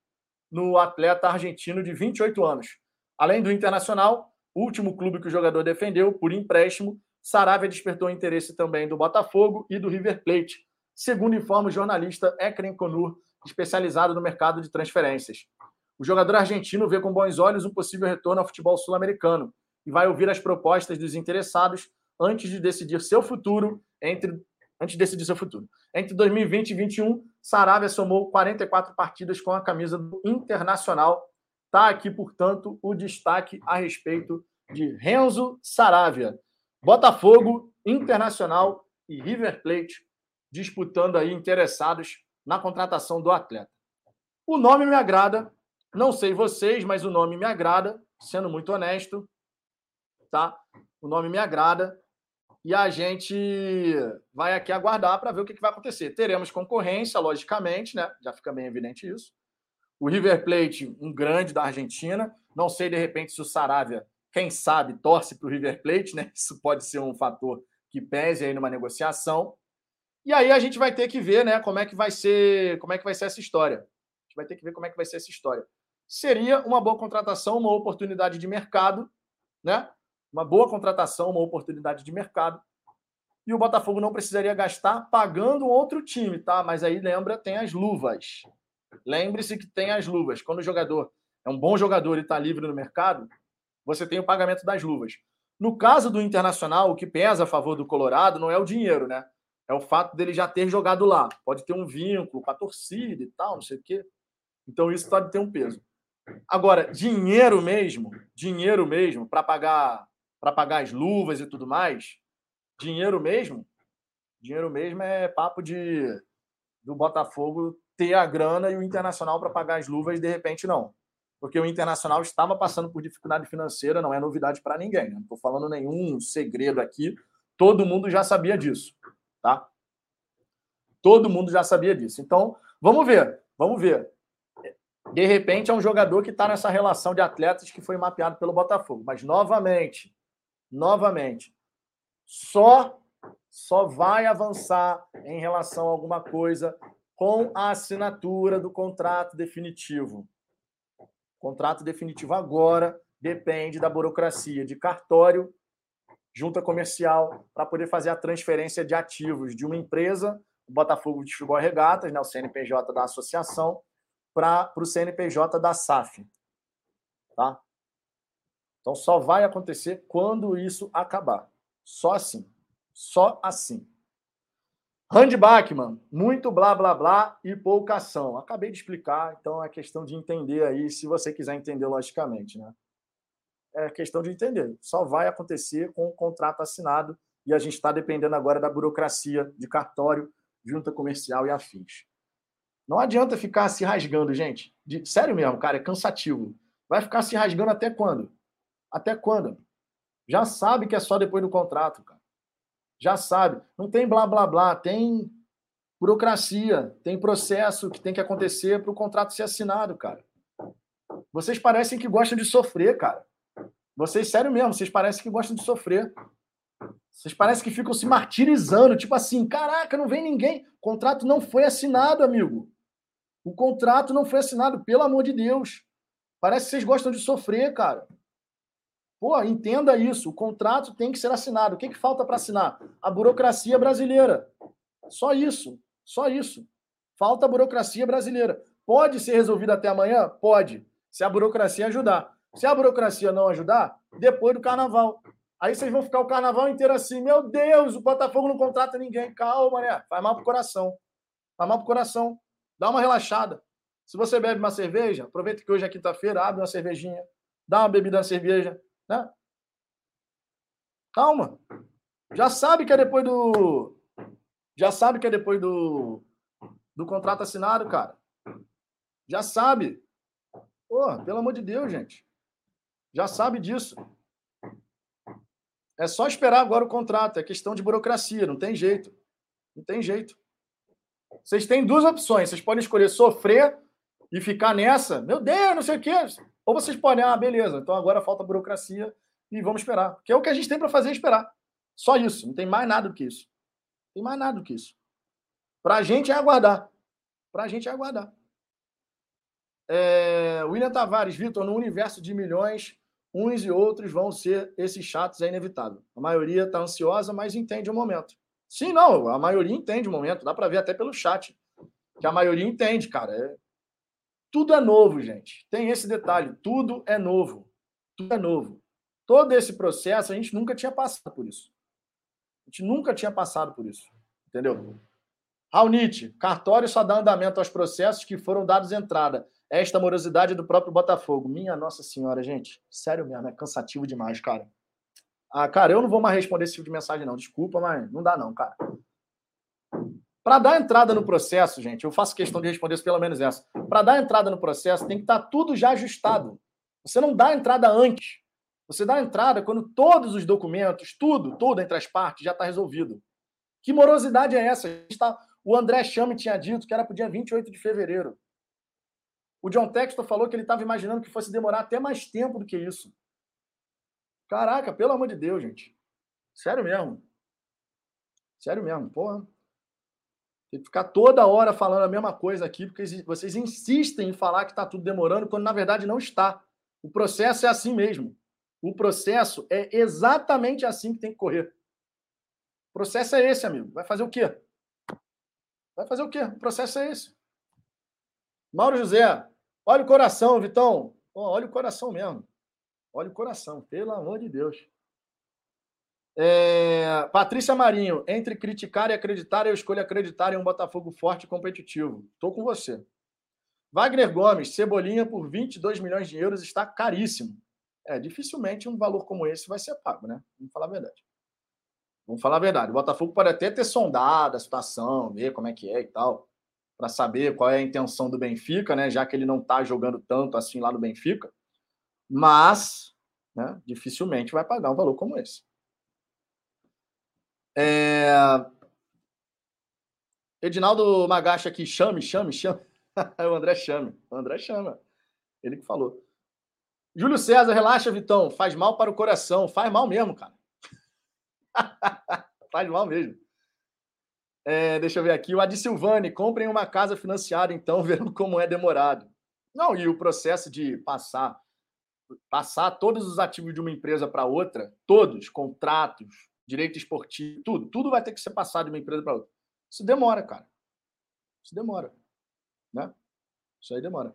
S1: no atleta argentino de 28 anos. Além do Internacional, o último clube que o jogador defendeu por empréstimo, Saravia despertou interesse também do Botafogo e do River Plate, segundo informa o jornalista Ekren Konur, especializado no mercado de transferências. O jogador argentino vê com bons olhos um possível retorno ao futebol sul-americano e vai ouvir as propostas dos interessados antes de decidir seu futuro entre antes de decidir seu futuro. Entre 2020 e 2021, Saravia somou 44 partidas com a camisa do Internacional. Está aqui, portanto, o destaque a respeito de Renzo Saravia. Botafogo, Internacional e River Plate disputando aí interessados na contratação do atleta. O nome me agrada, não sei vocês, mas o nome me agrada, sendo muito honesto, tá? O nome me agrada e a gente vai aqui aguardar para ver o que, que vai acontecer. Teremos concorrência, logicamente, né? Já fica bem evidente isso. O River Plate, um grande da Argentina. Não sei, de repente, se o Saravia, quem sabe, torce para o River Plate, né? Isso pode ser um fator que pese aí numa negociação. E aí a gente vai ter que ver, né, como é que vai ser, como é que vai ser essa história. A gente vai ter que ver como é que vai ser essa história. Seria uma boa contratação, uma oportunidade de mercado, né? Uma boa contratação, uma oportunidade de mercado. E o Botafogo não precisaria gastar pagando outro time, tá? Mas aí lembra, tem as luvas. Lembre-se que tem as luvas. Quando o jogador é um bom jogador e está livre no mercado, você tem o pagamento das luvas. No caso do Internacional, o que pesa a favor do Colorado não é o dinheiro, né? é o fato dele já ter jogado lá. Pode ter um vínculo com a torcida e tal, não sei o quê. Então isso pode ter um peso. Agora, dinheiro mesmo, dinheiro mesmo para pagar para pagar as luvas e tudo mais, dinheiro mesmo, dinheiro mesmo é papo de do Botafogo ter a grana e o Internacional para pagar as luvas de repente não. Porque o Internacional estava passando por dificuldade financeira, não é novidade para ninguém. Né? Não estou falando nenhum segredo aqui, todo mundo já sabia disso. Tá? Todo mundo já sabia disso. Então, vamos ver, vamos ver. De repente, é um jogador que está nessa relação de atletas que foi mapeado pelo Botafogo. Mas, novamente, novamente, só, só vai avançar em relação a alguma coisa com a assinatura do contrato definitivo. O contrato definitivo agora depende da burocracia de cartório junta comercial para poder fazer a transferência de ativos de uma empresa, o Botafogo de Futebol Regatas, né, o CNPJ da associação, para o CNPJ da SAF. Tá? Então só vai acontecer quando isso acabar. Só assim. Só assim. Randy Bachmann, muito blá blá blá e pouca ação. Acabei de explicar, então é questão de entender aí, se você quiser entender logicamente, né? é questão de entender. Só vai acontecer com o contrato assinado e a gente está dependendo agora da burocracia de cartório, junta comercial e afins. Não adianta ficar se rasgando, gente. De, sério mesmo, cara, é cansativo. Vai ficar se rasgando até quando? Até quando? Já sabe que é só depois do contrato, cara. Já sabe. Não tem blá blá blá, tem burocracia, tem processo que tem que acontecer para o contrato ser assinado, cara. Vocês parecem que gostam de sofrer, cara. Vocês, sério mesmo, vocês parecem que gostam de sofrer. Vocês parecem que ficam se martirizando, tipo assim, caraca, não vem ninguém. O contrato não foi assinado, amigo. O contrato não foi assinado, pelo amor de Deus. Parece que vocês gostam de sofrer, cara. Pô, entenda isso. O contrato tem que ser assinado. O que, que falta para assinar? A burocracia brasileira. Só isso. Só isso. Falta a burocracia brasileira. Pode ser resolvido até amanhã? Pode. Se a burocracia ajudar. Se a burocracia não ajudar, depois do carnaval. Aí vocês vão ficar o carnaval inteiro assim, meu Deus, o Botafogo não contrata ninguém. Calma, né? Faz mal pro coração. Faz mal pro coração. Dá uma relaxada. Se você bebe uma cerveja, aproveita que hoje é quinta-feira, abre uma cervejinha, dá uma bebida na cerveja, né? Calma. Já sabe que é depois do. Já sabe que é depois do, do contrato assinado, cara. Já sabe. Pô, pelo amor de Deus, gente. Já sabe disso. É só esperar agora o contrato. É questão de burocracia, não tem jeito. Não tem jeito. Vocês têm duas opções. Vocês podem escolher sofrer e ficar nessa. Meu Deus, não sei o quê. Ou vocês podem, ah, beleza, então agora falta burocracia e vamos esperar. Que é o que a gente tem para fazer, é esperar. Só isso. Não tem mais nada do que isso. Não tem mais nada do que isso. Para a gente é aguardar. Para a gente é aguardar. É... William Tavares, Vitor, no universo de milhões, uns e outros vão ser esses chatos, é inevitável. A maioria está ansiosa, mas entende o momento. Sim, não, a maioria entende o momento, dá para ver até pelo chat. Que a maioria entende, cara. É... Tudo é novo, gente. Tem esse detalhe, tudo é novo. Tudo é novo. Todo esse processo, a gente nunca tinha passado por isso. A gente nunca tinha passado por isso. Entendeu? Raunite, cartório só dá andamento aos processos que foram dados entrada esta morosidade do próprio Botafogo. Minha Nossa Senhora, gente. Sério mesmo, é cansativo demais, cara. Ah, cara, eu não vou mais responder esse tipo de mensagem, não. Desculpa, mas não dá, não, cara. Para dar entrada no processo, gente, eu faço questão de responder pelo menos essa. Para dar entrada no processo, tem que estar tá tudo já ajustado. Você não dá entrada antes. Você dá entrada quando todos os documentos, tudo, tudo entre as partes já está resolvido. Que morosidade é essa? Tá... O André Chame tinha dito que era para o dia 28 de fevereiro. O John Textor falou que ele estava imaginando que fosse demorar até mais tempo do que isso. Caraca, pelo amor de Deus, gente. Sério mesmo. Sério mesmo, porra. Tem que ficar toda hora falando a mesma coisa aqui, porque vocês insistem em falar que está tudo demorando, quando na verdade não está. O processo é assim mesmo. O processo é exatamente assim que tem que correr. O processo é esse, amigo. Vai fazer o quê? Vai fazer o quê? O processo é esse. Mauro José, Olha o coração, Vitão. Oh, olha o coração mesmo. Olha o coração, pelo amor de Deus. É... Patrícia Marinho, entre criticar e acreditar, eu escolho acreditar em um Botafogo forte e competitivo. Estou com você. Wagner Gomes, Cebolinha por 22 milhões de euros está caríssimo. É, dificilmente um valor como esse vai ser pago, né? Vamos falar a verdade. Vamos falar a verdade. O Botafogo pode até ter sondado a situação, ver como é que é e tal para saber qual é a intenção do Benfica, né? Já que ele não está jogando tanto assim lá no Benfica, mas né, dificilmente vai pagar um valor como esse. É... Edinaldo Magacha aqui, chame, chame, chame. É o André chame. O André chama. Ele que falou. Júlio César, relaxa, Vitão. Faz mal para o coração. Faz mal mesmo, cara. Faz mal mesmo. É, deixa eu ver aqui. O Adi Silvani, comprem uma casa financiada, então, vendo como é demorado. Não, e o processo de passar passar todos os ativos de uma empresa para outra, todos, contratos, direito esportivo, tudo, tudo vai ter que ser passado de uma empresa para outra. Isso demora, cara. Isso demora. Né? Isso aí demora.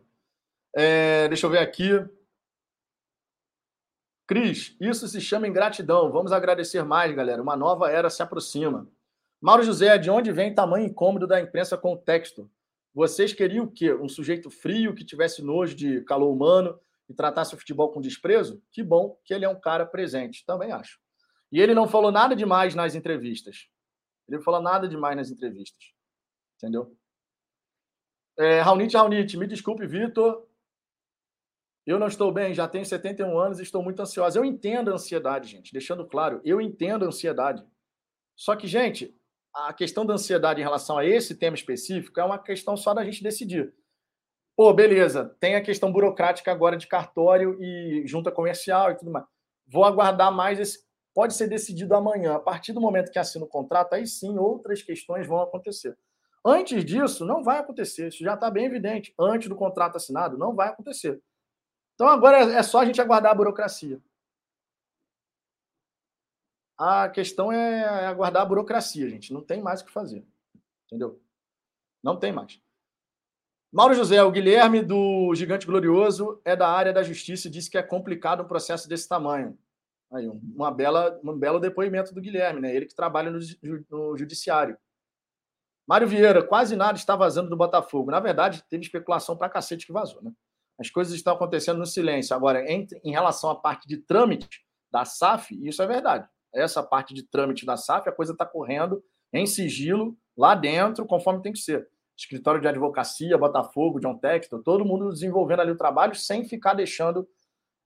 S1: É, deixa eu ver aqui. Cris, isso se chama ingratidão. Vamos agradecer mais, galera. Uma nova era se aproxima. Mauro José, de onde vem tamanho incômodo da imprensa com o texto? Vocês queriam o quê? Um sujeito frio que tivesse nojo de calor humano e tratasse o futebol com desprezo? Que bom que ele é um cara presente, também acho. E ele não falou nada demais nas entrevistas. Ele não falou nada demais nas entrevistas. Entendeu? É, Raunite, Raunite, me desculpe, Vitor. Eu não estou bem, já tenho 71 anos e estou muito ansiosa. Eu entendo a ansiedade, gente, deixando claro, eu entendo a ansiedade. Só que, gente, a questão da ansiedade em relação a esse tema específico é uma questão só da gente decidir. Pô, beleza, tem a questão burocrática agora de cartório e junta comercial e tudo mais. Vou aguardar mais esse. Pode ser decidido amanhã. A partir do momento que assina o contrato, aí sim outras questões vão acontecer. Antes disso, não vai acontecer. Isso já está bem evidente. Antes do contrato assinado, não vai acontecer. Então agora é só a gente aguardar a burocracia. A questão é aguardar a burocracia, gente. Não tem mais o que fazer. Entendeu? Não tem mais. Mauro José, o Guilherme do Gigante Glorioso é da área da justiça e disse que é complicado um processo desse tamanho. Aí, uma bela, um belo depoimento do Guilherme, né? Ele que trabalha no, no judiciário. Mário Vieira, quase nada está vazando do Botafogo. Na verdade, teve especulação para cacete que vazou, né? As coisas estão acontecendo no silêncio. Agora, em, em relação à parte de trâmite da SAF, isso é verdade. Essa parte de trâmite da SAF, a coisa está correndo em sigilo, lá dentro, conforme tem que ser. Escritório de advocacia, Botafogo, John Textor, todo mundo desenvolvendo ali o trabalho sem ficar deixando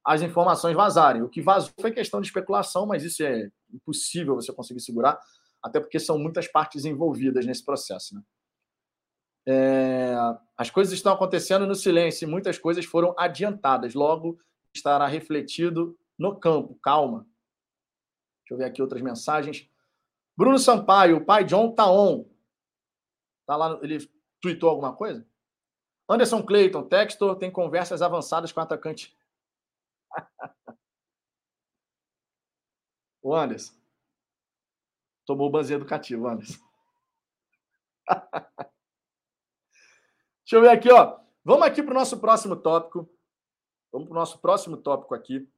S1: as informações vazarem. O que vazou foi questão de especulação, mas isso é impossível você conseguir segurar, até porque são muitas partes envolvidas nesse processo. Né? É, as coisas estão acontecendo no silêncio e muitas coisas foram adiantadas. Logo estará refletido no campo. Calma. Deixa eu ver aqui outras mensagens. Bruno Sampaio, o pai John tá on. Tá lá, ele tweetou alguma coisa? Anderson Clayton, Textor tem conversas avançadas com o atacante. O Anderson. Tomou o banzinho educativo, Anderson. Deixa eu ver aqui, ó. Vamos aqui para o nosso próximo tópico. Vamos para o nosso próximo tópico aqui,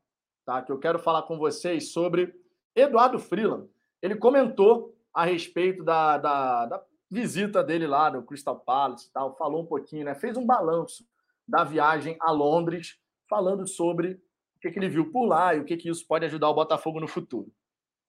S1: tá? Que eu quero falar com vocês sobre Eduardo Freeland. Ele comentou a respeito da, da, da visita dele lá no Crystal Palace e tal, falou um pouquinho, né? Fez um balanço da viagem a Londres, falando sobre que, que ele viu por lá e o que, que isso pode ajudar o Botafogo no futuro.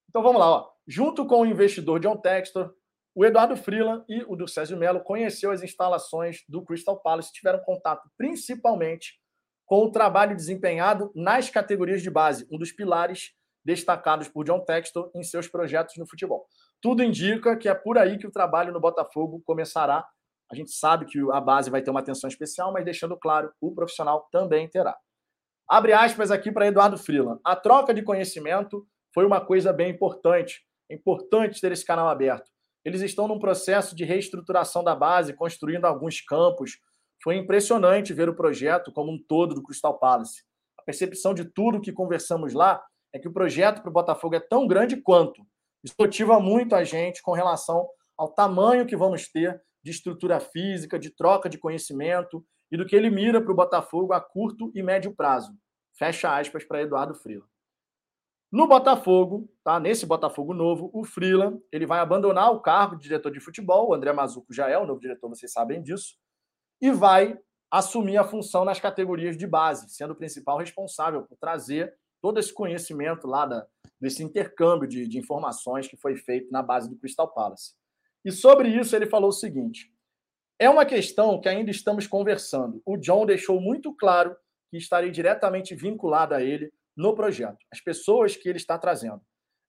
S1: Então vamos lá, ó. Junto com o investidor John Textor, o Eduardo Freeland e o do César Melo conheceu as instalações do Crystal Palace, tiveram contato principalmente com o trabalho desempenhado nas categorias de base, um dos pilares destacados por John Textor em seus projetos no futebol. Tudo indica que é por aí que o trabalho no Botafogo começará. A gente sabe que a base vai ter uma atenção especial, mas deixando claro, o profissional também terá. Abre aspas aqui para Eduardo Freeland. A troca de conhecimento foi uma coisa bem importante. É importante ter esse canal aberto. Eles estão num processo de reestruturação da base, construindo alguns campos. Foi impressionante ver o projeto como um todo do Crystal Palace. A percepção de tudo que conversamos lá é que o projeto para o Botafogo é tão grande quanto. Isso motiva muito a gente com relação ao tamanho que vamos ter de estrutura física, de troca de conhecimento e do que ele mira para o Botafogo a curto e médio prazo. Fecha aspas para Eduardo Freeland. No Botafogo, tá? Nesse Botafogo novo, o Freeland, ele vai abandonar o cargo de diretor de futebol, o André Mazuco já é o novo diretor, vocês sabem disso, e vai assumir a função nas categorias de base, sendo o principal responsável por trazer todo esse conhecimento lá da, desse intercâmbio de, de informações que foi feito na base do Crystal Palace. E sobre isso ele falou o seguinte: é uma questão que ainda estamos conversando. O John deixou muito claro que estarei diretamente vinculado a ele no projeto, as pessoas que ele está trazendo.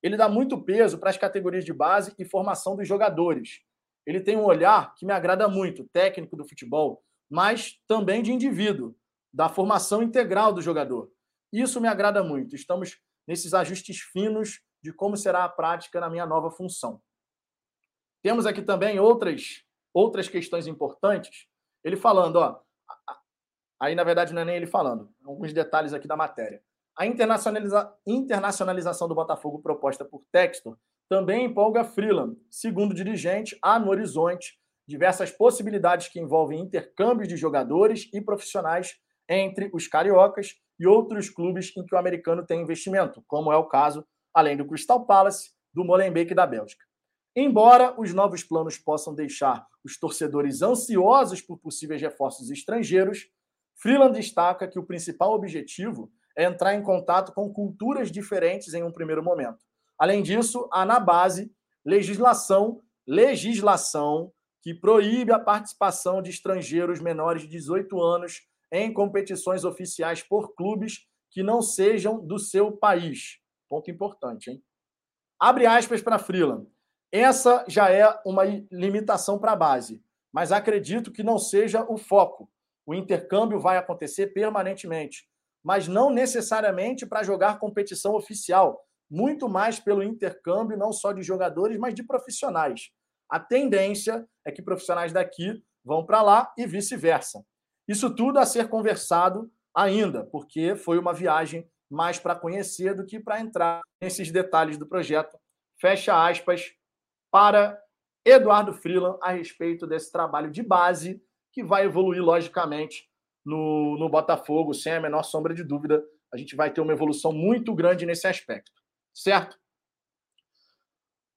S1: Ele dá muito peso para as categorias de base e formação dos jogadores. Ele tem um olhar que me agrada muito, técnico do futebol, mas também de indivíduo, da formação integral do jogador. Isso me agrada muito. Estamos nesses ajustes finos de como será a prática na minha nova função. Temos aqui também outras outras questões importantes. Ele falando, ó, aí na verdade não é nem ele falando, alguns detalhes aqui da matéria. A internacionaliza... internacionalização do Botafogo proposta por Textor também empolga Freeland. Segundo o dirigente, há no horizonte diversas possibilidades que envolvem intercâmbios de jogadores e profissionais entre os cariocas e outros clubes em que o americano tem investimento, como é o caso, além do Crystal Palace, do Molenbeek da Bélgica. Embora os novos planos possam deixar os torcedores ansiosos por possíveis reforços estrangeiros, Freeland destaca que o principal objetivo é entrar em contato com culturas diferentes em um primeiro momento. Além disso, há na base legislação, legislação que proíbe a participação de estrangeiros menores de 18 anos em competições oficiais por clubes que não sejam do seu país. Ponto importante, hein? Abre aspas para Freeland. Essa já é uma limitação para a base, mas acredito que não seja o foco. O intercâmbio vai acontecer permanentemente, mas não necessariamente para jogar competição oficial, muito mais pelo intercâmbio não só de jogadores, mas de profissionais. A tendência é que profissionais daqui vão para lá e vice-versa. Isso tudo a ser conversado ainda, porque foi uma viagem mais para conhecer do que para entrar nesses detalhes do projeto. Fecha aspas para Eduardo Freeland a respeito desse trabalho de base que vai evoluir, logicamente, no, no Botafogo, sem a menor sombra de dúvida. A gente vai ter uma evolução muito grande nesse aspecto, certo?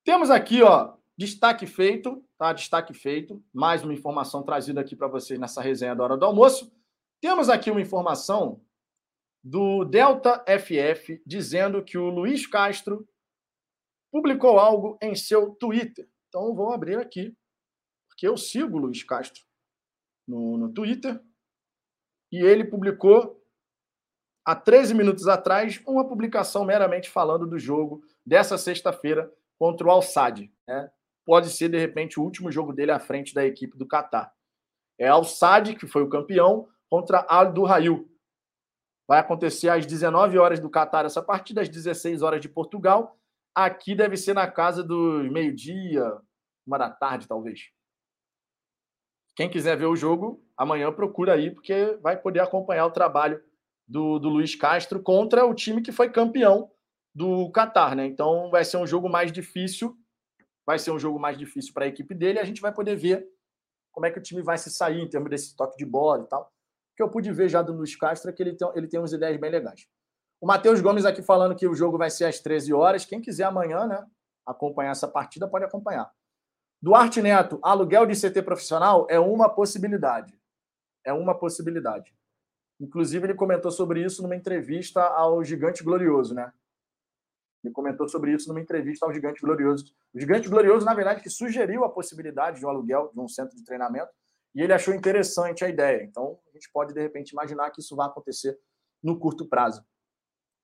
S1: Temos aqui, ó, destaque feito, tá? Destaque feito. Mais uma informação trazida aqui para vocês nessa resenha da hora do almoço. Temos aqui uma informação do Delta FF dizendo que o Luiz Castro publicou algo em seu Twitter. Então vou abrir aqui, porque eu sigo o Luiz Castro no, no Twitter e ele publicou há 13 minutos atrás uma publicação meramente falando do jogo dessa sexta-feira contra o Al-Sadd. Né? Pode ser, de repente, o último jogo dele à frente da equipe do Catar. É Al-Sadd, que foi o campeão, contra Al Duhail, Vai acontecer às 19 horas do Catar essa partida, às 16 horas de Portugal. Aqui deve ser na casa do meio-dia, uma da tarde, talvez. Quem quiser ver o jogo, amanhã procura aí, porque vai poder acompanhar o trabalho do, do Luiz Castro contra o time que foi campeão do Catar, né? Então vai ser um jogo mais difícil, vai ser um jogo mais difícil para a equipe dele. A gente vai poder ver como é que o time vai se sair em termos desse toque de bola e tal que eu pude ver já do Luiz Castro é que ele tem, ele tem umas ideias bem legais. O Matheus Gomes aqui falando que o jogo vai ser às 13 horas. Quem quiser amanhã, né, acompanhar essa partida, pode acompanhar. Duarte Neto, aluguel de CT profissional é uma possibilidade. É uma possibilidade. Inclusive, ele comentou sobre isso numa entrevista ao Gigante Glorioso, né? Ele comentou sobre isso numa entrevista ao Gigante Glorioso. O Gigante Glorioso, na verdade, que sugeriu a possibilidade de um aluguel de um centro de treinamento e ele achou interessante a ideia. Então, a gente pode, de repente, imaginar que isso vai acontecer no curto prazo.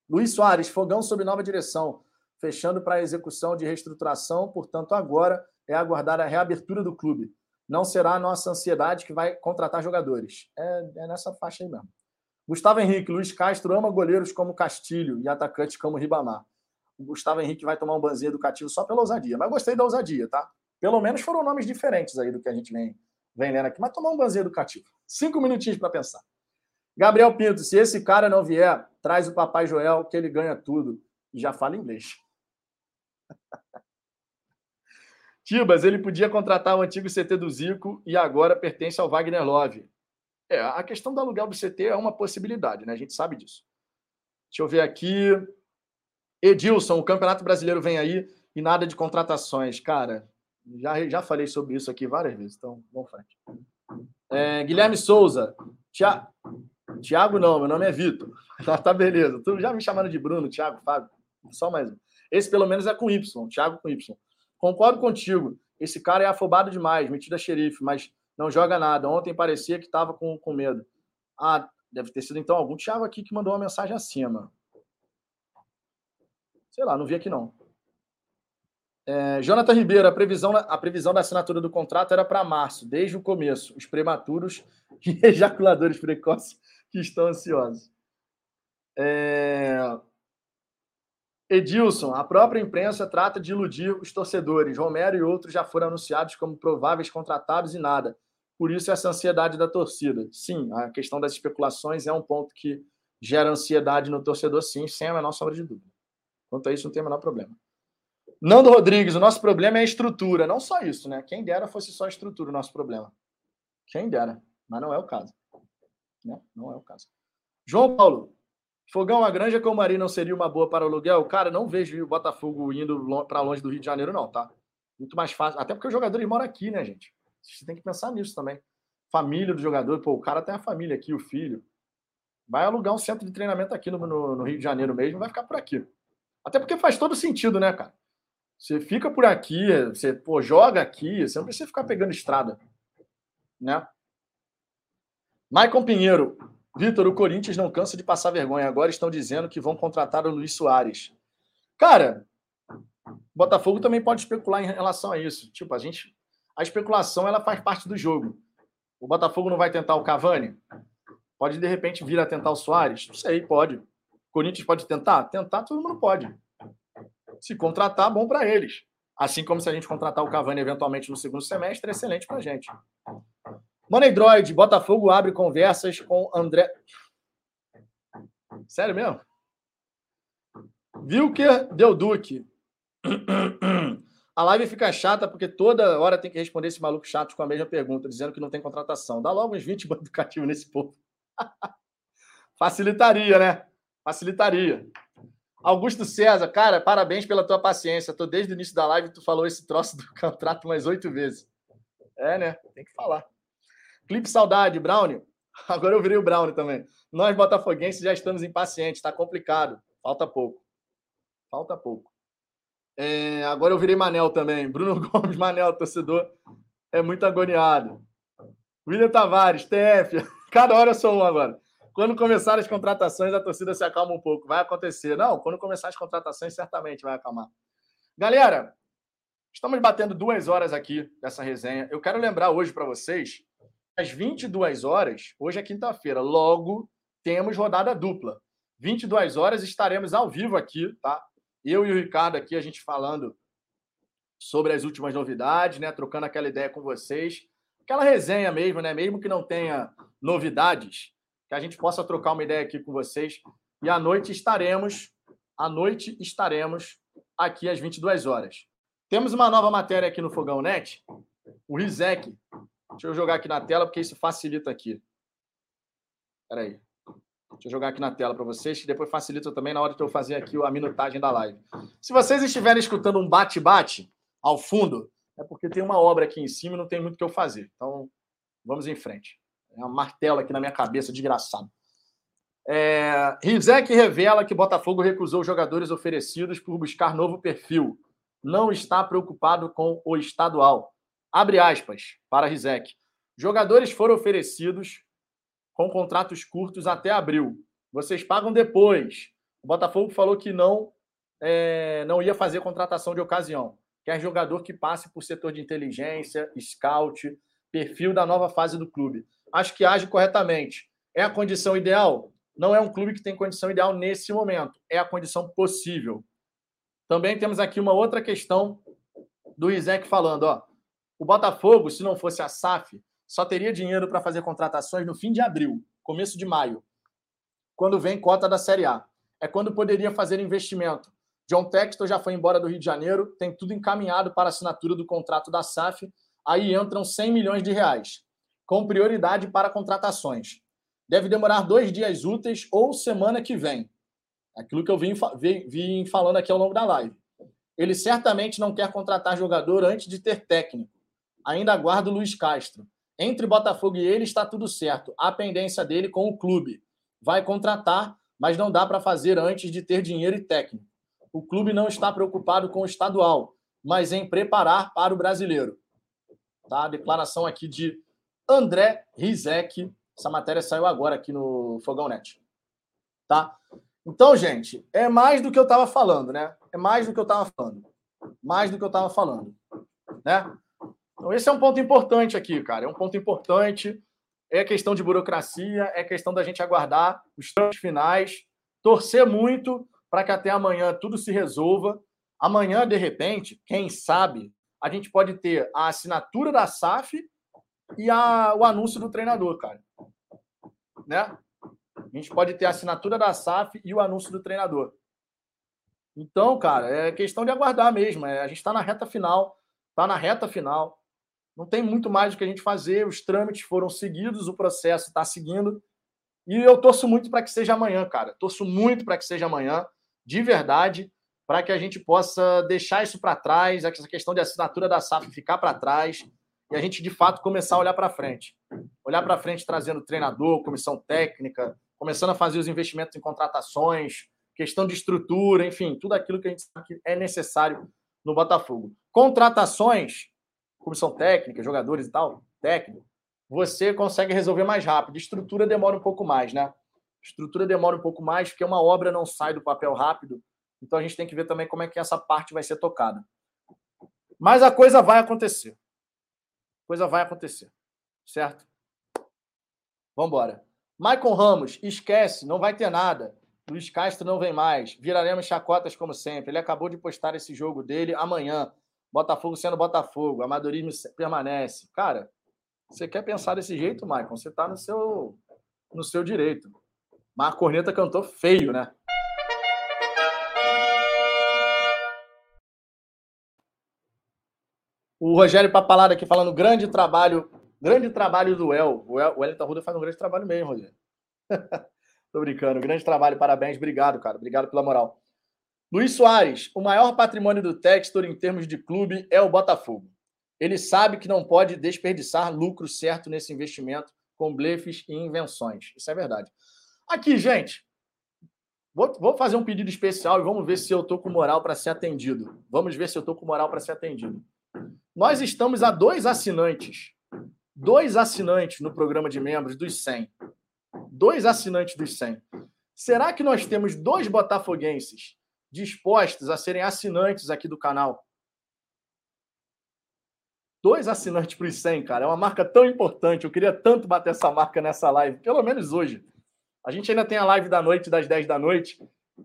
S1: Luiz Soares, fogão sob nova direção, fechando para a execução de reestruturação, portanto, agora é aguardar a reabertura do clube. Não será a nossa ansiedade que vai contratar jogadores. É, é nessa faixa aí mesmo. Gustavo Henrique, Luiz Castro ama goleiros como Castilho e atacantes como Ribamar. O Gustavo Henrique vai tomar um banzinho educativo só pela ousadia, mas gostei da ousadia, tá? Pelo menos foram nomes diferentes aí do que a gente vem vem lendo aqui, mas tomar um banzinho educativo. Cinco minutinhos para pensar. Gabriel Pinto, se esse cara não vier, traz o Papai Joel, que ele ganha tudo. E já fala inglês. Tibas, ele podia contratar o antigo CT do Zico e agora pertence ao Wagner Love. É, a questão do aluguel do CT é uma possibilidade, né? A gente sabe disso. Deixa eu ver aqui. Edilson, o Campeonato Brasileiro vem aí e nada de contratações. Cara, já, já falei sobre isso aqui várias vezes, então vamos frente. É, Guilherme Souza. Tia... Tiago não, meu nome é Vitor. Tá, tá beleza. Tu já me chamando de Bruno, Tiago, Fábio. Só mais um. Esse pelo menos é com Y, Tiago com Y. Concordo contigo. Esse cara é afobado demais, metido a xerife, mas não joga nada. Ontem parecia que estava com, com medo. Ah, deve ter sido então algum Thiago aqui que mandou uma mensagem acima. Sei lá, não vi aqui não. É, Jonathan Ribeiro, a previsão, a previsão da assinatura do contrato era para março, desde o começo. Os prematuros e ejaculadores precoces que estão ansiosos. É... Edilson, a própria imprensa trata de iludir os torcedores. Romero e outros já foram anunciados como prováveis contratados e nada. Por isso, essa ansiedade da torcida. Sim, a questão das especulações é um ponto que gera ansiedade no torcedor, sim, sem a menor sombra de dúvida. Quanto a isso, não tem o menor problema. Nando Rodrigues, o nosso problema é a estrutura. Não só isso, né? Quem dera fosse só a estrutura o nosso problema. Quem dera, mas não é o caso. Né? Não é o caso. João Paulo, Fogão, a Granja Comari não seria uma boa para o aluguel? Cara, não vejo o Botafogo indo para longe do Rio de Janeiro, não, tá? Muito mais fácil. Até porque o jogador mora aqui, né, gente? Você tem que pensar nisso também. Família do jogador, pô, o cara tem a família aqui, o filho. Vai alugar um centro de treinamento aqui no, no, no Rio de Janeiro mesmo, vai ficar por aqui. Até porque faz todo sentido, né, cara? Você fica por aqui, você pô, joga aqui, você não precisa ficar pegando estrada. Né? Maicon Pinheiro. Vitor, o Corinthians não cansa de passar vergonha. Agora estão dizendo que vão contratar o Luiz Soares. Cara, Botafogo também pode especular em relação a isso. Tipo, a gente. A especulação ela faz parte do jogo. O Botafogo não vai tentar o Cavani? Pode, de repente, vir a tentar o Soares? Não sei, pode. O Corinthians pode tentar? Tentar, todo mundo pode. Se contratar, bom para eles. Assim como se a gente contratar o Cavani eventualmente no segundo semestre, é excelente para a gente. Money Droid, Botafogo abre conversas com André. Sério mesmo? Vilker Del Duque. A live fica chata porque toda hora tem que responder esse maluco chato com a mesma pergunta, dizendo que não tem contratação. Dá logo uns 20 bancos educativos nesse povo. Facilitaria, né? Facilitaria. Augusto César, cara, parabéns pela tua paciência. Tô desde o início da live, tu falou esse troço do contrato umas oito vezes. É, né? Tem que falar. Clipe Saudade, Brownie. Agora eu virei o Brownie também. Nós, botafoguenses, já estamos impacientes. Tá complicado. Falta pouco. Falta pouco. É, agora eu virei Manel também. Bruno Gomes, Manel, torcedor, é muito agoniado. William Tavares, TF. Cada hora eu sou um agora. Quando começar as contratações, a torcida se acalma um pouco. Vai acontecer. Não, quando começar as contratações, certamente vai acalmar. Galera, estamos batendo duas horas aqui dessa resenha. Eu quero lembrar hoje para vocês, às 22 horas, hoje é quinta-feira, logo temos rodada dupla. 22 horas estaremos ao vivo aqui, tá? Eu e o Ricardo aqui, a gente falando sobre as últimas novidades, né? Trocando aquela ideia com vocês. Aquela resenha mesmo, né? Mesmo que não tenha novidades, que a gente possa trocar uma ideia aqui com vocês. E à noite estaremos, à noite estaremos aqui às 22 horas. Temos uma nova matéria aqui no Fogão Net, o Rizek. Deixa eu jogar aqui na tela, porque isso facilita aqui. Espera aí. Deixa eu jogar aqui na tela para vocês, que depois facilita também na hora de eu fazer aqui a minutagem da live. Se vocês estiverem escutando um bate-bate ao fundo, é porque tem uma obra aqui em cima e não tem muito o que eu fazer. Então, vamos em frente. É uma martela aqui na minha cabeça, desgraçado. É, Rizek revela que Botafogo recusou jogadores oferecidos por buscar novo perfil. Não está preocupado com o estadual. Abre aspas para Rizek. Jogadores foram oferecidos com contratos curtos até abril. Vocês pagam depois. O Botafogo falou que não é, não ia fazer contratação de ocasião. Quer jogador que passe por setor de inteligência, scout, perfil da nova fase do clube. Acho que age corretamente. É a condição ideal? Não é um clube que tem condição ideal nesse momento. É a condição possível. Também temos aqui uma outra questão do Isaac falando. Ó, o Botafogo, se não fosse a SAF, só teria dinheiro para fazer contratações no fim de abril, começo de maio, quando vem cota da Série A. É quando poderia fazer investimento. John Textor já foi embora do Rio de Janeiro, tem tudo encaminhado para assinatura do contrato da SAF. Aí entram 100 milhões de reais, com prioridade para contratações. Deve demorar dois dias úteis ou semana que vem. Aquilo que eu vim, vim falando aqui ao longo da live. Ele certamente não quer contratar jogador antes de ter técnico. Ainda aguardo o Luiz Castro. Entre Botafogo e ele está tudo certo. A pendência dele com o clube. Vai contratar, mas não dá para fazer antes de ter dinheiro e técnico. O clube não está preocupado com o estadual, mas em preparar para o brasileiro. Tá? A declaração aqui de André Rizek. Essa matéria saiu agora aqui no Fogão Net. Tá? Então, gente, é mais do que eu estava falando, né? É mais do que eu estava falando. Mais do que eu estava falando. Né? Então, esse é um ponto importante aqui, cara. É um ponto importante. É questão de burocracia, é questão da gente aguardar os trâmites finais, torcer muito para que até amanhã tudo se resolva. Amanhã, de repente, quem sabe, a gente pode ter a assinatura da SAF e a, o anúncio do treinador, cara. Né? A gente pode ter a assinatura da SAF e o anúncio do treinador. Então, cara, é questão de aguardar mesmo. É, a gente está na reta final, está na reta final. Não tem muito mais o que a gente fazer. Os trâmites foram seguidos, o processo está seguindo. E eu torço muito para que seja amanhã, cara. Torço muito para que seja amanhã, de verdade, para que a gente possa deixar isso para trás, essa questão de assinatura da SAF ficar para trás e a gente, de fato, começar a olhar para frente. Olhar para frente trazendo treinador, comissão técnica, começando a fazer os investimentos em contratações, questão de estrutura, enfim, tudo aquilo que a gente sabe que é necessário no Botafogo. Contratações comissão técnica, jogadores e tal, técnico, você consegue resolver mais rápido. Estrutura demora um pouco mais, né? Estrutura demora um pouco mais, porque uma obra não sai do papel rápido. Então a gente tem que ver também como é que essa parte vai ser tocada. Mas a coisa vai acontecer. A coisa vai acontecer, certo? Vambora. Maicon Ramos, esquece, não vai ter nada. Luiz Castro não vem mais. Viraremos chacotas como sempre. Ele acabou de postar esse jogo dele amanhã. Botafogo sendo Botafogo. Amadorismo permanece. Cara, você quer pensar desse jeito, Maicon? Você está no seu, no seu direito. Mas a corneta cantou feio, né? O Rogério Papalada aqui falando grande trabalho, grande trabalho do El. O, El, o Wellington Ruda faz um grande trabalho mesmo, Rogério. Tô brincando. Grande trabalho, parabéns. Obrigado, cara. Obrigado pela moral. Luiz Soares, o maior patrimônio do Textor em termos de clube é o Botafogo. Ele sabe que não pode desperdiçar lucro certo nesse investimento com blefes e invenções. Isso é verdade. Aqui, gente, vou, vou fazer um pedido especial e vamos ver se eu estou com moral para ser atendido. Vamos ver se eu estou com moral para ser atendido. Nós estamos a dois assinantes. Dois assinantes no programa de membros dos 100. Dois assinantes dos 100. Será que nós temos dois botafoguenses dispostos a serem assinantes aqui do canal? Dois assinantes para os 100, cara. É uma marca tão importante. Eu queria tanto bater essa marca nessa live, pelo menos hoje. A gente ainda tem a live da noite, das 10 da noite.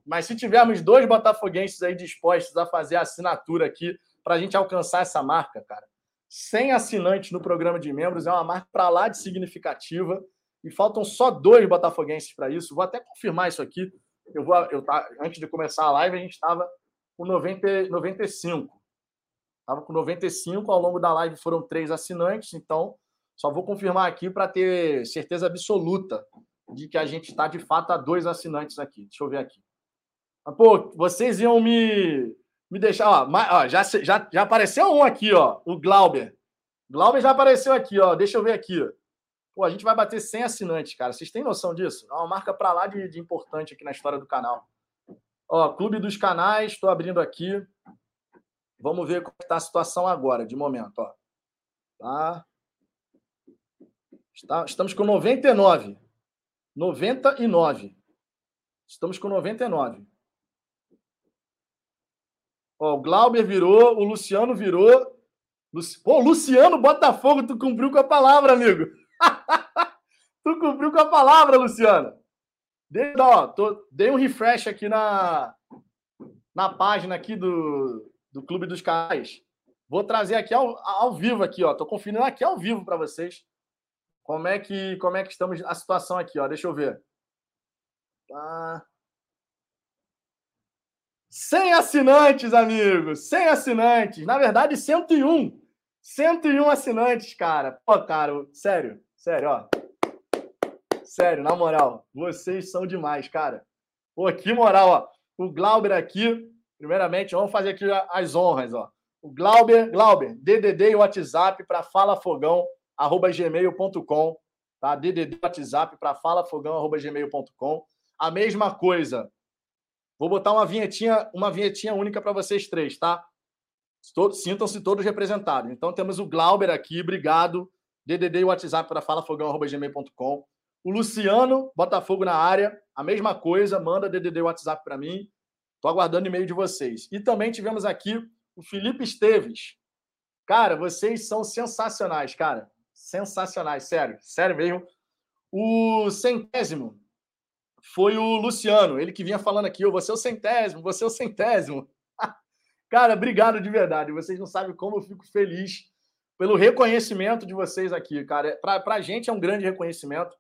S1: Mas se tivermos dois botafoguenses aí dispostos a fazer a assinatura aqui para a gente alcançar essa marca, cara. 100 assinantes no programa de membros é uma marca para lá de significativa e faltam só dois botafoguenses para isso. Vou até confirmar isso aqui. Eu vou, eu tá, antes de começar a live a gente estava com 90, 95. Estava com 95 ao longo da live foram três assinantes, então só vou confirmar aqui para ter certeza absoluta de que a gente está de fato a dois assinantes aqui. Deixa eu ver aqui. Pô, vocês iam me me deixar, ó, ó, já, já, já apareceu um aqui, ó, o Glauber. Glauber já apareceu aqui, ó. Deixa eu ver aqui. Pô, a gente vai bater 100 assinantes, cara. Vocês têm noção disso? É uma marca para lá de, de, importante aqui na história do canal. Ó, Clube dos Canais, estou abrindo aqui. Vamos ver como está a situação agora, de momento, ó. Tá. Está, estamos com 99. 99. Estamos com 99. Ó, o Glauber virou, o Luciano virou. Pô, Luciano Botafogo, tu cumpriu com a palavra, amigo. Tu cumpriu com a palavra, Luciano. Dei, ó, tô, dei um refresh aqui na, na página aqui do, do Clube dos Canais. Vou trazer aqui ao, ao vivo aqui, ó. Tô conferindo aqui ao vivo para vocês como é que como é que estamos a situação aqui, ó. Deixa eu ver. Tá. 100 assinantes, amigos. 100 assinantes. Na verdade, 101. 101 assinantes, cara. Pô, cara, sério. Sério, ó. Sério, na moral. Vocês são demais, cara. Pô, que moral, ó. O Glauber aqui. Primeiramente, vamos fazer aqui as honras, ó. O Glauber, Glauber, DDD e WhatsApp para falafogão@gmail.com, tá? DDD WhatsApp para falafogão@gmail.com. A mesma coisa Vou botar uma vinhetinha, uma vinhetinha única para vocês três, tá? Sintam-se todos representados. Então temos o Glauber aqui, obrigado. DDD e WhatsApp para falafogão@gmail.com. O Luciano, Botafogo na área, a mesma coisa, manda DDD WhatsApp para mim. Tô aguardando e-mail de vocês. E também tivemos aqui o Felipe Esteves. Cara, vocês são sensacionais, cara. Sensacionais, sério, sério mesmo. O centésimo, foi o Luciano, ele que vinha falando aqui, você é o centésimo, você é o centésimo. Cara, obrigado de verdade. Vocês não sabem como eu fico feliz pelo reconhecimento de vocês aqui, cara. Para a gente é um grande reconhecimento.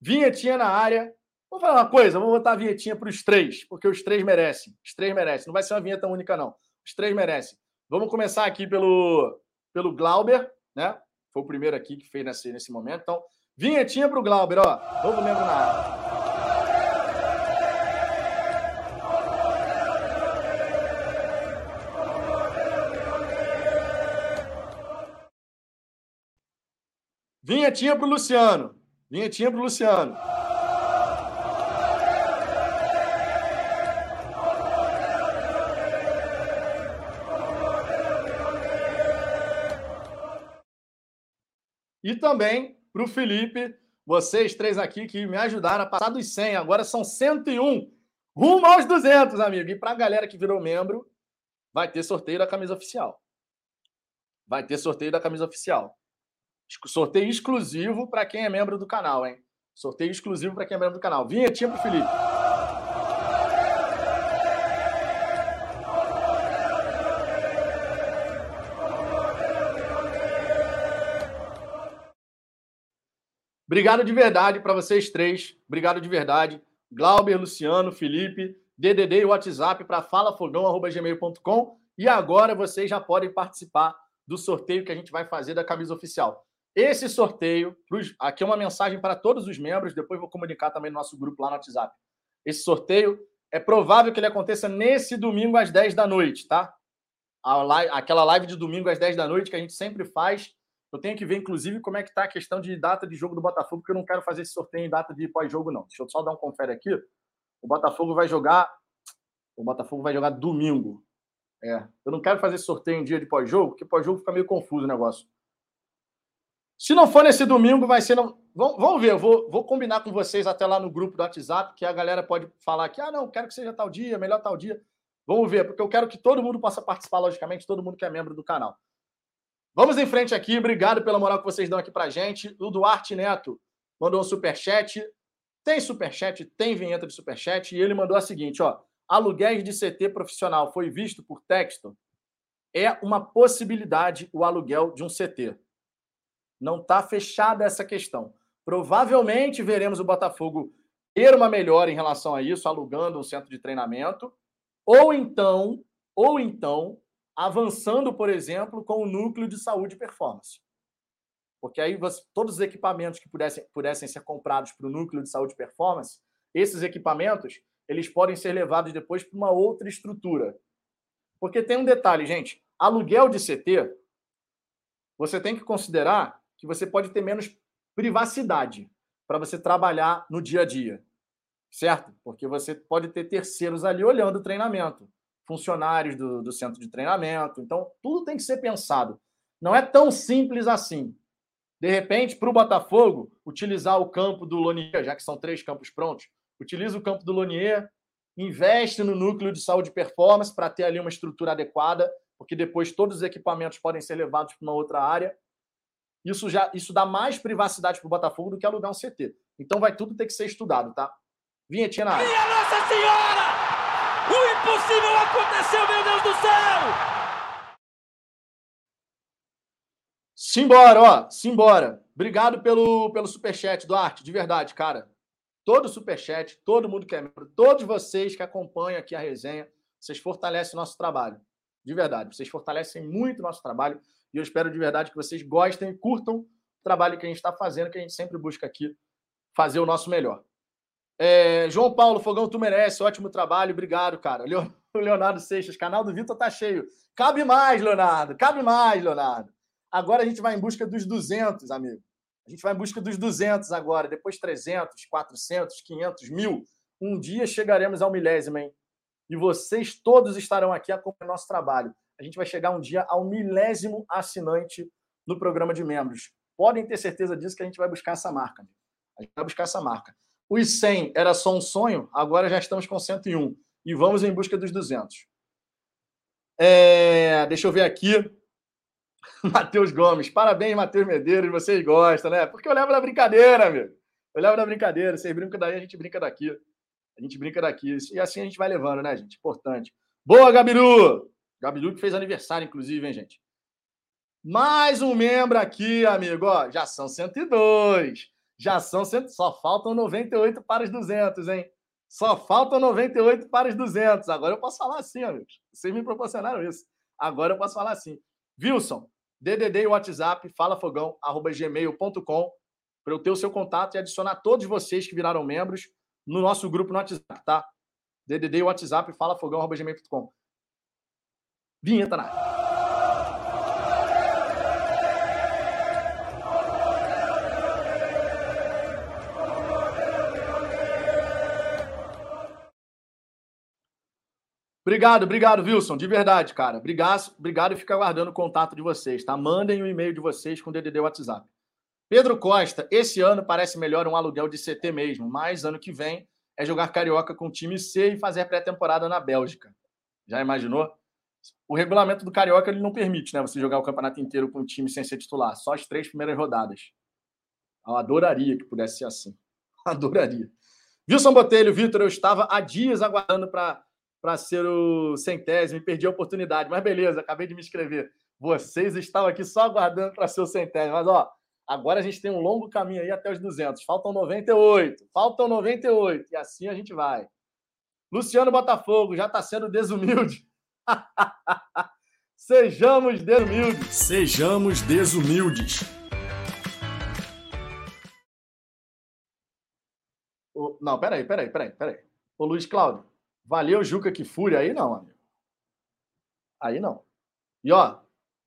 S1: Vinhetinha na área. Vou falar uma coisa, vou botar a vinhetinha para os três, porque os três merecem. Os três merecem. Não vai ser uma vinheta única, não. Os três merecem. Vamos começar aqui pelo, pelo Glauber, né? Foi o primeiro aqui que fez nesse, nesse momento. Então, vinhetinha para o Glauber, ó. Novo membro na área. Vinhetinha para o Luciano. Vinhetinha para o Luciano. E também para o Felipe, vocês três aqui que me ajudaram a passar dos 100, agora são 101, rumo aos 200, amigo. E para a galera que virou membro, vai ter sorteio da camisa oficial. Vai ter sorteio da camisa oficial. Sorteio exclusivo para quem é membro do canal, hein? Sorteio exclusivo para quem é membro do canal. Vinhetinha pro Felipe. Obrigado de verdade para vocês três. Obrigado de verdade. Glauber, Luciano, Felipe, DDD e WhatsApp para falafogão.gmail.com. E agora vocês já podem participar do sorteio que a gente vai fazer da camisa oficial. Esse sorteio, aqui é uma mensagem para todos os membros, depois vou comunicar também no nosso grupo lá no WhatsApp. Esse sorteio é provável que ele aconteça nesse domingo às 10 da noite, tá? Live, aquela live de domingo às 10 da noite que a gente sempre faz. Eu tenho que ver, inclusive, como é que tá a questão de data de jogo do Botafogo, porque eu não quero fazer esse sorteio em data de pós-jogo, não. Deixa eu só dar um confere aqui. O Botafogo vai jogar. O Botafogo vai jogar domingo. É. Eu não quero fazer sorteio em dia de pós-jogo, porque pós-jogo fica meio confuso o negócio. Se não for nesse domingo, vai ser. No... Vamos ver, eu vou, vou combinar com vocês até lá no grupo do WhatsApp, que a galera pode falar que, ah, não, quero que seja tal dia, melhor tal dia. Vamos ver, porque eu quero que todo mundo possa participar, logicamente, todo mundo que é membro do canal. Vamos em frente aqui, obrigado pela moral que vocês dão aqui pra gente. O Duarte Neto mandou um superchat. Tem superchat, tem vinheta de superchat, e ele mandou a seguinte: ó. Aluguéis de CT profissional foi visto por texto? É uma possibilidade o aluguel de um CT. Não está fechada essa questão. Provavelmente veremos o Botafogo ter uma melhora em relação a isso, alugando um centro de treinamento, ou então, ou então, avançando, por exemplo, com o núcleo de saúde e performance. Porque aí você, todos os equipamentos que pudessem, pudessem ser comprados para o núcleo de saúde e performance, esses equipamentos, eles podem ser levados depois para uma outra estrutura. Porque tem um detalhe, gente, aluguel de CT, você tem que considerar que você pode ter menos privacidade para você trabalhar no dia a dia, certo? Porque você pode ter terceiros ali olhando o treinamento, funcionários do, do centro de treinamento. Então, tudo tem que ser pensado. Não é tão simples assim. De repente, para o Botafogo, utilizar o campo do Lonier, já que são três campos prontos, utiliza o campo do Lonier, investe no núcleo de saúde e performance para ter ali uma estrutura adequada, porque depois todos os equipamentos podem ser levados para uma outra área isso já isso dá mais privacidade para o Botafogo do que alugar um CT. Então vai tudo ter que ser estudado, tá? Vinhetinha na área.
S2: Minha Nossa Senhora! O impossível aconteceu, meu Deus do céu!
S1: Simbora, ó, simbora. Obrigado pelo, pelo superchat, Duarte, de verdade, cara. Todo superchat, todo mundo que é membro, todos vocês que acompanham aqui a resenha, vocês fortalecem o nosso trabalho. De verdade, vocês fortalecem muito o nosso trabalho. E eu espero de verdade que vocês gostem e curtam o trabalho que a gente está fazendo, que a gente sempre busca aqui fazer o nosso melhor. É, João Paulo, Fogão, tu merece, ótimo trabalho, obrigado, cara. Leonardo Seixas, canal do Vitor tá cheio. Cabe mais, Leonardo, cabe mais, Leonardo. Agora a gente vai em busca dos 200, amigo. A gente vai em busca dos 200 agora, depois 300, 400, 500, mil. Um dia chegaremos ao milésimo, hein? E vocês todos estarão aqui acompanhando nosso trabalho a gente vai chegar um dia ao milésimo assinante no programa de membros. Podem ter certeza disso que a gente vai buscar essa marca. A gente vai buscar essa marca. Os 100 era só um sonho, agora já estamos com 101. E vamos em busca dos 200. É, deixa eu ver aqui. Matheus Gomes. Parabéns, Matheus Medeiros. Vocês gostam, né? Porque eu levo na brincadeira, amigo. Eu levo na brincadeira. Vocês brincam daí, a gente brinca daqui. A gente brinca daqui. E assim a gente vai levando, né, gente? Importante. Boa, Gabiru! Gabiru que fez aniversário, inclusive, hein, gente? Mais um membro aqui, amigo. Ó, já são 102. Já são 100. Só faltam 98 para os 200, hein? Só faltam 98 para os 200. Agora eu posso falar assim, amigos. Vocês me proporcionaram isso. Agora eu posso falar assim. Wilson, DDD e WhatsApp, falafogão.gmail.com para eu ter o seu contato e adicionar todos vocês que viraram membros no nosso grupo no WhatsApp, tá? DDD e WhatsApp, falafogão.gmail.com. Vinheta na. Obrigado, obrigado, Wilson. De verdade, cara. Obrigado, obrigado e fica aguardando o contato de vocês, tá? Mandem o um e-mail de vocês com o DDD WhatsApp. Pedro Costa, esse ano parece melhor um aluguel de CT mesmo, mas ano que vem é jogar carioca com o time C e fazer pré-temporada na Bélgica. Já imaginou? O regulamento do Carioca ele não permite, né? Você jogar o campeonato inteiro com um time sem ser titular, só as três primeiras rodadas. Eu adoraria que pudesse ser assim. Adoraria. Wilson Botelho, Vitor, eu estava há dias aguardando para ser o centésimo e perdi a oportunidade. Mas beleza, acabei de me inscrever. Vocês estavam aqui só aguardando para ser o centésimo. Mas, ó, agora a gente tem um longo caminho aí até os 200. Faltam 98. Faltam 98. E assim a gente vai. Luciano Botafogo já está sendo desumilde. Sejamos desumildes. Sejamos desumildes. O... Não, peraí, peraí, peraí, peraí. Ô Luiz Cláudio, valeu Juca que fúria aí não, amigo. Aí não. E ó,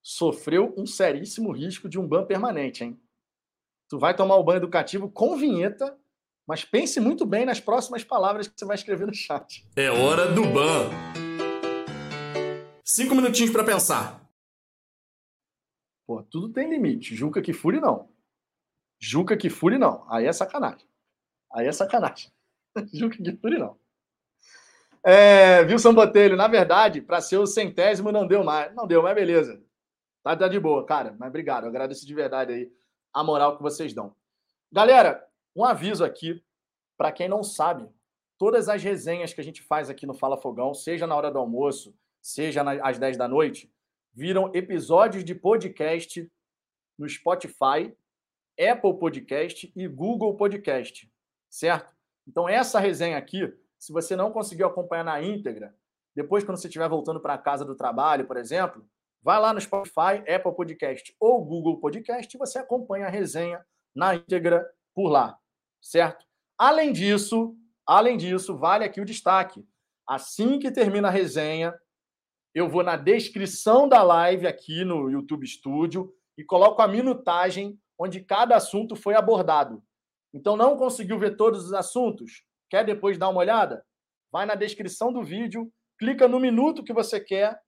S1: sofreu um seríssimo risco de um ban permanente, hein? Tu vai tomar o banho educativo com vinheta, mas pense muito bem nas próximas palavras que você vai escrever no chat.
S2: É hora do ban.
S1: Cinco minutinhos para pensar. Pô, tudo tem limite. Juca que fure não. Juca que fure não. Aí é sacanagem. Aí é sacanagem. Juca que fure não. É, Wilson Botelho, na verdade, para ser o centésimo não deu mais. Não deu, mas beleza. Tá, tá de boa, cara. Mas obrigado. Eu agradeço de verdade aí a moral que vocês dão. Galera, um aviso aqui para quem não sabe. Todas as resenhas que a gente faz aqui no Fala Fogão, seja na hora do almoço, seja às 10 da noite, viram episódios de podcast no Spotify, Apple Podcast e Google Podcast, certo? Então, essa resenha aqui, se você não conseguiu acompanhar na íntegra, depois, quando você estiver voltando para a casa do trabalho, por exemplo, vai lá no Spotify, Apple Podcast ou Google Podcast e você acompanha a resenha na íntegra por lá, certo? Além disso, além disso, vale aqui o destaque. Assim que termina a resenha, eu vou na descrição da live aqui no YouTube Studio e coloco a minutagem onde cada assunto foi abordado. Então, não conseguiu ver todos os assuntos? Quer depois dar uma olhada? Vai na descrição do vídeo, clica no minuto que você quer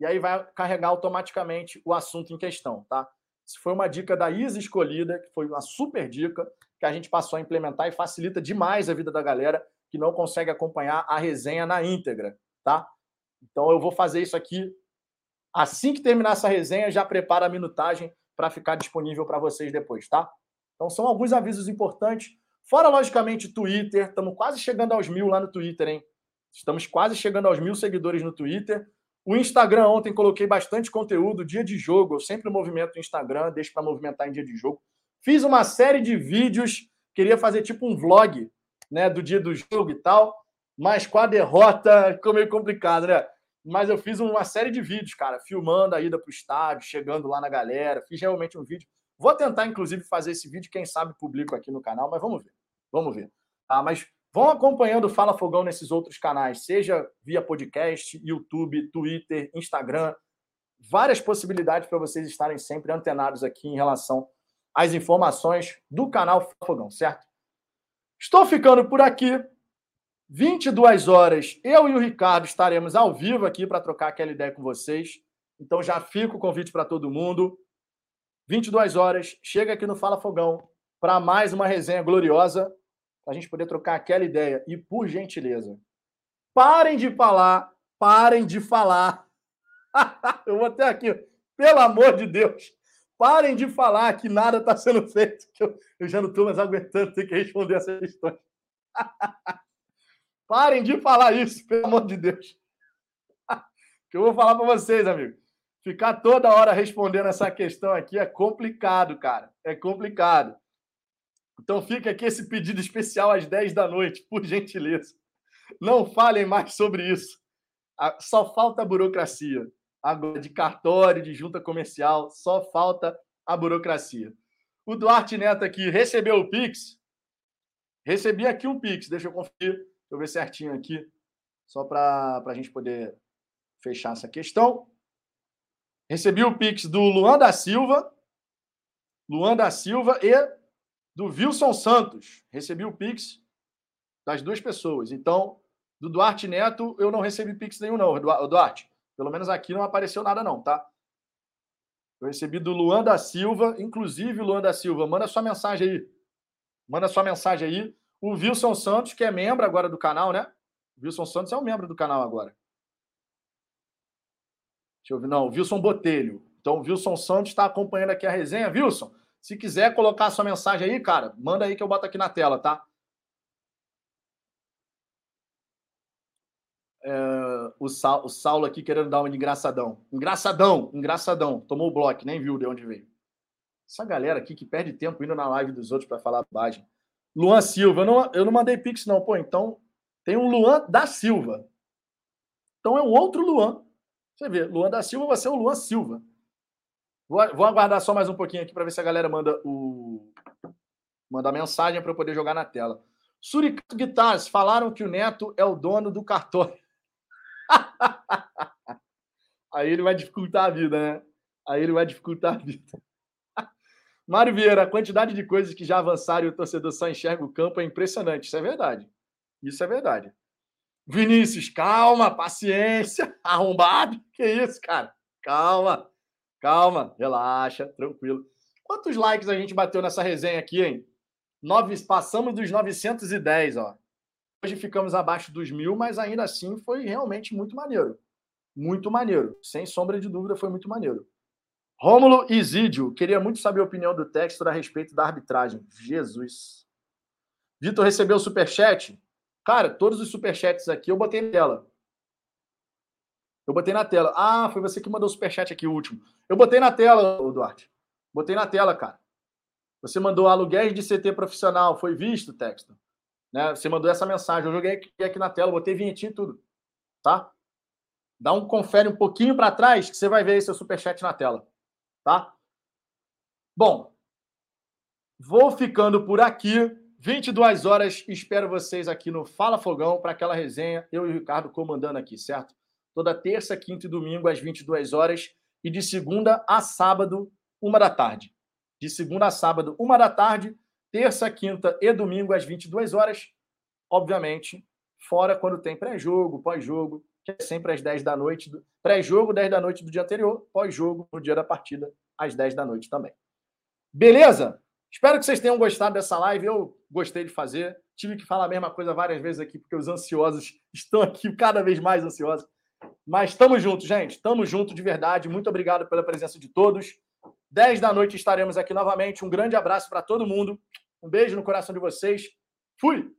S1: e aí vai carregar automaticamente o assunto em questão, tá? Isso foi uma dica da Isa Escolhida, que foi uma super dica que a gente passou a implementar e facilita demais a vida da galera que não consegue acompanhar a resenha na íntegra, tá? Então eu vou fazer isso aqui. Assim que terminar essa resenha, já prepara a minutagem para ficar disponível para vocês depois, tá? Então são alguns avisos importantes. Fora, logicamente, Twitter. Estamos quase chegando aos mil lá no Twitter, hein? Estamos quase chegando aos mil seguidores no Twitter. O Instagram, ontem coloquei bastante conteúdo, dia de jogo. Eu sempre movimento o Instagram, deixo para movimentar em dia de jogo. Fiz uma série de vídeos, queria fazer tipo um vlog né, do dia do jogo e tal mas com a derrota ficou meio complicado, né? Mas eu fiz uma série de vídeos, cara, filmando a ida para o estádio, chegando lá na galera, fiz realmente um vídeo. Vou tentar, inclusive, fazer esse vídeo, quem sabe publico aqui no canal, mas vamos ver. Vamos ver. Ah, mas vão acompanhando o Fala Fogão nesses outros canais, seja via podcast, YouTube, Twitter, Instagram. Várias possibilidades para vocês estarem sempre antenados aqui em relação às informações do canal Fogão, certo? Estou ficando por aqui. 22 horas, eu e o Ricardo estaremos ao vivo aqui para trocar aquela ideia com vocês. Então já fica o convite para todo mundo. 22 horas, chega aqui no Fala Fogão para mais uma resenha gloriosa, para a gente poder trocar aquela ideia. E por gentileza, parem de falar, parem de falar. eu vou até aqui, pelo amor de Deus, parem de falar que nada está sendo feito. Eu, eu já não estou mais aguentando ter que responder essas questões. Parem de falar isso, pelo amor de Deus. que eu vou falar para vocês, amigo. Ficar toda hora respondendo essa questão aqui é complicado, cara. É complicado. Então fica aqui esse pedido especial às 10 da noite, por gentileza. Não falem mais sobre isso. Só falta a burocracia. Agora, de cartório, de junta comercial, só falta a burocracia. O Duarte Neto aqui recebeu o Pix. Recebi aqui um Pix, deixa eu conferir. Eu ver certinho aqui, só para a gente poder fechar essa questão. Recebi o Pix do Luan da Silva, Luan da Silva e do Wilson Santos. Recebi o Pix das duas pessoas. Então, do Duarte Neto, eu não recebi Pix nenhum, não, Duarte. Pelo menos aqui não apareceu nada, não, tá? Eu recebi do Luan da Silva, inclusive, Luan da Silva, manda sua mensagem aí. Manda sua mensagem aí. O Wilson Santos, que é membro agora do canal, né? O Wilson Santos é um membro do canal agora. Deixa eu ver. Não, o Wilson Botelho. Então, o Wilson Santos está acompanhando aqui a resenha. Wilson, se quiser colocar sua mensagem aí, cara, manda aí que eu boto aqui na tela, tá? É, o, Sa o Saulo aqui querendo dar um engraçadão. Engraçadão, engraçadão. Tomou o bloco, nem viu de onde veio. Essa galera aqui que perde tempo indo na live dos outros para falar bobagem. Luan Silva, eu não, eu não mandei pix, não. Pô, então tem um Luan da Silva. Então é um outro Luan. Você vê, Luan da Silva vai ser o Luan Silva. Vou, vou aguardar só mais um pouquinho aqui para ver se a galera manda o manda mensagem para eu poder jogar na tela. Suricato Guitars, falaram que o Neto é o dono do cartório. Aí ele vai dificultar a vida, né? Aí ele vai dificultar a vida. Mário Vieira, a quantidade de coisas que já avançaram e o torcedor só enxerga o campo é impressionante. Isso é verdade. Isso é verdade. Vinícius, calma, paciência, arrombado. Que isso, cara? Calma, calma, relaxa, tranquilo. Quantos likes a gente bateu nessa resenha aqui, hein? Nove, passamos dos 910, ó. Hoje ficamos abaixo dos mil, mas ainda assim foi realmente muito maneiro. Muito maneiro. Sem sombra de dúvida, foi muito maneiro. Rômulo Isídio, queria muito saber a opinião do Textor a respeito da arbitragem. Jesus. Vitor recebeu o superchat? Cara, todos os superchats aqui eu botei na tela. Eu botei na tela. Ah, foi você que mandou o superchat aqui, o último. Eu botei na tela, Duarte. Botei na tela, cara. Você mandou aluguéis de CT profissional. Foi visto, Textor? Né? Você mandou essa mensagem. Eu joguei aqui, aqui na tela, botei vinhetinho e tudo. Tá? Dá um confere um pouquinho para trás que você vai ver aí seu superchat na tela. Tá? Bom, vou ficando por aqui. 22 horas, espero vocês aqui no Fala Fogão para aquela resenha, eu e o Ricardo comandando aqui, certo? Toda terça, quinta e domingo às 22 horas e de segunda a sábado, uma da tarde. De segunda a sábado, uma da tarde, terça, quinta e domingo às 22 horas. Obviamente, fora quando tem pré-jogo, pós-jogo, que é sempre às 10 da noite. Do... Pré-jogo, 10 da noite do dia anterior, pós-jogo, no dia da partida, às 10 da noite também. Beleza? Espero que vocês tenham gostado dessa live. Eu gostei de fazer. Tive que falar a mesma coisa várias vezes aqui, porque os ansiosos estão aqui cada vez mais ansiosos. Mas estamos juntos, gente. Estamos juntos de verdade. Muito obrigado pela presença de todos. 10 da noite estaremos aqui novamente. Um grande abraço para todo mundo. Um beijo no coração de vocês. Fui!